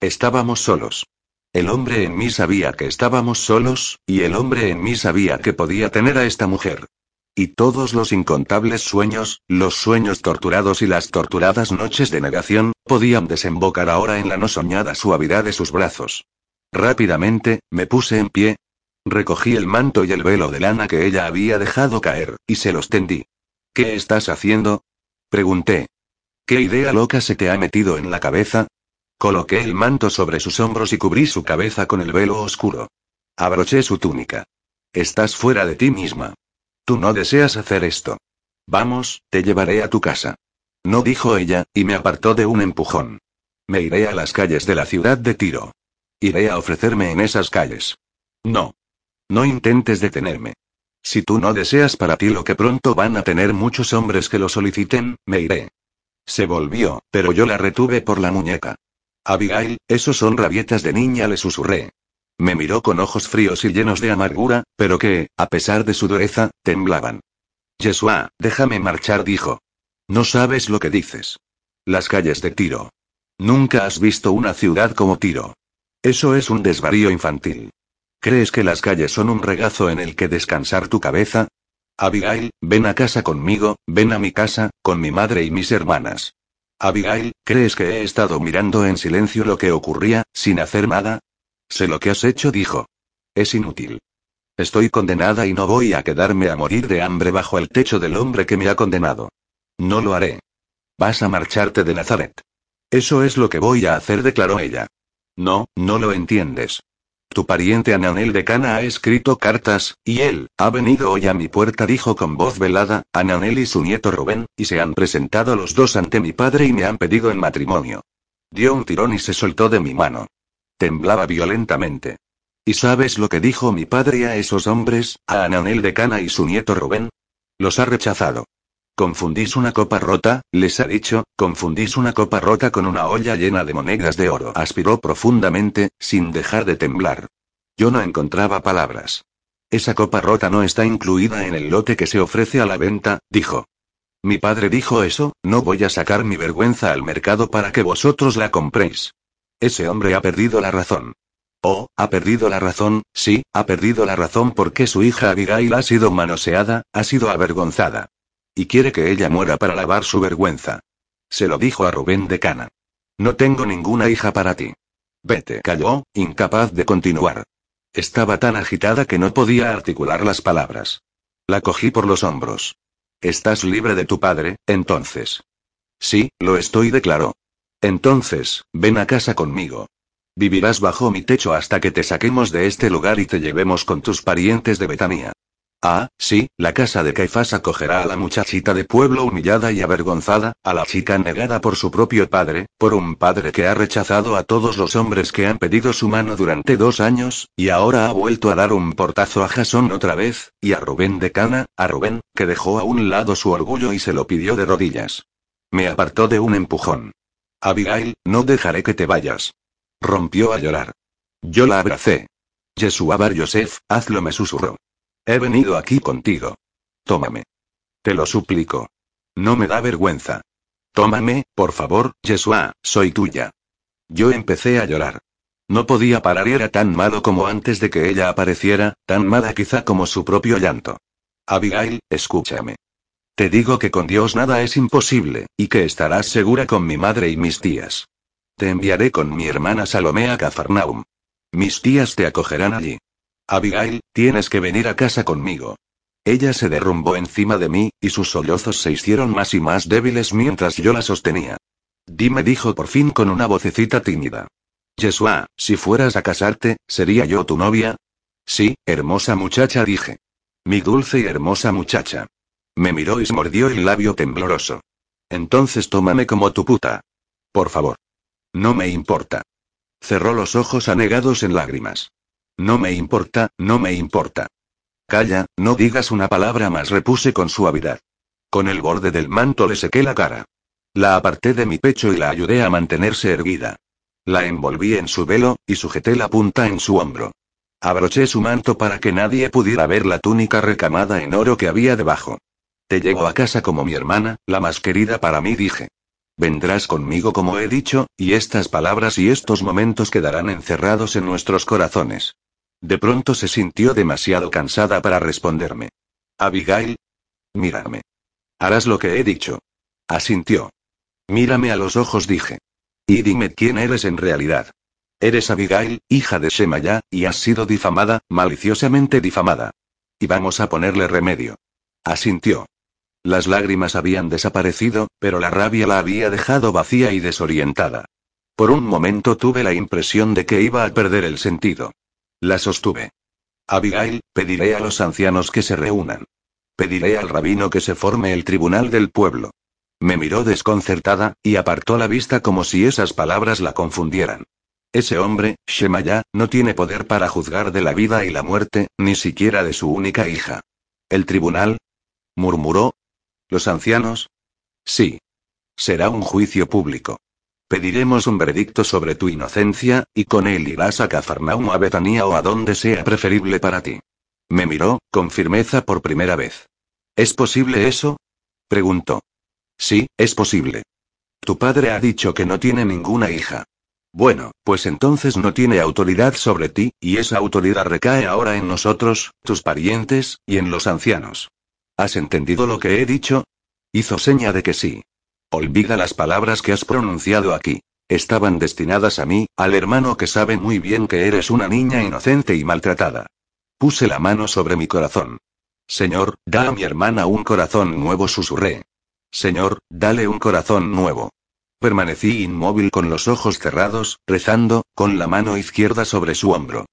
Estábamos solos. El hombre en mí sabía que estábamos solos, y el hombre en mí sabía que podía tener a esta mujer. Y todos los incontables sueños, los sueños torturados y las torturadas noches de negación, podían desembocar ahora en la no soñada suavidad de sus brazos. Rápidamente, me puse en pie. Recogí el manto y el velo de lana que ella había dejado caer, y se los tendí. ¿Qué estás haciendo? Pregunté. ¿Qué idea loca se te ha metido en la cabeza? Coloqué el manto sobre sus hombros y cubrí su cabeza con el velo oscuro. Abroché su túnica. Estás fuera de ti misma. Tú no deseas hacer esto. Vamos, te llevaré a tu casa. No dijo ella, y me apartó de un empujón. Me iré a las calles de la ciudad de Tiro. Iré a ofrecerme en esas calles. No. No intentes detenerme. Si tú no deseas para ti lo que pronto van a tener muchos hombres que lo soliciten, me iré. Se volvió, pero yo la retuve por la muñeca. Abigail, esos son rabietas de niña, le susurré. Me miró con ojos fríos y llenos de amargura, pero que, a pesar de su dureza, temblaban. Yeshua, déjame marchar, dijo. No sabes lo que dices. Las calles de Tiro. Nunca has visto una ciudad como Tiro. Eso es un desvarío infantil. ¿Crees que las calles son un regazo en el que descansar tu cabeza? Abigail, ven a casa conmigo, ven a mi casa, con mi madre y mis hermanas. Abigail, ¿crees que he estado mirando en silencio lo que ocurría, sin hacer nada? Sé lo que has hecho, dijo. Es inútil. Estoy condenada y no voy a quedarme a morir de hambre bajo el techo del hombre que me ha condenado. No lo haré. Vas a marcharte de Nazaret. Eso es lo que voy a hacer, declaró ella. No, no lo entiendes. Tu pariente Ananel de Cana ha escrito cartas, y él, ha venido hoy a mi puerta, dijo con voz velada, Ananel y su nieto Rubén, y se han presentado los dos ante mi padre y me han pedido en matrimonio. Dio un tirón y se soltó de mi mano. Temblaba violentamente. ¿Y sabes lo que dijo mi padre a esos hombres, a Ananel de Cana y su nieto Rubén? Los ha rechazado. Confundís una copa rota, les ha dicho, confundís una copa rota con una olla llena de monedas de oro. Aspiró profundamente, sin dejar de temblar. Yo no encontraba palabras. Esa copa rota no está incluida en el lote que se ofrece a la venta, dijo. Mi padre dijo eso, no voy a sacar mi vergüenza al mercado para que vosotros la compréis. Ese hombre ha perdido la razón. Oh, ha perdido la razón, sí, ha perdido la razón porque su hija Abigail ha sido manoseada, ha sido avergonzada. Y quiere que ella muera para lavar su vergüenza. Se lo dijo a Rubén de Cana. No tengo ninguna hija para ti. Vete. Calló, incapaz de continuar. Estaba tan agitada que no podía articular las palabras. La cogí por los hombros. Estás libre de tu padre, entonces. Sí, lo estoy, declaró. Entonces, ven a casa conmigo. Vivirás bajo mi techo hasta que te saquemos de este lugar y te llevemos con tus parientes de Betania. Ah, sí, la casa de Caifás acogerá a la muchachita de pueblo humillada y avergonzada, a la chica negada por su propio padre, por un padre que ha rechazado a todos los hombres que han pedido su mano durante dos años, y ahora ha vuelto a dar un portazo a Jasón otra vez, y a Rubén de Cana, a Rubén, que dejó a un lado su orgullo y se lo pidió de rodillas. Me apartó de un empujón. Abigail, no dejaré que te vayas. Rompió a llorar. Yo la abracé. Yeshua Bar Yosef, hazlo, me susurró. He venido aquí contigo. Tómame. Te lo suplico. No me da vergüenza. Tómame, por favor, Yeshua, soy tuya. Yo empecé a llorar. No podía parar y era tan malo como antes de que ella apareciera, tan mala quizá como su propio llanto. Abigail, escúchame. Te digo que con Dios nada es imposible, y que estarás segura con mi madre y mis tías. Te enviaré con mi hermana Salomé a Cafarnaum. Mis tías te acogerán allí. Abigail, tienes que venir a casa conmigo. Ella se derrumbó encima de mí, y sus sollozos se hicieron más y más débiles mientras yo la sostenía. Dime, dijo por fin con una vocecita tímida. Yeshua, si fueras a casarte, ¿sería yo tu novia? Sí, hermosa muchacha, dije. Mi dulce y hermosa muchacha. Me miró y se mordió el labio tembloroso. Entonces tómame como tu puta. Por favor. No me importa. Cerró los ojos anegados en lágrimas. No me importa, no me importa. Calla, no digas una palabra más, repuse con suavidad. Con el borde del manto le sequé la cara. La aparté de mi pecho y la ayudé a mantenerse erguida. La envolví en su velo, y sujeté la punta en su hombro. Abroché su manto para que nadie pudiera ver la túnica recamada en oro que había debajo. Te llevo a casa como mi hermana, la más querida para mí, dije. Vendrás conmigo como he dicho, y estas palabras y estos momentos quedarán encerrados en nuestros corazones. De pronto se sintió demasiado cansada para responderme. Abigail. Mírame. Harás lo que he dicho. Asintió. Mírame a los ojos, dije. Y dime quién eres en realidad. Eres Abigail, hija de Shemaya, y has sido difamada, maliciosamente difamada. Y vamos a ponerle remedio. Asintió. Las lágrimas habían desaparecido, pero la rabia la había dejado vacía y desorientada. Por un momento tuve la impresión de que iba a perder el sentido. La sostuve. Abigail, pediré a los ancianos que se reúnan. Pediré al rabino que se forme el tribunal del pueblo. Me miró desconcertada, y apartó la vista como si esas palabras la confundieran. Ese hombre, Shemaya, no tiene poder para juzgar de la vida y la muerte, ni siquiera de su única hija. ¿El tribunal? murmuró. ¿Los ancianos? Sí. Será un juicio público. Pediremos un veredicto sobre tu inocencia, y con él irás a Cafarnaum o a Betania o a donde sea preferible para ti. Me miró, con firmeza por primera vez. ¿Es posible eso? preguntó. Sí, es posible. Tu padre ha dicho que no tiene ninguna hija. Bueno, pues entonces no tiene autoridad sobre ti, y esa autoridad recae ahora en nosotros, tus parientes, y en los ancianos. ¿Has entendido lo que he dicho? Hizo seña de que sí. Olvida las palabras que has pronunciado aquí. Estaban destinadas a mí, al hermano que sabe muy bien que eres una niña inocente y maltratada. Puse la mano sobre mi corazón. Señor, da a mi hermana un corazón nuevo, susurré. Señor, dale un corazón nuevo. Permanecí inmóvil con los ojos cerrados, rezando, con la mano izquierda sobre su hombro.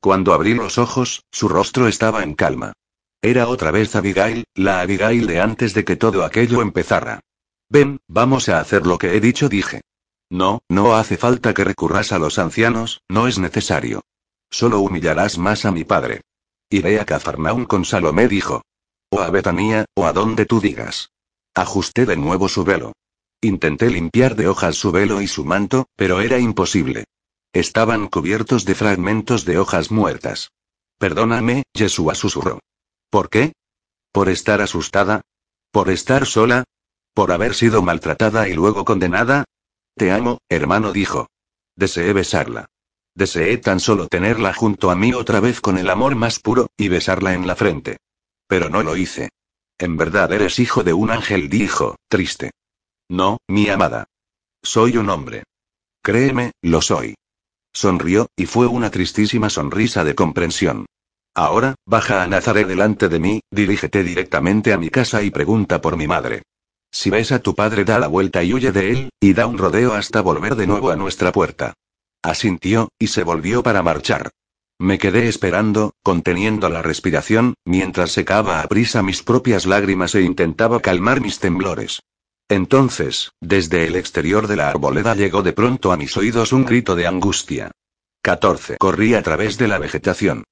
Cuando abrí los ojos, su rostro estaba en calma. Era otra vez Abigail, la Abigail de antes de que todo aquello empezara. Ven, vamos a hacer lo que he dicho, dije. No, no hace falta que recurras a los ancianos, no es necesario. Solo humillarás más a mi padre. Iré a Cafarnaún con Salomé, dijo. O a Betanía, o a donde tú digas. Ajusté de nuevo su velo. Intenté limpiar de hojas su velo y su manto, pero era imposible. Estaban cubiertos de fragmentos de hojas muertas. Perdóname, Yeshua susurró. ¿Por qué? ¿Por estar asustada? ¿Por estar sola? ¿Por haber sido maltratada y luego condenada? Te amo, hermano dijo. Deseé besarla. Deseé tan solo tenerla junto a mí otra vez con el amor más puro, y besarla en la frente. Pero no lo hice. En verdad eres hijo de un ángel, dijo, triste. No, mi amada. Soy un hombre. Créeme, lo soy. Sonrió, y fue una tristísima sonrisa de comprensión. Ahora, baja a Nazaret delante de mí, dirígete directamente a mi casa y pregunta por mi madre. Si ves a tu padre, da la vuelta y huye de él, y da un rodeo hasta volver de nuevo a nuestra puerta. Asintió, y se volvió para marchar. Me quedé esperando, conteniendo la respiración, mientras secaba a prisa mis propias lágrimas e intentaba calmar mis temblores. Entonces, desde el exterior de la arboleda llegó de pronto a mis oídos un grito de angustia. 14. Corrí a través de la vegetación.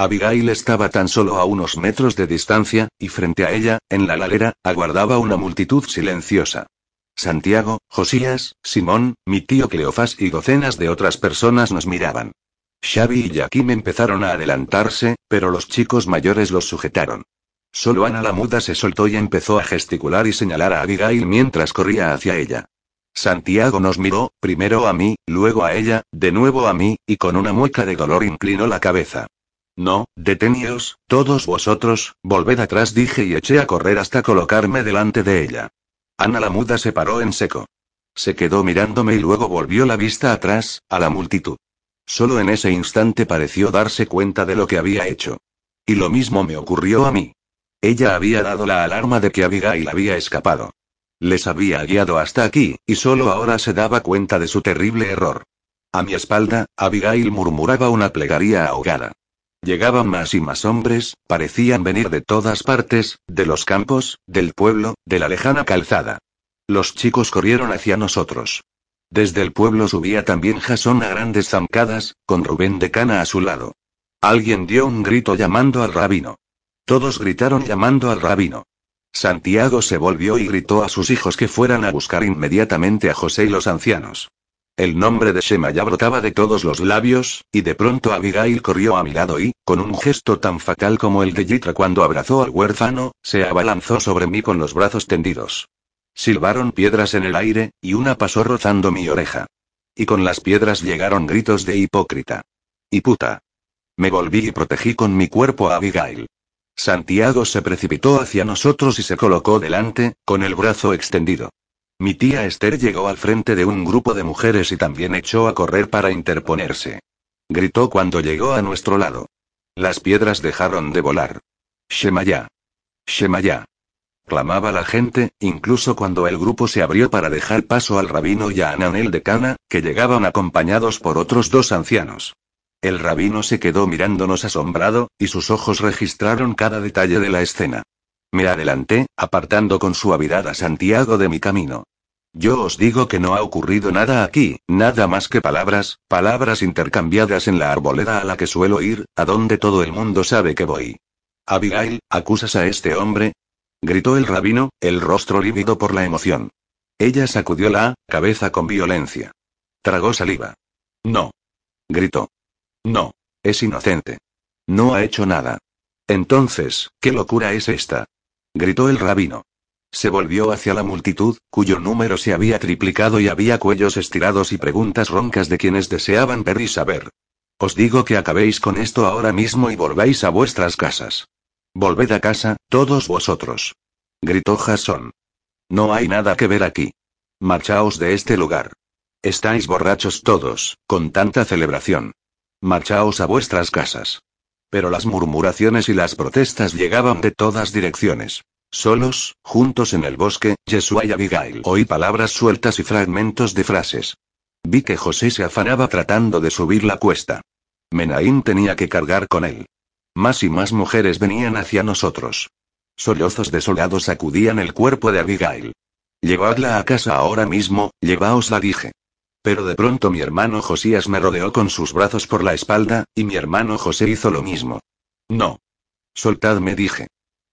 Abigail estaba tan solo a unos metros de distancia, y frente a ella, en la ladera, aguardaba una multitud silenciosa. Santiago, Josías, Simón, mi tío Cleofás y docenas de otras personas nos miraban. Xavi y Jaquim empezaron a adelantarse, pero los chicos mayores los sujetaron. Solo Ana la muda se soltó y empezó a gesticular y señalar a Abigail mientras corría hacia ella. Santiago nos miró, primero a mí, luego a ella, de nuevo a mí, y con una mueca de dolor inclinó la cabeza. No, deteníos, todos vosotros, volved atrás dije y eché a correr hasta colocarme delante de ella. Ana la muda se paró en seco. Se quedó mirándome y luego volvió la vista atrás, a la multitud. Solo en ese instante pareció darse cuenta de lo que había hecho. Y lo mismo me ocurrió a mí. Ella había dado la alarma de que Abigail había escapado. Les había guiado hasta aquí, y solo ahora se daba cuenta de su terrible error. A mi espalda, Abigail murmuraba una plegaria ahogada. Llegaban más y más hombres, parecían venir de todas partes, de los campos, del pueblo, de la lejana calzada. Los chicos corrieron hacia nosotros. Desde el pueblo subía también Jasón a grandes zancadas, con Rubén de Cana a su lado. Alguien dio un grito llamando al rabino. Todos gritaron llamando al rabino. Santiago se volvió y gritó a sus hijos que fueran a buscar inmediatamente a José y los ancianos. El nombre de Shema ya brotaba de todos los labios, y de pronto Abigail corrió a mi lado y, con un gesto tan fatal como el de Yitra cuando abrazó al huérfano, se abalanzó sobre mí con los brazos tendidos. Silbaron piedras en el aire, y una pasó rozando mi oreja. Y con las piedras llegaron gritos de hipócrita. Y puta. Me volví y protegí con mi cuerpo a Abigail. Santiago se precipitó hacia nosotros y se colocó delante, con el brazo extendido. Mi tía Esther llegó al frente de un grupo de mujeres y también echó a correr para interponerse. Gritó cuando llegó a nuestro lado. Las piedras dejaron de volar. Shemaya. Shemaya. Clamaba la gente, incluso cuando el grupo se abrió para dejar paso al rabino y a Ananel de Cana, que llegaban acompañados por otros dos ancianos. El rabino se quedó mirándonos asombrado, y sus ojos registraron cada detalle de la escena. Me adelanté, apartando con suavidad a Santiago de mi camino. Yo os digo que no ha ocurrido nada aquí, nada más que palabras, palabras intercambiadas en la arboleda a la que suelo ir, a donde todo el mundo sabe que voy. Abigail, ¿acusas a este hombre? gritó el rabino, el rostro lívido por la emoción. Ella sacudió la cabeza con violencia. Tragó saliva. No. Gritó. No. Es inocente. No ha hecho nada. Entonces, ¿qué locura es esta? Gritó el rabino. Se volvió hacia la multitud, cuyo número se había triplicado y había cuellos estirados y preguntas roncas de quienes deseaban ver y saber. Os digo que acabéis con esto ahora mismo y volváis a vuestras casas. Volved a casa, todos vosotros. Gritó Jasón. No hay nada que ver aquí. Marchaos de este lugar. Estáis borrachos todos, con tanta celebración. Marchaos a vuestras casas. Pero las murmuraciones y las protestas llegaban de todas direcciones. Solos, juntos en el bosque, Yeshua y Abigail oí palabras sueltas y fragmentos de frases. Vi que José se afanaba tratando de subir la cuesta. Menaín tenía que cargar con él. Más y más mujeres venían hacia nosotros. Sollozos desolados sacudían el cuerpo de Abigail. Llevadla a casa ahora mismo, llevaosla dije. Pero de pronto mi hermano Josías me rodeó con sus brazos por la espalda, y mi hermano José hizo lo mismo. No. Soltadme dije.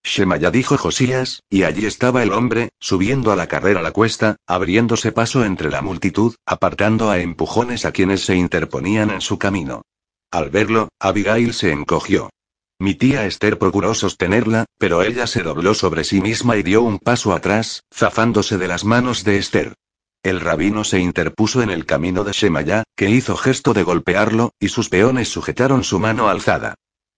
Shemaya dijo Josías, y allí estaba el hombre, subiendo a la carrera la cuesta, abriéndose paso entre la multitud, apartando a empujones a quienes se interponían en su camino. Al verlo, Abigail se encogió. Mi tía Esther procuró sostenerla, pero ella se dobló sobre sí misma y dio un paso atrás, zafándose de las manos de Esther. El rabino se interpuso en el camino de Shemaya, que hizo gesto de golpearlo, y sus peones sujetaron su mano alzada.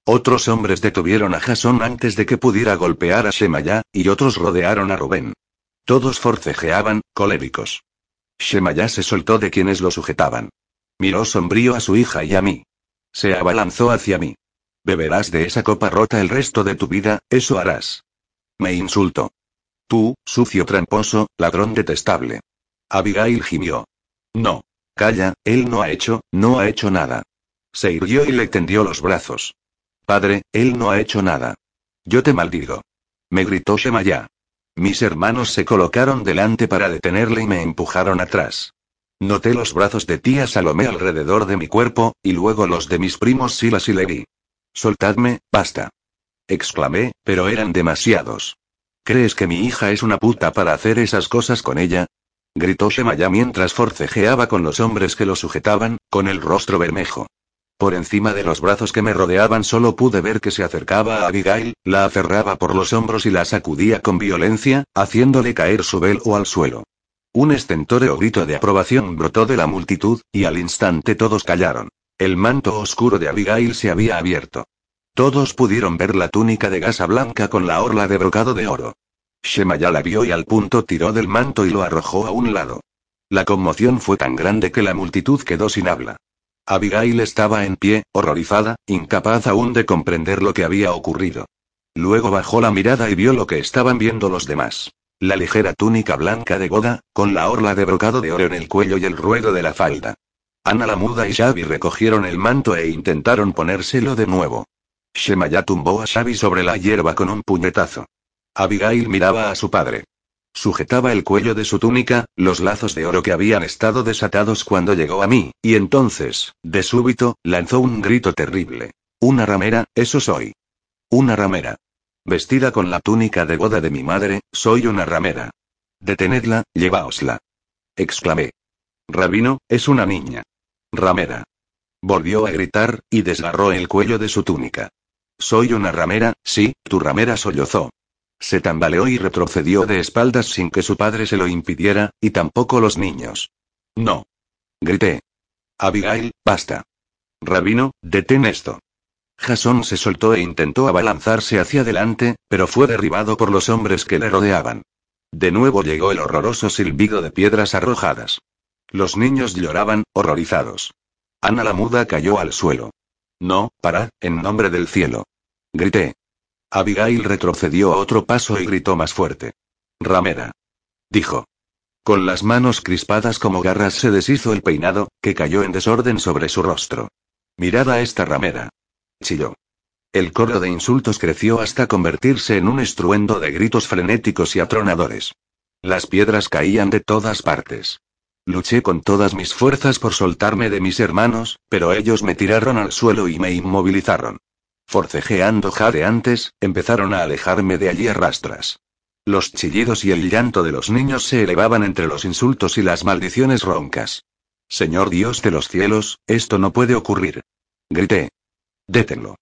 Otros hombres detuvieron a Jasón antes de que pudiera golpear a Shemaya, y otros rodearon a Rubén. Todos forcejeaban, coléricos. Shemaya se soltó de quienes lo sujetaban. Miró sombrío a su hija y a mí. Se abalanzó hacia mí. Beberás de esa copa rota el resto de tu vida, eso harás. Me insultó. Tú, sucio tramposo, ladrón detestable. Abigail gimió. No. Calla, él no ha hecho, no ha hecho nada. Se irguió y le tendió los brazos. Padre, él no ha hecho nada. Yo te maldigo. Me gritó Shemaya. Mis hermanos se colocaron delante para detenerle y me empujaron atrás. Noté los brazos de tía Salomé alrededor de mi cuerpo, y luego los de mis primos Silas y Levi. Soltadme, basta. Exclamé, pero eran demasiados. ¿Crees que mi hija es una puta para hacer esas cosas con ella? Gritó Shemaya mientras forcejeaba con los hombres que lo sujetaban, con el rostro bermejo. Por encima de los brazos que me rodeaban solo pude ver que se acercaba a Abigail, la aferraba por los hombros y la sacudía con violencia, haciéndole caer su velo al suelo. Un estentóreo grito de aprobación brotó de la multitud, y al instante todos callaron. El manto oscuro de Abigail se había abierto. Todos pudieron ver la túnica de gasa blanca con la orla de brocado de oro. Shemaya la vio y al punto tiró del manto y lo arrojó a un lado. La conmoción fue tan grande que la multitud quedó sin habla. Abigail estaba en pie, horrorizada, incapaz aún de comprender lo que había ocurrido. Luego bajó la mirada y vio lo que estaban viendo los demás. La ligera túnica blanca de Goda, con la orla de brocado de oro en el cuello y el ruedo de la falda. Ana la muda y Xavi recogieron el manto e intentaron ponérselo de nuevo. Shemaya tumbó a Xavi sobre la hierba con un puñetazo. Abigail miraba a su padre. Sujetaba el cuello de su túnica, los lazos de oro que habían estado desatados cuando llegó a mí, y entonces, de súbito, lanzó un grito terrible. Una ramera, eso soy. Una ramera. Vestida con la túnica de boda de mi madre, soy una ramera. Detenedla, llevaosla. Exclamé. Rabino, es una niña. Ramera. Volvió a gritar, y desgarró el cuello de su túnica. Soy una ramera, sí, tu ramera sollozó. Se tambaleó y retrocedió de espaldas sin que su padre se lo impidiera, y tampoco los niños. No. Grité. Abigail, basta. Rabino, detén esto. Jasón se soltó e intentó abalanzarse hacia adelante, pero fue derribado por los hombres que le rodeaban. De nuevo llegó el horroroso silbido de piedras arrojadas. Los niños lloraban, horrorizados. Ana la muda cayó al suelo. No, parad, en nombre del cielo. Grité. Abigail retrocedió otro paso y gritó más fuerte. Ramera. Dijo. Con las manos crispadas como garras se deshizo el peinado, que cayó en desorden sobre su rostro. Mirad a esta ramera. Chilló. El coro de insultos creció hasta convertirse en un estruendo de gritos frenéticos y atronadores. Las piedras caían de todas partes. Luché con todas mis fuerzas por soltarme de mis hermanos, pero ellos me tiraron al suelo y me inmovilizaron. Forcejeando jadeantes, empezaron a alejarme de allí a rastras. Los chillidos y el llanto de los niños se elevaban entre los insultos y las maldiciones roncas. Señor Dios de los cielos, esto no puede ocurrir. Grité. Détenlo.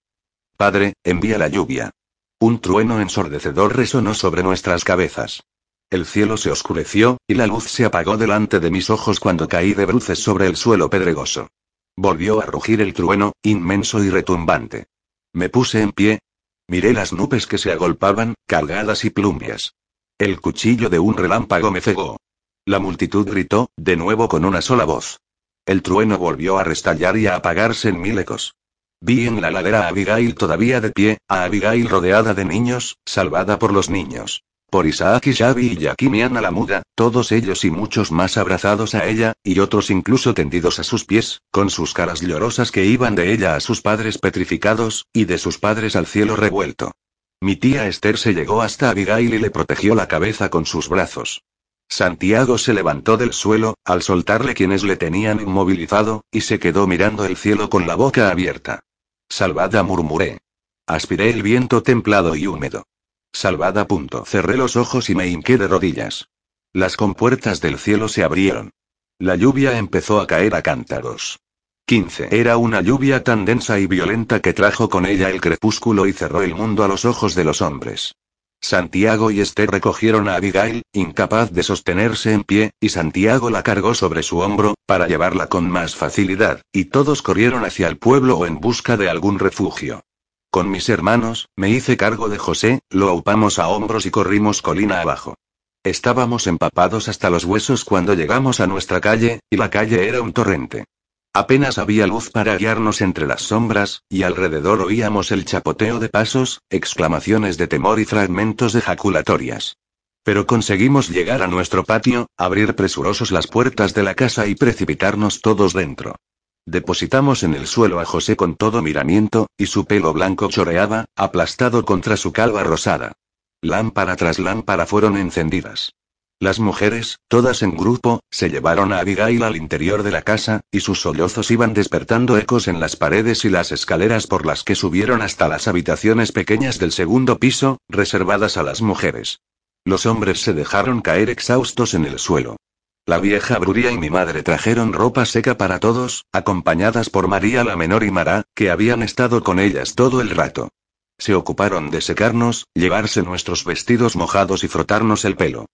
Padre, envía la lluvia. Un trueno ensordecedor resonó sobre nuestras cabezas. El cielo se oscureció, y la luz se apagó delante de mis ojos cuando caí de bruces sobre el suelo pedregoso. Volvió a rugir el trueno, inmenso y retumbante. Me puse en pie. Miré las nubes que se agolpaban, cargadas y plumbias. El cuchillo de un relámpago me cegó. La multitud gritó, de nuevo con una sola voz. El trueno volvió a restallar y a apagarse en mil ecos. Vi en la ladera a Abigail todavía de pie, a Abigail rodeada de niños, salvada por los niños. Por Isaac y Xavi y Yakimian la muda, todos ellos y muchos más abrazados a ella, y otros incluso tendidos a sus pies, con sus caras llorosas que iban de ella a sus padres petrificados, y de sus padres al cielo revuelto. Mi tía Esther se llegó hasta Abigail y le protegió la cabeza con sus brazos. Santiago se levantó del suelo, al soltarle quienes le tenían inmovilizado, y se quedó mirando el cielo con la boca abierta. Salvada murmuré. Aspiré el viento templado y húmedo. Salvada. Cerré los ojos y me hinqué de rodillas. Las compuertas del cielo se abrieron. La lluvia empezó a caer a cántaros. 15. Era una lluvia tan densa y violenta que trajo con ella el crepúsculo y cerró el mundo a los ojos de los hombres. Santiago y Esther recogieron a Abigail, incapaz de sostenerse en pie, y Santiago la cargó sobre su hombro, para llevarla con más facilidad, y todos corrieron hacia el pueblo o en busca de algún refugio. Con mis hermanos, me hice cargo de José, lo aupamos a hombros y corrimos colina abajo. Estábamos empapados hasta los huesos cuando llegamos a nuestra calle, y la calle era un torrente. Apenas había luz para guiarnos entre las sombras, y alrededor oíamos el chapoteo de pasos, exclamaciones de temor y fragmentos de jaculatorias. Pero conseguimos llegar a nuestro patio, abrir presurosos las puertas de la casa y precipitarnos todos dentro. Depositamos en el suelo a José con todo miramiento, y su pelo blanco choreaba, aplastado contra su calva rosada. Lámpara tras lámpara fueron encendidas. Las mujeres, todas en grupo, se llevaron a Abigail al interior de la casa, y sus sollozos iban despertando ecos en las paredes y las escaleras por las que subieron hasta las habitaciones pequeñas del segundo piso, reservadas a las mujeres. Los hombres se dejaron caer exhaustos en el suelo. La vieja Bruria y mi madre trajeron ropa seca para todos, acompañadas por María la menor y Mará, que habían estado con ellas todo el rato. Se ocuparon de secarnos, llevarse nuestros vestidos mojados y frotarnos el pelo.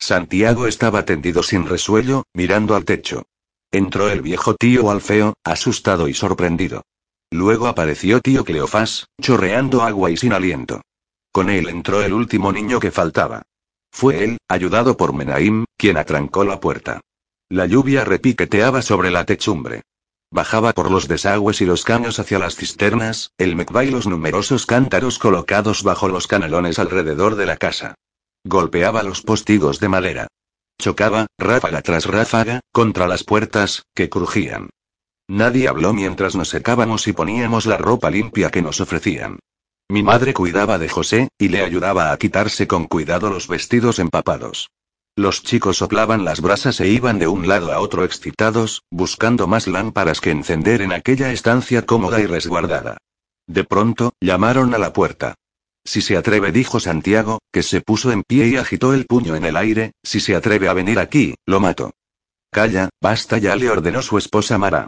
Santiago estaba tendido sin resuello, mirando al techo. Entró el viejo tío Alfeo, asustado y sorprendido. Luego apareció tío Cleofás, chorreando agua y sin aliento. Con él entró el último niño que faltaba. Fue él, ayudado por Menaim, quien atrancó la puerta. La lluvia repiqueteaba sobre la techumbre. Bajaba por los desagües y los caños hacia las cisternas, el mecba y los numerosos cántaros colocados bajo los canalones alrededor de la casa. Golpeaba los postigos de madera. Chocaba, ráfaga tras ráfaga, contra las puertas, que crujían. Nadie habló mientras nos secábamos y poníamos la ropa limpia que nos ofrecían. Mi madre cuidaba de José, y le ayudaba a quitarse con cuidado los vestidos empapados. Los chicos soplaban las brasas e iban de un lado a otro excitados, buscando más lámparas que encender en aquella estancia cómoda y resguardada. De pronto, llamaron a la puerta. Si se atreve, dijo Santiago, que se puso en pie y agitó el puño en el aire, si se atreve a venir aquí, lo mato. Calla, basta ya, le ordenó su esposa Mara.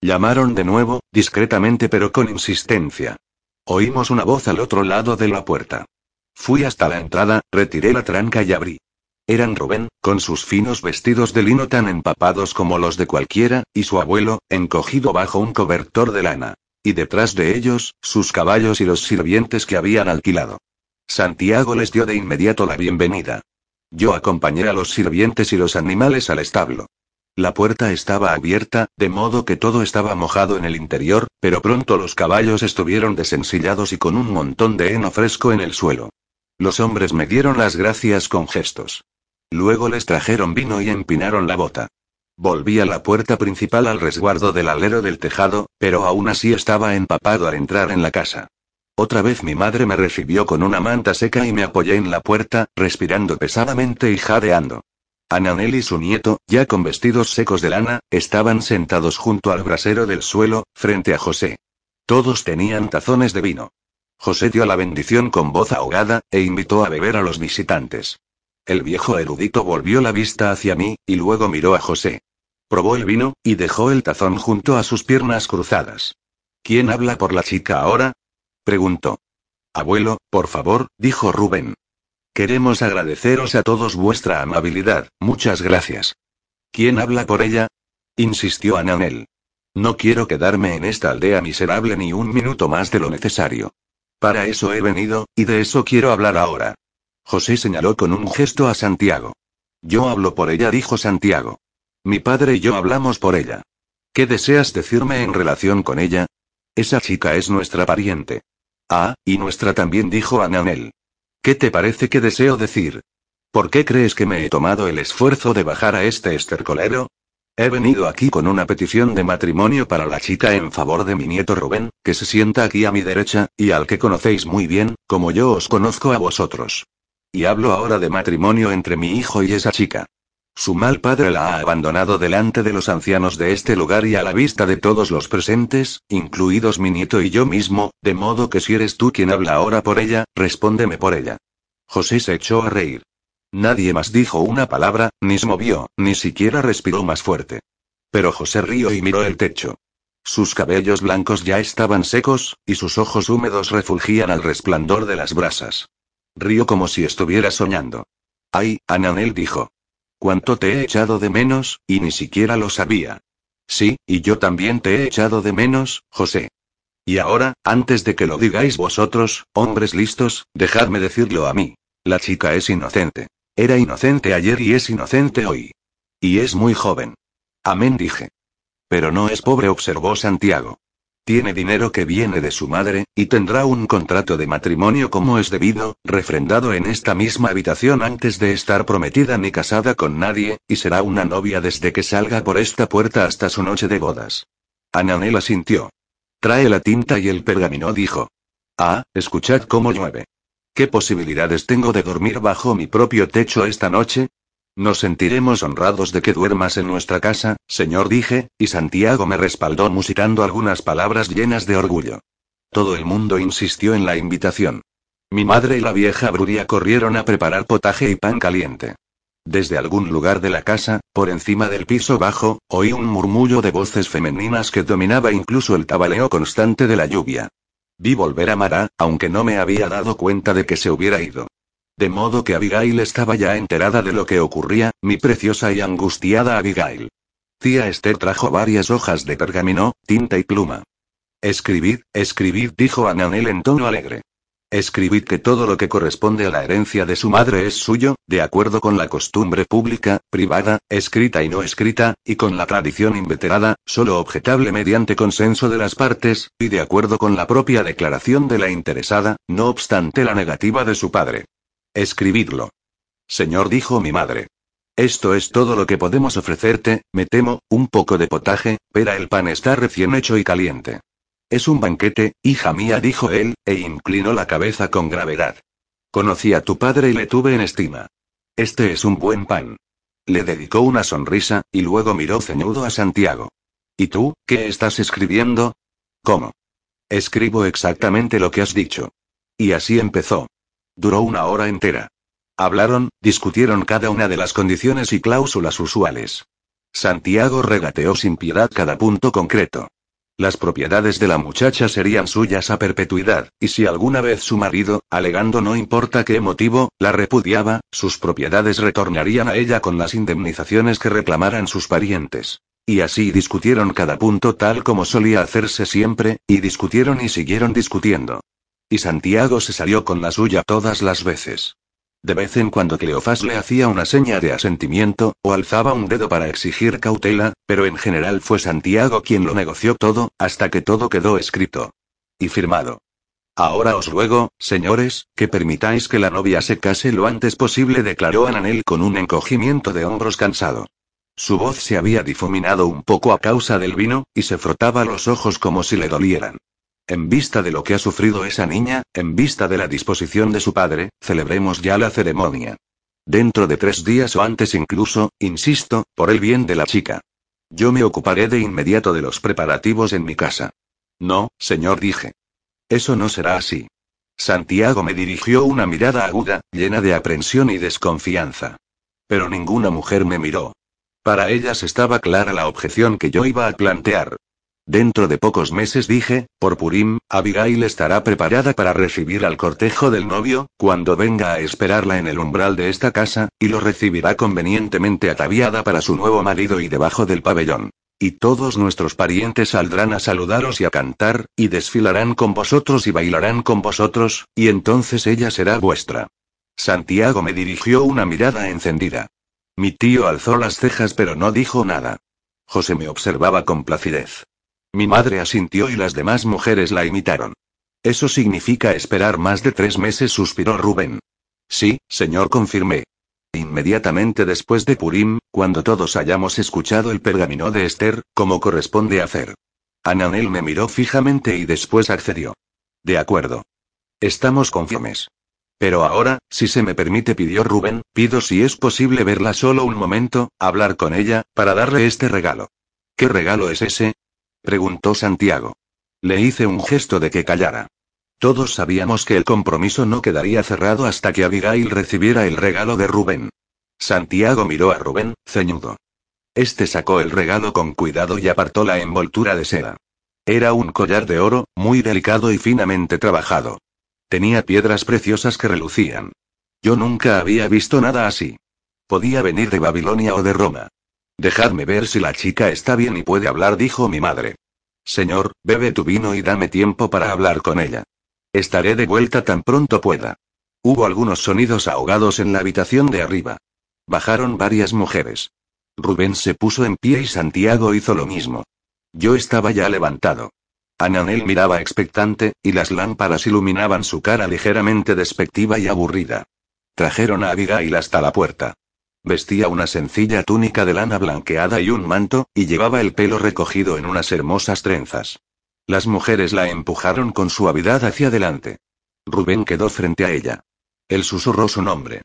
Llamaron de nuevo, discretamente pero con insistencia. Oímos una voz al otro lado de la puerta. Fui hasta la entrada, retiré la tranca y abrí. Eran Rubén, con sus finos vestidos de lino tan empapados como los de cualquiera, y su abuelo, encogido bajo un cobertor de lana. Y detrás de ellos, sus caballos y los sirvientes que habían alquilado. Santiago les dio de inmediato la bienvenida. Yo acompañé a los sirvientes y los animales al establo. La puerta estaba abierta, de modo que todo estaba mojado en el interior, pero pronto los caballos estuvieron desensillados y con un montón de heno fresco en el suelo. Los hombres me dieron las gracias con gestos. Luego les trajeron vino y empinaron la bota. Volví a la puerta principal al resguardo del alero del tejado, pero aún así estaba empapado al entrar en la casa. Otra vez mi madre me recibió con una manta seca y me apoyé en la puerta, respirando pesadamente y jadeando. Ananel y su nieto, ya con vestidos secos de lana, estaban sentados junto al brasero del suelo, frente a José. Todos tenían tazones de vino. José dio la bendición con voz ahogada, e invitó a beber a los visitantes. El viejo erudito volvió la vista hacia mí, y luego miró a José. Probó el vino, y dejó el tazón junto a sus piernas cruzadas. ¿Quién habla por la chica ahora? preguntó. Abuelo, por favor, dijo Rubén. Queremos agradeceros a todos vuestra amabilidad, muchas gracias. ¿Quién habla por ella? insistió Ananel. No quiero quedarme en esta aldea miserable ni un minuto más de lo necesario. Para eso he venido, y de eso quiero hablar ahora. José señaló con un gesto a Santiago. Yo hablo por ella, dijo Santiago. Mi padre y yo hablamos por ella. ¿Qué deseas decirme en relación con ella? Esa chica es nuestra pariente. Ah, y nuestra también, dijo Ananel. ¿Qué te parece que deseo decir? ¿Por qué crees que me he tomado el esfuerzo de bajar a este estercolero? He venido aquí con una petición de matrimonio para la chica en favor de mi nieto Rubén, que se sienta aquí a mi derecha, y al que conocéis muy bien, como yo os conozco a vosotros. Y hablo ahora de matrimonio entre mi hijo y esa chica. Su mal padre la ha abandonado delante de los ancianos de este lugar y a la vista de todos los presentes, incluidos mi nieto y yo mismo, de modo que si eres tú quien habla ahora por ella, respóndeme por ella. José se echó a reír. Nadie más dijo una palabra, ni se movió, ni siquiera respiró más fuerte. Pero José rió y miró el techo. Sus cabellos blancos ya estaban secos, y sus ojos húmedos refulgían al resplandor de las brasas. Río como si estuviera soñando. Ay, Ananel dijo. Cuánto te he echado de menos, y ni siquiera lo sabía. Sí, y yo también te he echado de menos, José. Y ahora, antes de que lo digáis vosotros, hombres listos, dejadme decirlo a mí. La chica es inocente. Era inocente ayer y es inocente hoy. Y es muy joven. Amén dije. Pero no es pobre, observó Santiago. Tiene dinero que viene de su madre, y tendrá un contrato de matrimonio como es debido, refrendado en esta misma habitación antes de estar prometida ni casada con nadie, y será una novia desde que salga por esta puerta hasta su noche de bodas. Ananela sintió. Trae la tinta y el pergamino, dijo. Ah, escuchad cómo llueve. ¿Qué posibilidades tengo de dormir bajo mi propio techo esta noche? Nos sentiremos honrados de que duermas en nuestra casa, señor, dije, y Santiago me respaldó musitando algunas palabras llenas de orgullo. Todo el mundo insistió en la invitación. Mi madre y la vieja Bruria corrieron a preparar potaje y pan caliente. Desde algún lugar de la casa, por encima del piso bajo, oí un murmullo de voces femeninas que dominaba incluso el tabaleo constante de la lluvia. Vi volver a Mara, aunque no me había dado cuenta de que se hubiera ido. De modo que Abigail estaba ya enterada de lo que ocurría, mi preciosa y angustiada Abigail. Tía Esther trajo varias hojas de pergamino, tinta y pluma. Escribid, escribid, dijo Ananel en tono alegre. Escribid que todo lo que corresponde a la herencia de su madre es suyo, de acuerdo con la costumbre pública, privada, escrita y no escrita, y con la tradición inveterada, solo objetable mediante consenso de las partes, y de acuerdo con la propia declaración de la interesada, no obstante la negativa de su padre. Escribidlo. Señor, dijo mi madre. Esto es todo lo que podemos ofrecerte, me temo, un poco de potaje, pero el pan está recién hecho y caliente. Es un banquete, hija mía, dijo él, e inclinó la cabeza con gravedad. Conocí a tu padre y le tuve en estima. Este es un buen pan. Le dedicó una sonrisa, y luego miró ceñudo a Santiago. ¿Y tú, qué estás escribiendo? ¿Cómo? Escribo exactamente lo que has dicho. Y así empezó. Duró una hora entera. Hablaron, discutieron cada una de las condiciones y cláusulas usuales. Santiago regateó sin piedad cada punto concreto. Las propiedades de la muchacha serían suyas a perpetuidad, y si alguna vez su marido, alegando no importa qué motivo, la repudiaba, sus propiedades retornarían a ella con las indemnizaciones que reclamaran sus parientes. Y así discutieron cada punto tal como solía hacerse siempre, y discutieron y siguieron discutiendo. Y Santiago se salió con la suya todas las veces. De vez en cuando Cleofás le hacía una seña de asentimiento, o alzaba un dedo para exigir cautela, pero en general fue Santiago quien lo negoció todo, hasta que todo quedó escrito. Y firmado. Ahora os ruego, señores, que permitáis que la novia se case lo antes posible, declaró Ananel con un encogimiento de hombros cansado. Su voz se había difuminado un poco a causa del vino, y se frotaba los ojos como si le dolieran. En vista de lo que ha sufrido esa niña, en vista de la disposición de su padre, celebremos ya la ceremonia. Dentro de tres días o antes incluso, insisto, por el bien de la chica. Yo me ocuparé de inmediato de los preparativos en mi casa. No, señor, dije. Eso no será así. Santiago me dirigió una mirada aguda, llena de aprensión y desconfianza. Pero ninguna mujer me miró. Para ellas estaba clara la objeción que yo iba a plantear. Dentro de pocos meses dije, por Purim, Abigail estará preparada para recibir al cortejo del novio, cuando venga a esperarla en el umbral de esta casa, y lo recibirá convenientemente ataviada para su nuevo marido y debajo del pabellón. Y todos nuestros parientes saldrán a saludaros y a cantar, y desfilarán con vosotros y bailarán con vosotros, y entonces ella será vuestra. Santiago me dirigió una mirada encendida. Mi tío alzó las cejas pero no dijo nada. José me observaba con placidez. Mi madre asintió y las demás mujeres la imitaron. Eso significa esperar más de tres meses, suspiró Rubén. Sí, señor, confirmé. Inmediatamente después de Purim, cuando todos hayamos escuchado el pergamino de Esther, como corresponde hacer. Ananel me miró fijamente y después accedió. De acuerdo. Estamos conformes. Pero ahora, si se me permite, pidió Rubén, pido si es posible verla solo un momento, hablar con ella, para darle este regalo. ¿Qué regalo es ese? Preguntó Santiago. Le hice un gesto de que callara. Todos sabíamos que el compromiso no quedaría cerrado hasta que Abigail recibiera el regalo de Rubén. Santiago miró a Rubén, ceñudo. Este sacó el regalo con cuidado y apartó la envoltura de seda. Era un collar de oro, muy delicado y finamente trabajado. Tenía piedras preciosas que relucían. Yo nunca había visto nada así. Podía venir de Babilonia o de Roma. Dejadme ver si la chica está bien y puede hablar, dijo mi madre. Señor, bebe tu vino y dame tiempo para hablar con ella. Estaré de vuelta tan pronto pueda. Hubo algunos sonidos ahogados en la habitación de arriba. Bajaron varias mujeres. Rubén se puso en pie y Santiago hizo lo mismo. Yo estaba ya levantado. Ananel miraba expectante, y las lámparas iluminaban su cara ligeramente despectiva y aburrida. Trajeron a Abigail hasta la puerta. Vestía una sencilla túnica de lana blanqueada y un manto, y llevaba el pelo recogido en unas hermosas trenzas. Las mujeres la empujaron con suavidad hacia adelante. Rubén quedó frente a ella. Él susurró su nombre.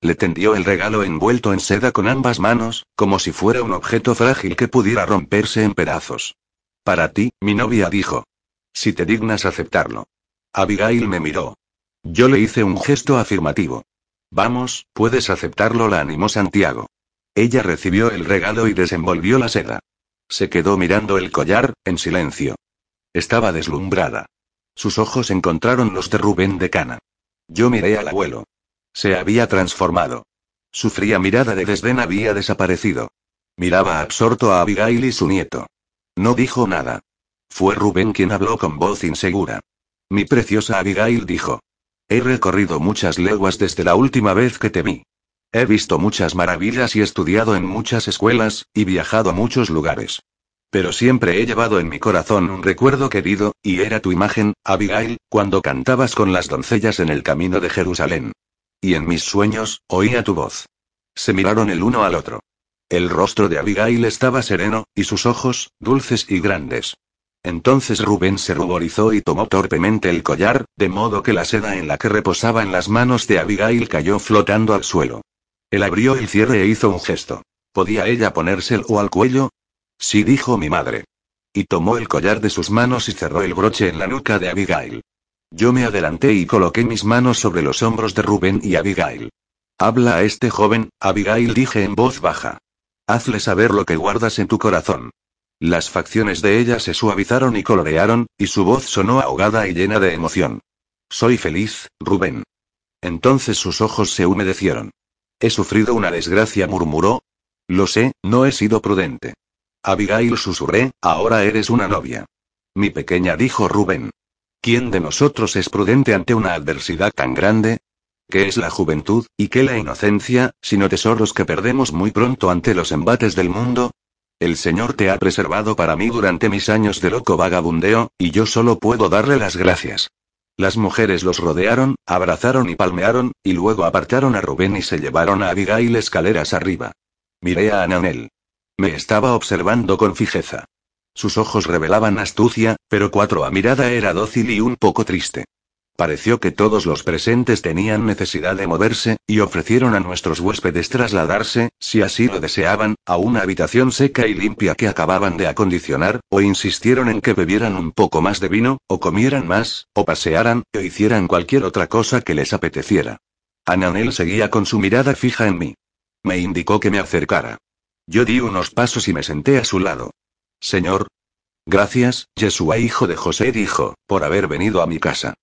Le tendió el regalo envuelto en seda con ambas manos, como si fuera un objeto frágil que pudiera romperse en pedazos. Para ti, mi novia dijo. Si te dignas aceptarlo. Abigail me miró. Yo le hice un gesto afirmativo. Vamos, puedes aceptarlo, la animó Santiago. Ella recibió el regalo y desenvolvió la seda. Se quedó mirando el collar, en silencio. Estaba deslumbrada. Sus ojos encontraron los de Rubén de Cana. Yo miré al abuelo. Se había transformado. Su fría mirada de desdén había desaparecido. Miraba absorto a Abigail y su nieto. No dijo nada. Fue Rubén quien habló con voz insegura. Mi preciosa Abigail dijo. He recorrido muchas leguas desde la última vez que te vi. He visto muchas maravillas y estudiado en muchas escuelas, y viajado a muchos lugares. Pero siempre he llevado en mi corazón un recuerdo querido, y era tu imagen, Abigail, cuando cantabas con las doncellas en el camino de Jerusalén. Y en mis sueños, oía tu voz. Se miraron el uno al otro. El rostro de Abigail estaba sereno, y sus ojos, dulces y grandes. Entonces Rubén se ruborizó y tomó torpemente el collar, de modo que la seda en la que reposaba en las manos de Abigail cayó flotando al suelo. Él abrió el cierre e hizo un gesto. ¿Podía ella ponérselo al cuello? Sí, dijo mi madre. Y tomó el collar de sus manos y cerró el broche en la nuca de Abigail. Yo me adelanté y coloqué mis manos sobre los hombros de Rubén y Abigail. Habla a este joven, Abigail dije en voz baja. Hazle saber lo que guardas en tu corazón. Las facciones de ella se suavizaron y colorearon, y su voz sonó ahogada y llena de emoción. Soy feliz, Rubén. Entonces sus ojos se humedecieron. He sufrido una desgracia, murmuró. Lo sé, no he sido prudente. Abigail susurré, ahora eres una novia. Mi pequeña dijo Rubén. ¿Quién de nosotros es prudente ante una adversidad tan grande? ¿Qué es la juventud, y qué la inocencia, sino tesoros que perdemos muy pronto ante los embates del mundo? El Señor te ha preservado para mí durante mis años de loco vagabundeo, y yo solo puedo darle las gracias. Las mujeres los rodearon, abrazaron y palmearon, y luego apartaron a Rubén y se llevaron a Abigail escaleras arriba. Miré a Ananel. Me estaba observando con fijeza. Sus ojos revelaban astucia, pero cuatro a mirada era dócil y un poco triste. Pareció que todos los presentes tenían necesidad de moverse, y ofrecieron a nuestros huéspedes trasladarse, si así lo deseaban, a una habitación seca y limpia que acababan de acondicionar, o insistieron en que bebieran un poco más de vino, o comieran más, o pasearan, o hicieran cualquier otra cosa que les apeteciera. Ananel seguía con su mirada fija en mí. Me indicó que me acercara. Yo di unos pasos y me senté a su lado. Señor. Gracias, Yeshua hijo de José dijo, por haber venido a mi casa.